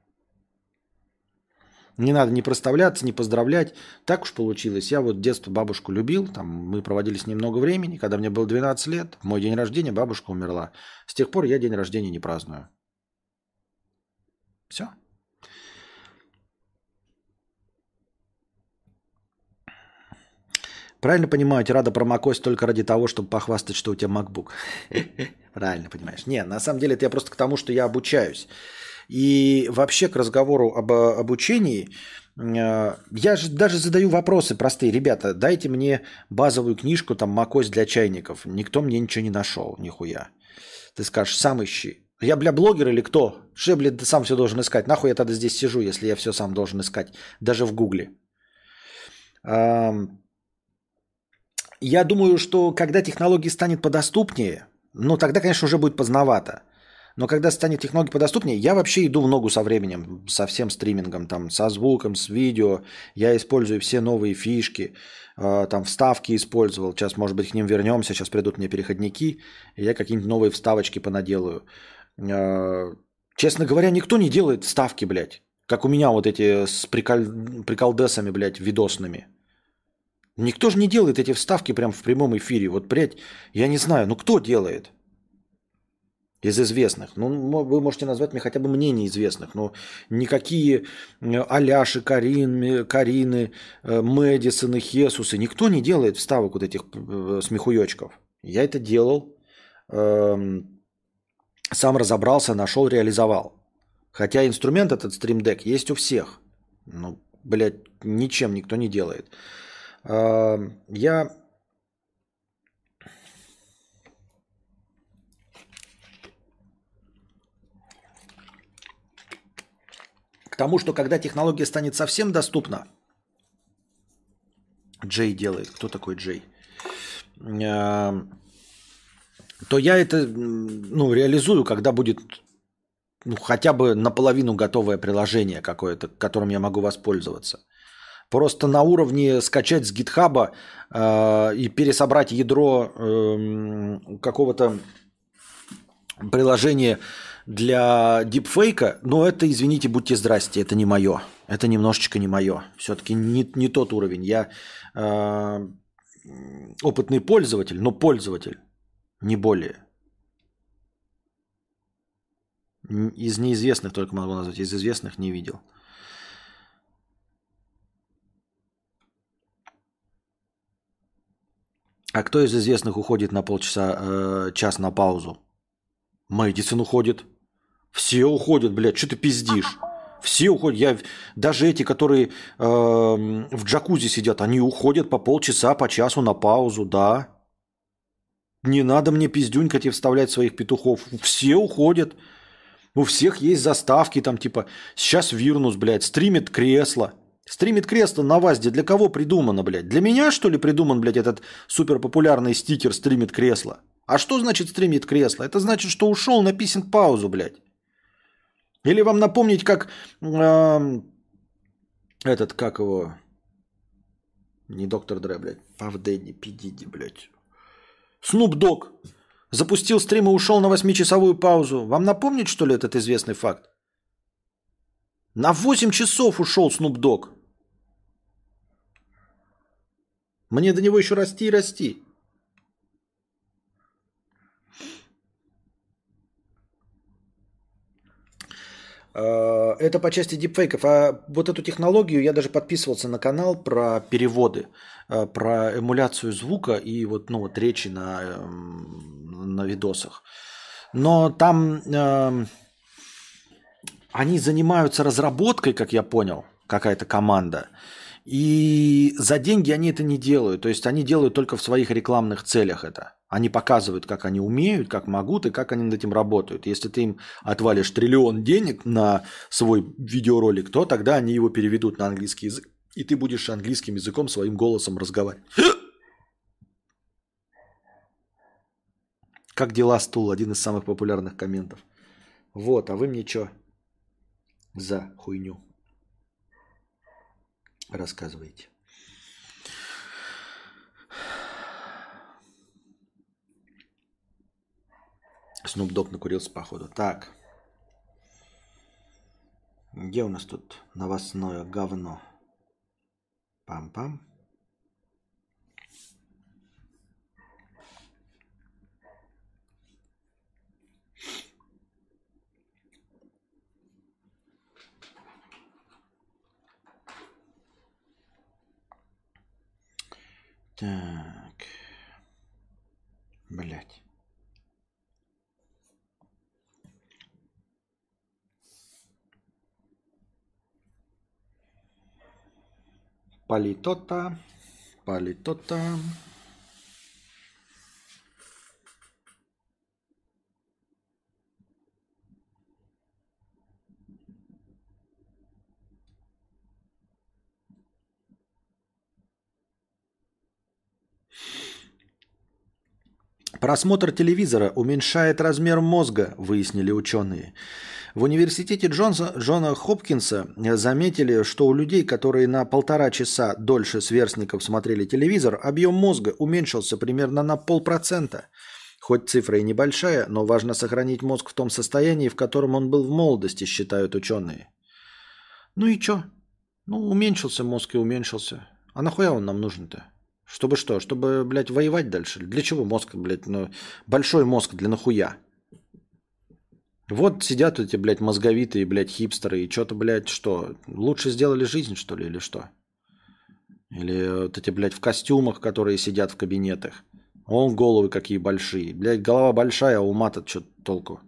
Не надо не проставляться, не поздравлять. Так уж получилось. Я вот детство бабушку любил. Там мы проводили с ней много времени. Когда мне было 12 лет, в мой день рождения бабушка умерла. С тех пор я день рождения не праздную. Все. Правильно понимаю, рада промокость только ради того, чтобы похвастать, что у тебя MacBook. Правильно понимаешь. Не, на самом деле это я просто к тому, что я обучаюсь. И вообще к разговору об обучении, э, я же даже задаю вопросы простые. Ребята, дайте мне базовую книжку, там, macOS для чайников. Никто мне ничего не нашел, нихуя. Ты скажешь, сам ищи. Я, бля, блогер или кто? Что, бля, ты сам все должен искать? Нахуй я тогда здесь сижу, если я все сам должен искать? Даже в Гугле. Я думаю, что когда технология станет подоступнее, ну тогда, конечно, уже будет поздновато. Но когда станет технология подоступнее, я вообще иду в ногу со временем, со всем стримингом, там, со звуком, с видео. Я использую все новые фишки, э, там, вставки использовал. Сейчас, может быть, к ним вернемся. Сейчас придут мне переходники, и я какие-нибудь новые вставочки понаделаю. Э, честно говоря, никто не делает вставки, блядь. Как у меня вот эти с прикол... приколдесами, блядь, видосными. Никто же не делает эти вставки прям в прямом эфире. Вот, блядь, я не знаю, ну кто делает? Из известных. Ну, вы можете назвать мне хотя бы мне неизвестных, но никакие э, Аляши, Карин, Карины, э, Мэдисоны, Хесусы, никто не делает вставок вот этих э, смехуёчков. Я это делал, эм, сам разобрался, нашел, реализовал. Хотя инструмент этот Deck есть у всех. Ну, блядь, ничем никто не делает. Я К тому, что когда технология станет совсем доступна, Джей делает. Кто такой Джей? То я это ну, реализую, когда будет ну, хотя бы наполовину готовое приложение какое-то, которым я могу воспользоваться. Просто на уровне скачать с гитхаба э, и пересобрать ядро э, какого-то приложения для дипфейка, но это, извините, будьте здрасте, это не мое. Это немножечко не мое. Все-таки не, не тот уровень. Я э, опытный пользователь, но пользователь, не более. Из неизвестных только могу назвать, из известных не видел. А кто из известных уходит на полчаса, э, час на паузу? Мэдисон уходит. Все уходят, блядь, что ты пиздишь? Все уходят. Я, даже эти, которые э, в джакузи сидят, они уходят по полчаса, по часу на паузу, да. Не надо мне пиздюнькать и вставлять своих петухов. Все уходят. У всех есть заставки, там типа, сейчас Вирнус, блядь, стримит кресло. Стримит кресло на ВАЗде для кого придумано, блядь? Для меня, что ли, придуман, блядь, этот суперпопулярный стикер стримит кресло? А что значит стримит кресло? Это значит, что ушел на писинг паузу, блядь. Или вам напомнить, как э, этот, как его, не доктор Дре, блядь, Пав Пидиди, блядь. Снуп Дог запустил стрим и ушел на 8-часовую паузу. Вам напомнить, что ли, этот известный факт? На 8 часов ушел Снуп Дог. Мне до него еще расти и расти. Э, это по части дипфейков. А вот эту технологию я даже подписывался на канал про переводы, э, про эмуляцию звука и вот, ну, вот речи на, эм, на видосах. Но там э, они занимаются разработкой, как я понял, какая-то команда. И за деньги они это не делают. То есть они делают только в своих рекламных целях это. Они показывают, как они умеют, как могут и как они над этим работают. Если ты им отвалишь триллион денег на свой видеоролик, то тогда они его переведут на английский язык. И ты будешь английским языком своим голосом разговаривать. Как дела, стул? Один из самых популярных комментов. Вот, а вы мне что за хуйню рассказываете? Снуп Дог накурился, походу. Так. Где у нас тут новостное говно? Пам-пам. Так. Блять. Политота. Политота. Просмотр телевизора уменьшает размер мозга, выяснили ученые. В университете Джонса, Джона Хопкинса заметили, что у людей, которые на полтора часа дольше сверстников смотрели телевизор, объем мозга уменьшился примерно на полпроцента. Хоть цифра и небольшая, но важно сохранить мозг в том состоянии, в котором он был в молодости, считают ученые. Ну и чё? Ну, уменьшился мозг и уменьшился. А нахуя он нам нужен-то? Чтобы что? Чтобы, блядь, воевать дальше? Для чего мозг, блядь? Ну, большой мозг для нахуя? Вот сидят эти, блядь, мозговитые, блядь, хипстеры и что-то, блядь, что? Лучше сделали жизнь, что ли, или что? Или вот эти, блядь, в костюмах, которые сидят в кабинетах. Он головы какие большие. Блядь, голова большая, а ума-то что толку?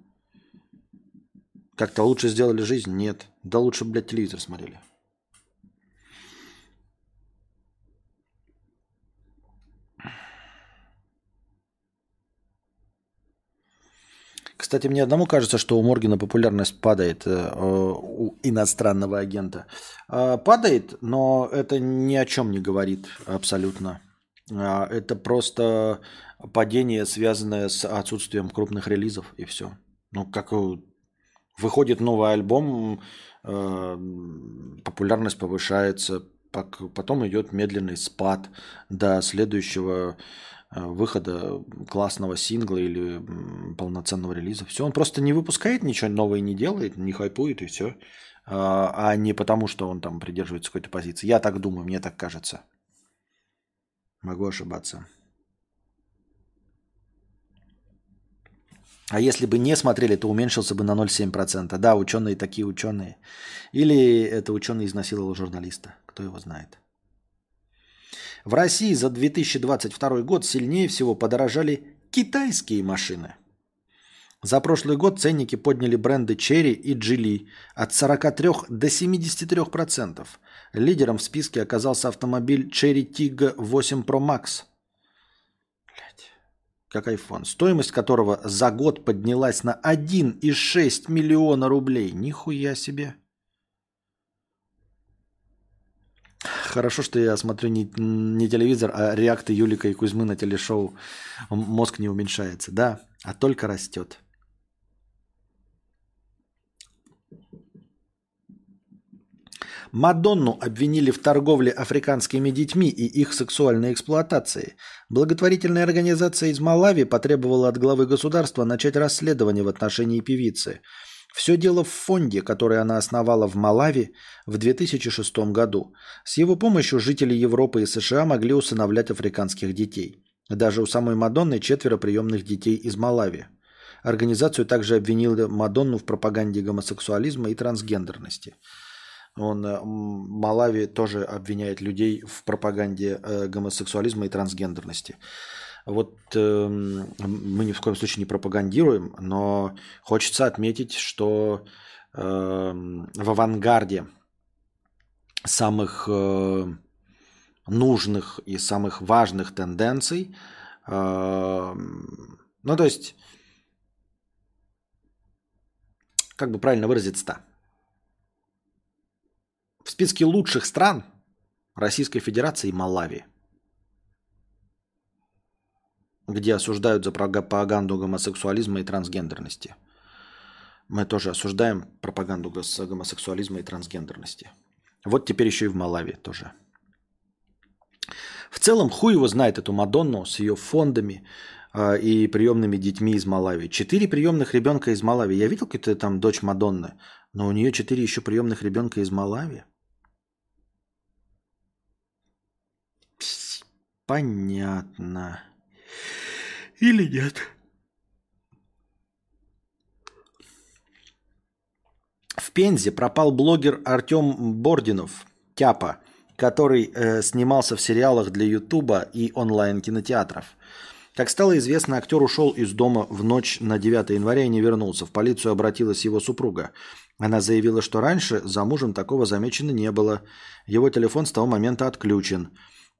Как-то лучше сделали жизнь? Нет. Да лучше, блядь, телевизор смотрели. Кстати, мне одному кажется, что у Моргина популярность падает э, у иностранного агента. Э, падает, но это ни о чем не говорит абсолютно. Э, это просто падение, связанное с отсутствием крупных релизов, и все. Ну, как выходит новый альбом, популярность повышается, потом идет медленный спад до следующего выхода классного сингла или полноценного релиза. Все, он просто не выпускает ничего нового не делает, не хайпует и все. А, а не потому, что он там придерживается какой-то позиции. Я так думаю, мне так кажется. Могу ошибаться. А если бы не смотрели, то уменьшился бы на 0,7%. Да, ученые такие ученые. Или это ученый изнасиловал журналиста. Кто его знает. В России за 2022 год сильнее всего подорожали китайские машины. За прошлый год ценники подняли бренды Cherry и Geely от 43 до 73%. Лидером в списке оказался автомобиль Cherry Tiggo 8 Pro Max. Блять, как iPhone. Стоимость которого за год поднялась на 1,6 миллиона рублей. Нихуя себе. Хорошо, что я смотрю не, не телевизор, а реакты Юлика и Кузьмы на телешоу. Мозг не уменьшается, да, а только растет. Мадонну обвинили в торговле африканскими детьми и их сексуальной эксплуатации. Благотворительная организация из Малави потребовала от главы государства начать расследование в отношении певицы – все дело в фонде, который она основала в Малави в 2006 году. С его помощью жители Европы и США могли усыновлять африканских детей. Даже у самой Мадонны четверо приемных детей из Малави. Организацию также обвинила Мадонну в пропаганде гомосексуализма и трансгендерности. Он, э, Малави тоже обвиняет людей в пропаганде э, гомосексуализма и трансгендерности. Вот э, мы ни в коем случае не пропагандируем, но хочется отметить, что э, в авангарде самых э, нужных и самых важных тенденций, э, ну то есть, как бы правильно выразиться-то, в списке лучших стран Российской Федерации Малави – где осуждают за пропаганду гомосексуализма и трансгендерности. Мы тоже осуждаем пропаганду гомосексуализма и трансгендерности. Вот теперь еще и в Малави тоже. В целом, хуй его знает эту Мадонну с ее фондами э, и приемными детьми из Малави. Четыре приемных ребенка из Малави. Я видел какую-то там дочь Мадонны, но у нее четыре еще приемных ребенка из Малави. Понятно. Или нет? В Пензе пропал блогер Артем Бординов, Тяпа, который э, снимался в сериалах для Ютуба и онлайн-кинотеатров. Как стало известно, актер ушел из дома в ночь на 9 января и не вернулся. В полицию обратилась его супруга. Она заявила, что раньше за мужем такого замечено не было. Его телефон с того момента отключен.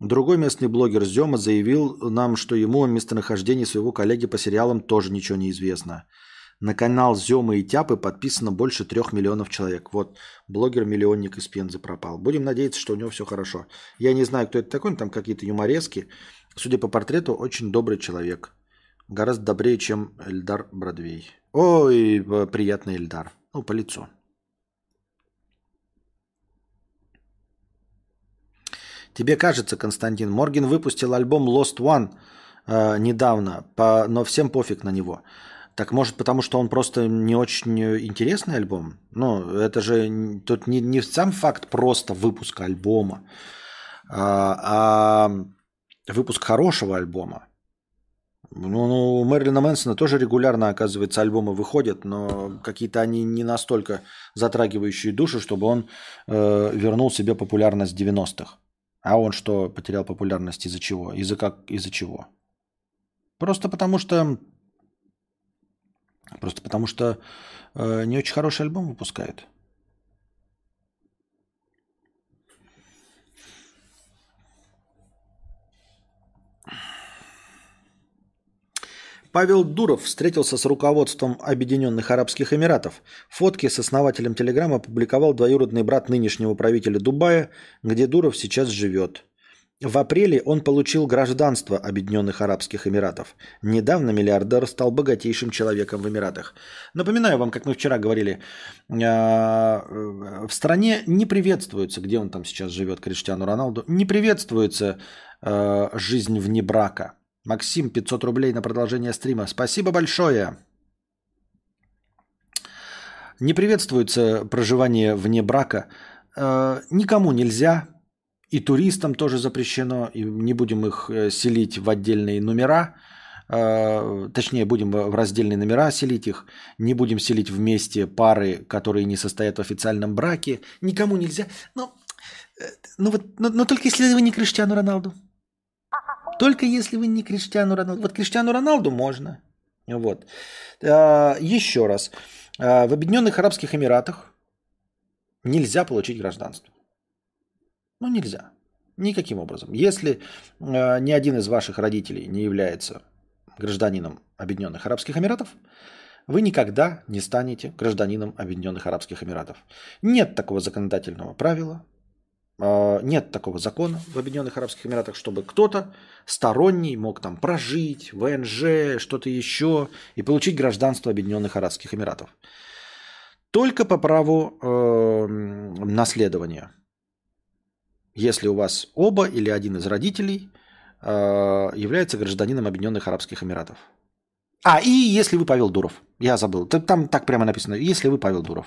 Другой местный блогер Зема заявил нам, что ему о местонахождении своего коллеги по сериалам тоже ничего не известно. На канал Зема и Тяпы подписано больше трех миллионов человек. Вот, блогер-миллионник из Пензы пропал. Будем надеяться, что у него все хорошо. Я не знаю, кто это такой, там какие-то юморески. Судя по портрету, очень добрый человек. Гораздо добрее, чем Эльдар Бродвей. Ой, приятный Эльдар. Ну, по лицу. Тебе кажется, Константин, Морген выпустил альбом Lost One э, недавно, по, но всем пофиг на него. Так может потому, что он просто не очень интересный альбом? Ну, это же тут не, не сам факт просто выпуска альбома, а, а выпуск хорошего альбома. Ну, ну, у Мэрилина Мэнсона тоже регулярно, оказывается, альбомы выходят, но какие-то они не настолько затрагивающие душу, чтобы он э, вернул себе популярность 90-х. А он что, потерял популярность из-за чего? Из-за как? Из-за чего? Просто потому что Просто потому что э, не очень хороший альбом выпускают. Павел Дуров встретился с руководством Объединенных Арабских Эмиратов. Фотки с основателем Телеграма опубликовал двоюродный брат нынешнего правителя Дубая, где Дуров сейчас живет. В апреле он получил гражданство Объединенных Арабских Эмиратов. Недавно миллиардер стал богатейшим человеком в Эмиратах. Напоминаю вам, как мы вчера говорили, а, в стране не приветствуется, где он там сейчас живет, Криштиану Роналду, не приветствуется а, жизнь вне брака. Максим, 500 рублей на продолжение стрима. Спасибо большое. Не приветствуется проживание вне брака. А, никому нельзя и туристам тоже запрещено, и не будем их э, селить в отдельные номера, э, точнее, будем в раздельные номера селить их, не будем селить вместе пары, которые не состоят в официальном браке, никому нельзя. Но, э, ну вот, но, но только если вы не Криштиану Роналду. Только если вы не Криштиану Роналду. Вот Криштиану Роналду можно. Вот. Еще раз. В Объединенных Арабских Эмиратах нельзя получить гражданство. Ну, нельзя. Никаким образом. Если э, ни один из ваших родителей не является гражданином Объединенных Арабских Эмиратов, вы никогда не станете гражданином Объединенных Арабских Эмиратов. Нет такого законодательного правила, нет такого закона в Объединенных Арабских Эмиратах, чтобы кто-то сторонний мог там прожить, ВНЖ, что-то еще и получить гражданство Объединенных Арабских Эмиратов. Только по праву э, наследования – если у вас оба или один из родителей э, является гражданином Объединенных Арабских Эмиратов. А, и если вы Павел Дуров. Я забыл. Там так прямо написано. Если вы Павел Дуров.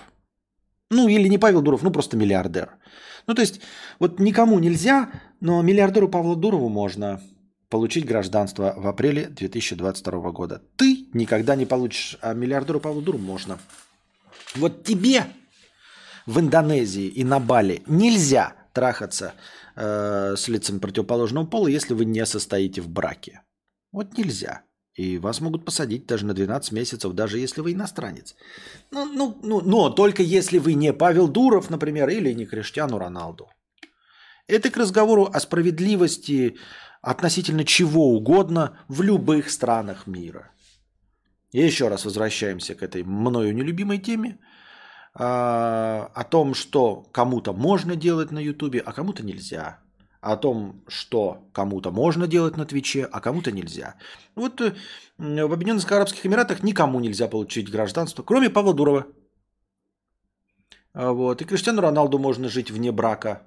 Ну, или не Павел Дуров, ну просто миллиардер. Ну, то есть, вот никому нельзя, но миллиардеру Павлу Дурову можно получить гражданство в апреле 2022 года. Ты никогда не получишь, а миллиардеру Павлу Дурову можно. Вот тебе в Индонезии и на Бали нельзя трахаться э, с лицами противоположного пола, если вы не состоите в браке. Вот нельзя. И вас могут посадить даже на 12 месяцев, даже если вы иностранец. Ну, ну, ну, но только если вы не Павел Дуров, например, или не Криштиану Роналду. Это к разговору о справедливости относительно чего угодно в любых странах мира. И еще раз возвращаемся к этой мною нелюбимой теме – а, о том, что кому-то можно делать на Ютубе, а кому-то нельзя. О том, что кому-то можно делать на Твиче, а кому-то нельзя. Вот э, в Объединенных Арабских Эмиратах никому нельзя получить гражданство, кроме Павла Дурова. А вот. И Криштиану Роналду можно жить вне брака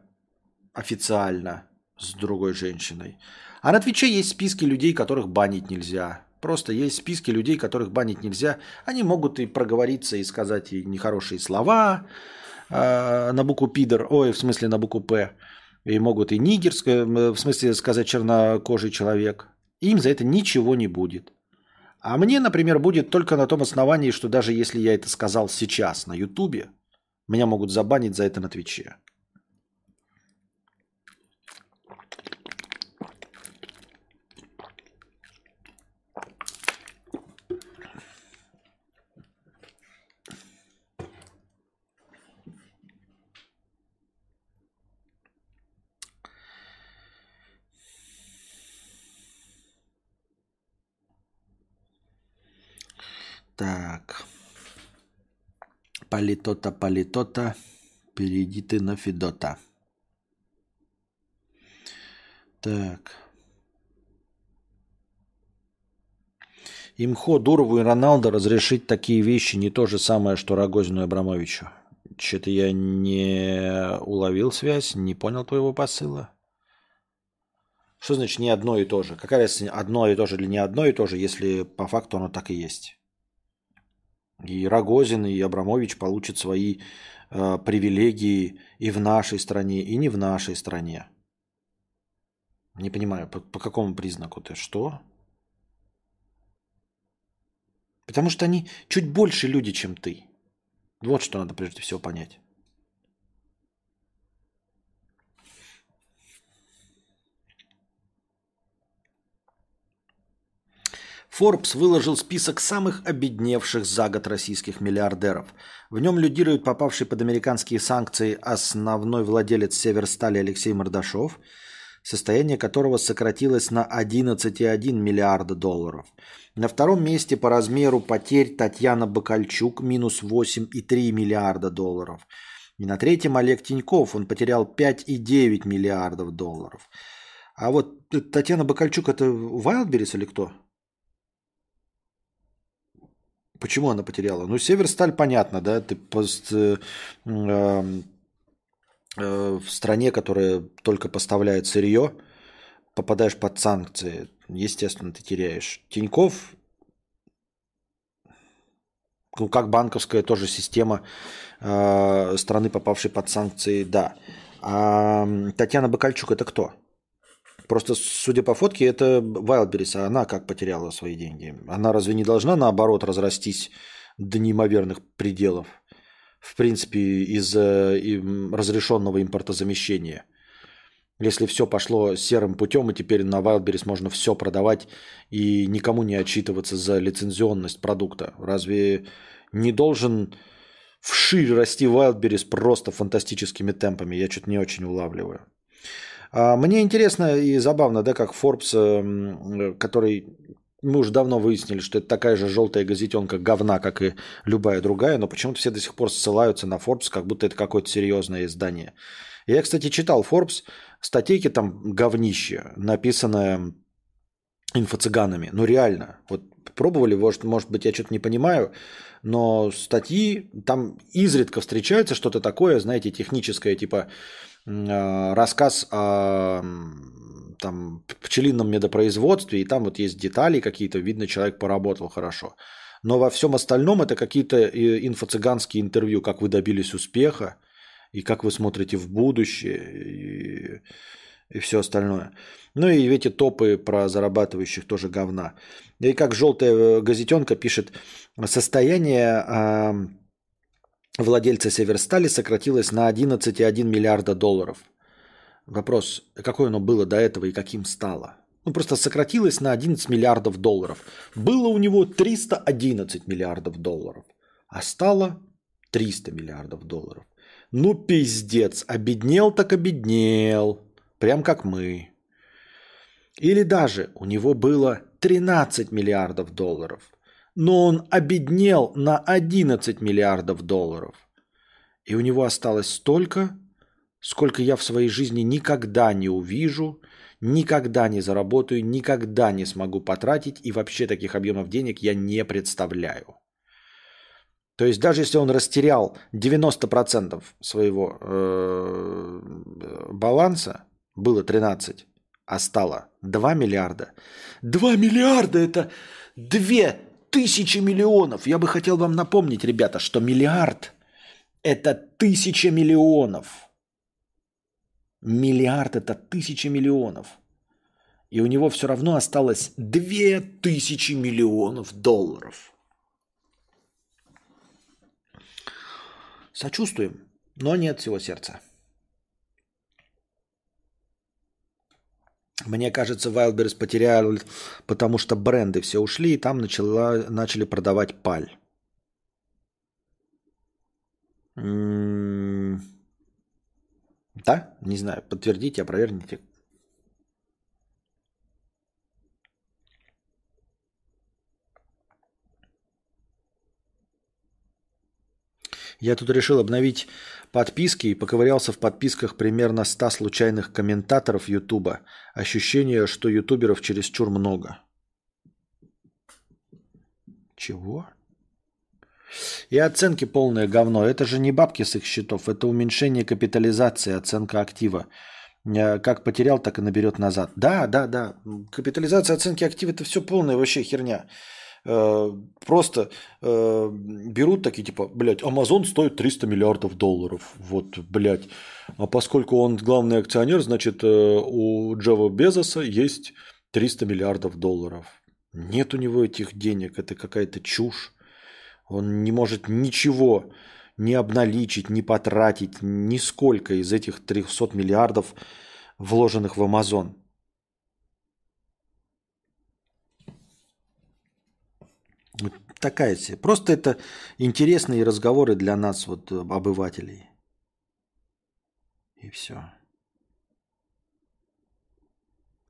официально с другой женщиной. А на Твиче есть списки людей, которых банить нельзя. Просто есть списки людей, которых банить нельзя. Они могут и проговориться, и сказать и нехорошие слова э, на букву пидор, ой, в смысле на букву П. И могут и нигерское, в смысле сказать чернокожий человек. Им за это ничего не будет. А мне, например, будет только на том основании, что даже если я это сказал сейчас на Ютубе, меня могут забанить за это на Твиче. Так. Политота, политота. Перейди ты на Федота. Так. Имхо, Дурову и Роналду разрешить такие вещи не то же самое, что Рогозину и Абрамовичу. Что-то я не уловил связь, не понял твоего посыла. Что значит не одно и то же? Какая разница, одно и то же или не одно и то же, если по факту оно так и есть? И Рогозин, и Абрамович получат свои э, привилегии и в нашей стране, и не в нашей стране. Не понимаю, по, по какому признаку ты? Что? Потому что они чуть больше люди, чем ты. Вот что надо прежде всего понять. Forbes выложил список самых обедневших за год российских миллиардеров. В нем лидирует попавший под американские санкции основной владелец Северстали Алексей Мордашов, состояние которого сократилось на 11,1 миллиарда долларов. На втором месте по размеру потерь Татьяна Бакальчук минус 8,3 миллиарда долларов. И на третьем Олег Тиньков, он потерял 5,9 миллиардов долларов. А вот Татьяна Бакальчук это Вайлдберрис или кто? Почему она потеряла? Ну, Северсталь, понятно, да, ты пост, э, э, э, в стране, которая только поставляет сырье, попадаешь под санкции, естественно, ты теряешь. Тиньков, ну, как банковская тоже система э, страны, попавшей под санкции, да. А Татьяна Бакальчук это кто? Просто, судя по фотке, это Вайлдберрис, а она как потеряла свои деньги? Она разве не должна, наоборот, разрастись до неимоверных пределов? В принципе, из-за разрешенного импортозамещения. Если все пошло серым путем, и теперь на Wildberries можно все продавать и никому не отчитываться за лицензионность продукта. Разве не должен вширь расти Wildberries просто фантастическими темпами? Я что-то не очень улавливаю. А, мне интересно и забавно, да, как Forbes, эм, который мы уже давно выяснили, что это такая же желтая газетенка говна, как и любая другая, но почему-то все до сих пор ссылаются на Forbes, как будто это какое-то серьезное издание. Я, кстати, читал Forbes, статейки там говнище, написанное инфо-цыганами. Ну реально, вот пробовали, может, может быть, я что-то не понимаю, но статьи, там изредка встречается что-то такое, знаете, техническое, типа Э, рассказ о там, пчелином медопроизводстве, и там вот есть детали какие-то, видно, человек поработал хорошо. Но во всем остальном это какие-то э, инфо-цыганские интервью, как вы добились успеха, и как вы смотрите в будущее, и, и все остальное. Ну и эти топы про зарабатывающих тоже говна. И как желтая э, газетенка пишет, состояние владельца Северстали сократилось на 11,1 миллиарда долларов. Вопрос, какое оно было до этого и каким стало? Ну, просто сократилось на 11 миллиардов долларов. Было у него 311 миллиардов долларов, а стало 300 миллиардов долларов. Ну, пиздец, обеднел так обеднел. Прям как мы. Или даже у него было 13 миллиардов долларов – но он обеднел на 11 миллиардов долларов. И у него осталось столько, сколько я в своей жизни никогда не увижу, никогда не заработаю, никогда не смогу потратить, и вообще таких объемов денег я не представляю. То есть даже если он растерял 90% своего э, баланса, было 13, а стало 2 миллиарда. 2 миллиарда это 2 тысячи миллионов. Я бы хотел вам напомнить, ребята, что миллиард – это тысяча миллионов. Миллиард – это тысяча миллионов. И у него все равно осталось две тысячи миллионов долларов. Сочувствуем, но нет всего сердца. Мне кажется, Wildberries потеряли, потому что бренды все ушли, и там начала, начали продавать паль. М-м- да? Не знаю. Подтвердите, опровергните. Я тут решил обновить подписки и поковырялся в подписках примерно 100 случайных комментаторов Ютуба. Ощущение, что ютуберов чересчур много. Чего? И оценки полное говно. Это же не бабки с их счетов, это уменьшение капитализации, оценка актива. Э, как потерял, так и наберет назад. Да, да, да. Капитализация оценки актива это все полная вообще херня. Э, просто э, берут такие, типа, блядь, Amazon стоит 300 миллиардов долларов. Вот, блядь. А поскольку он главный акционер, значит, у Джава Безоса есть 300 миллиардов долларов. Нет у него этих денег, это какая-то чушь. Он не может ничего не обналичить, не потратить нисколько из этих 300 миллиардов, вложенных в Амазон. Такая себе. Просто это интересные разговоры для нас, вот, обывателей. И все.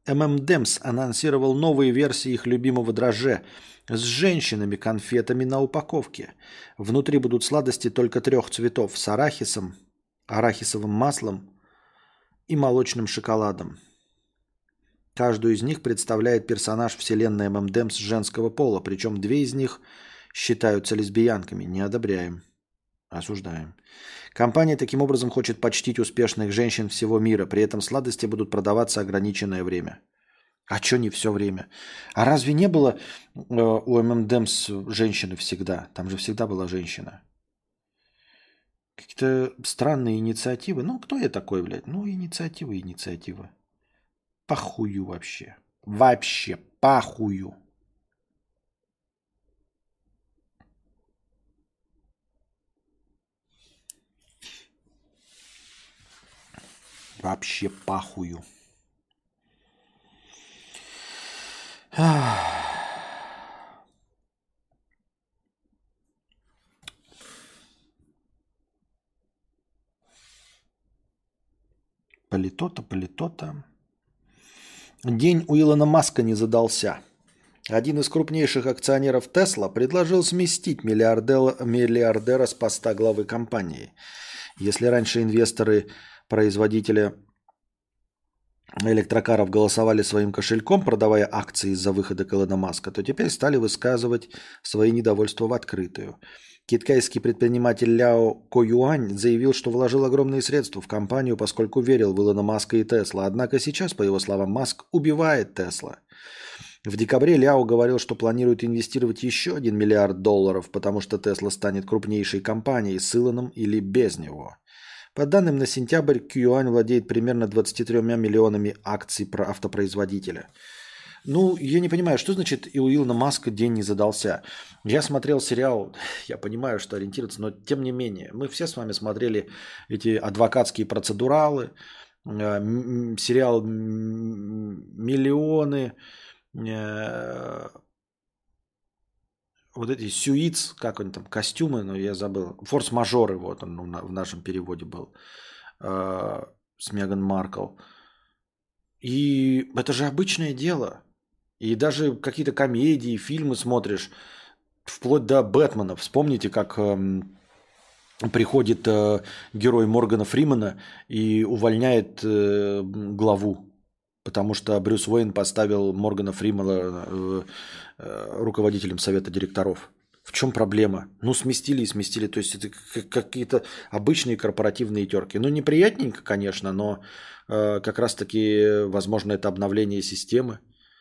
ММДемс анонсировал новые версии их любимого дрожжа с женщинами-конфетами на упаковке. Внутри будут сладости только трех цветов с арахисом, арахисовым маслом и молочным шоколадом. Каждую из них представляет персонаж вселенной ММДемс женского пола, причем две из них считаются лесбиянками. Не одобряем. Осуждаем. Компания таким образом хочет почтить успешных женщин всего мира. При этом сладости будут продаваться ограниченное время. А что не все время? А разве не было э, у ММДМС женщины всегда? Там же всегда была женщина. Какие-то странные инициативы. Ну, кто я такой, блядь? Ну, инициатива, инициатива. Похую вообще. Вообще похую. Вообще пахую. Полито-то, полито-то. День у Илона Маска не задался. Один из крупнейших акционеров Тесла предложил сместить миллиардера, миллиардера с поста главы компании. Если раньше инвесторы производителя электрокаров голосовали своим кошельком, продавая акции из-за выхода Илона Маска, то теперь стали высказывать свои недовольства в открытую. Китайский предприниматель Ляо Коюань заявил, что вложил огромные средства в компанию, поскольку верил в Илона Маска и Тесла. Однако сейчас, по его словам, Маск убивает Тесла. В декабре Ляо говорил, что планирует инвестировать еще 1 миллиард долларов, потому что Тесла станет крупнейшей компанией с Илоном или без него. По данным на сентябрь, QAnon владеет примерно 23 миллионами акций про автопроизводителя. Ну, я не понимаю, что значит и у Илона Маска день не задался. Я смотрел сериал, я понимаю, что ориентироваться, но тем не менее, мы все с вами смотрели эти адвокатские процедуралы, э, сериал «Миллионы», э, вот эти сюиц, как они там, костюмы, но я забыл. Форс-мажоры, вот он ну, в нашем переводе был. Э, с Меган Маркл. И это же обычное дело. И даже какие-то комедии, фильмы смотришь, вплоть до Бэтмена. Вспомните, как э, приходит э, герой Моргана Фримана и увольняет э, главу потому что Брюс Уэйн поставил Моргана Фримана э, э, руководителем совета директоров. В чем проблема? Ну, сместили и сместили. То есть это какие-то обычные корпоративные терки. Ну, неприятненько, конечно, но э, как раз-таки, возможно, это обновление системы.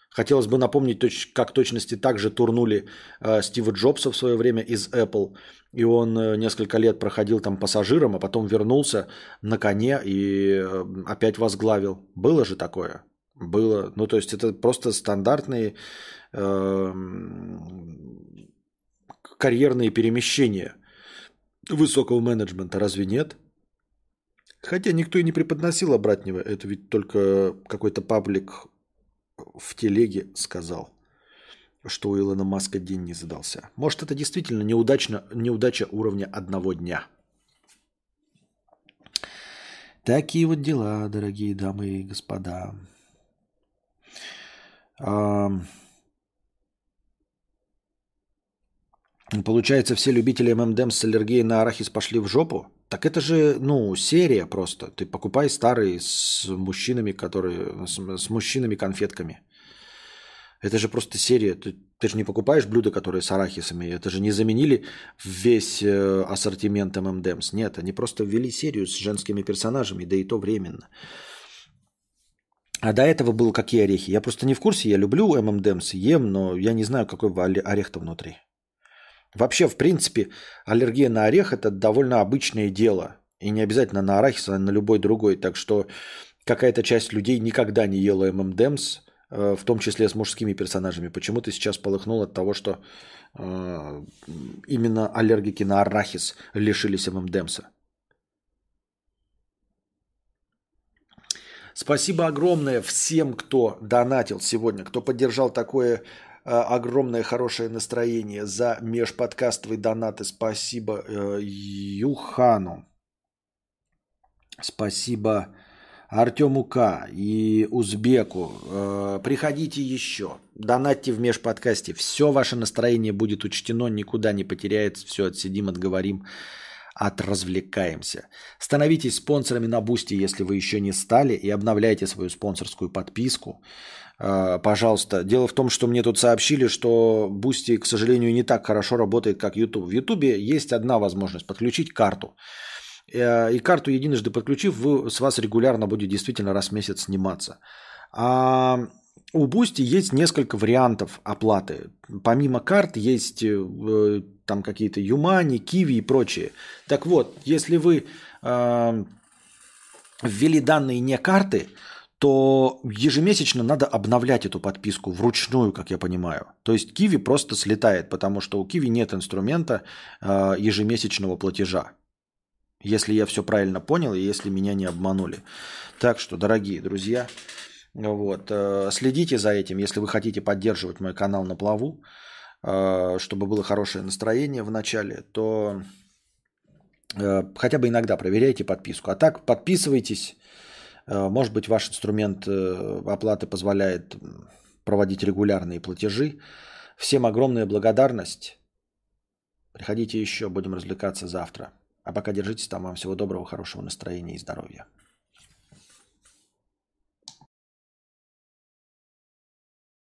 Хотелось бы напомнить, как точности также турнули э, Стива Джобса в свое время из Apple. И он э, несколько лет проходил там пассажиром, а потом вернулся на коне и э, опять возглавил. Было же такое? Было. Ну, то есть это просто стандартные э, карьерные перемещения высокого менеджмента. Разве нет? Хотя никто и не преподносил обратного. Это ведь только какой-то паблик в телеге сказал, что у Илона Маска день не задался. Может, это действительно неудачно, неудача уровня одного дня. Такие вот дела, дорогие дамы и господа. Получается, все любители ММДМ с аллергией на арахис пошли в жопу? Так это же, ну, серия просто. Ты покупай старые с мужчинами, которые... с, с мужчинами-конфетками. Это же просто серия. Ты, ты же не покупаешь блюда, которые с арахисами. Это же не заменили весь э, ассортимент ММДМС. Нет, они просто ввели серию с женскими персонажами, да и то временно. А до этого было какие орехи? Я просто не в курсе. Я люблю ММДМС, ем, но я не знаю, какой орех-то внутри. Вообще, в принципе, аллергия на орех – это довольно обычное дело. И не обязательно на арахис, а на любой другой. Так что какая-то часть людей никогда не ела ММДМС, э, в том числе с мужскими персонажами. Почему ты сейчас полыхнул от того, что э, именно аллергики на арахис лишились ММДМСа? Спасибо огромное всем, кто донатил сегодня, кто поддержал такое огромное хорошее настроение за межподкастовые донаты. Спасибо э, Юхану. Спасибо Артему К. и Узбеку. Э, приходите еще. Донатьте в межподкастье. Все ваше настроение будет учтено, никуда не потеряется. Все отсидим, отговорим, отразвлекаемся. Становитесь спонсорами на Boosty, если вы еще не стали, и обновляйте свою спонсорскую подписку. Э, пожалуйста. Дело в том, что мне тут сообщили, что Boosty, к сожалению, не так хорошо работает, как YouTube. В YouTube есть одна возможность – подключить карту. Э, и карту единожды подключив, вы, с вас регулярно будет действительно раз в месяц сниматься. А у Boosty есть несколько вариантов оплаты. Помимо карт есть э, там какие-то ЮMoney, Qiwi и прочие. Так вот, если вы э, ввели данные не карты, то ежемесячно надо обновлять эту подписку вручную, как я понимаю. То есть Qiwi просто слетает, потому что у Qiwi нет инструмента э, ежемесячного платежа. Если я все правильно понял и если меня не обманули. Так что, дорогие друзья, вот, э, следите за этим, если вы хотите поддерживать мой канал на плаву, э, чтобы было хорошее настроение в начале, то э, хотя бы иногда проверяйте подписку. А так подписывайтесь. Может быть, ваш инструмент оплаты позволяет проводить регулярные платежи. Всем огромная благодарность. Приходите еще, будем развлекаться завтра. А пока держитесь там. Вам всего доброго, хорошего настроения и здоровья.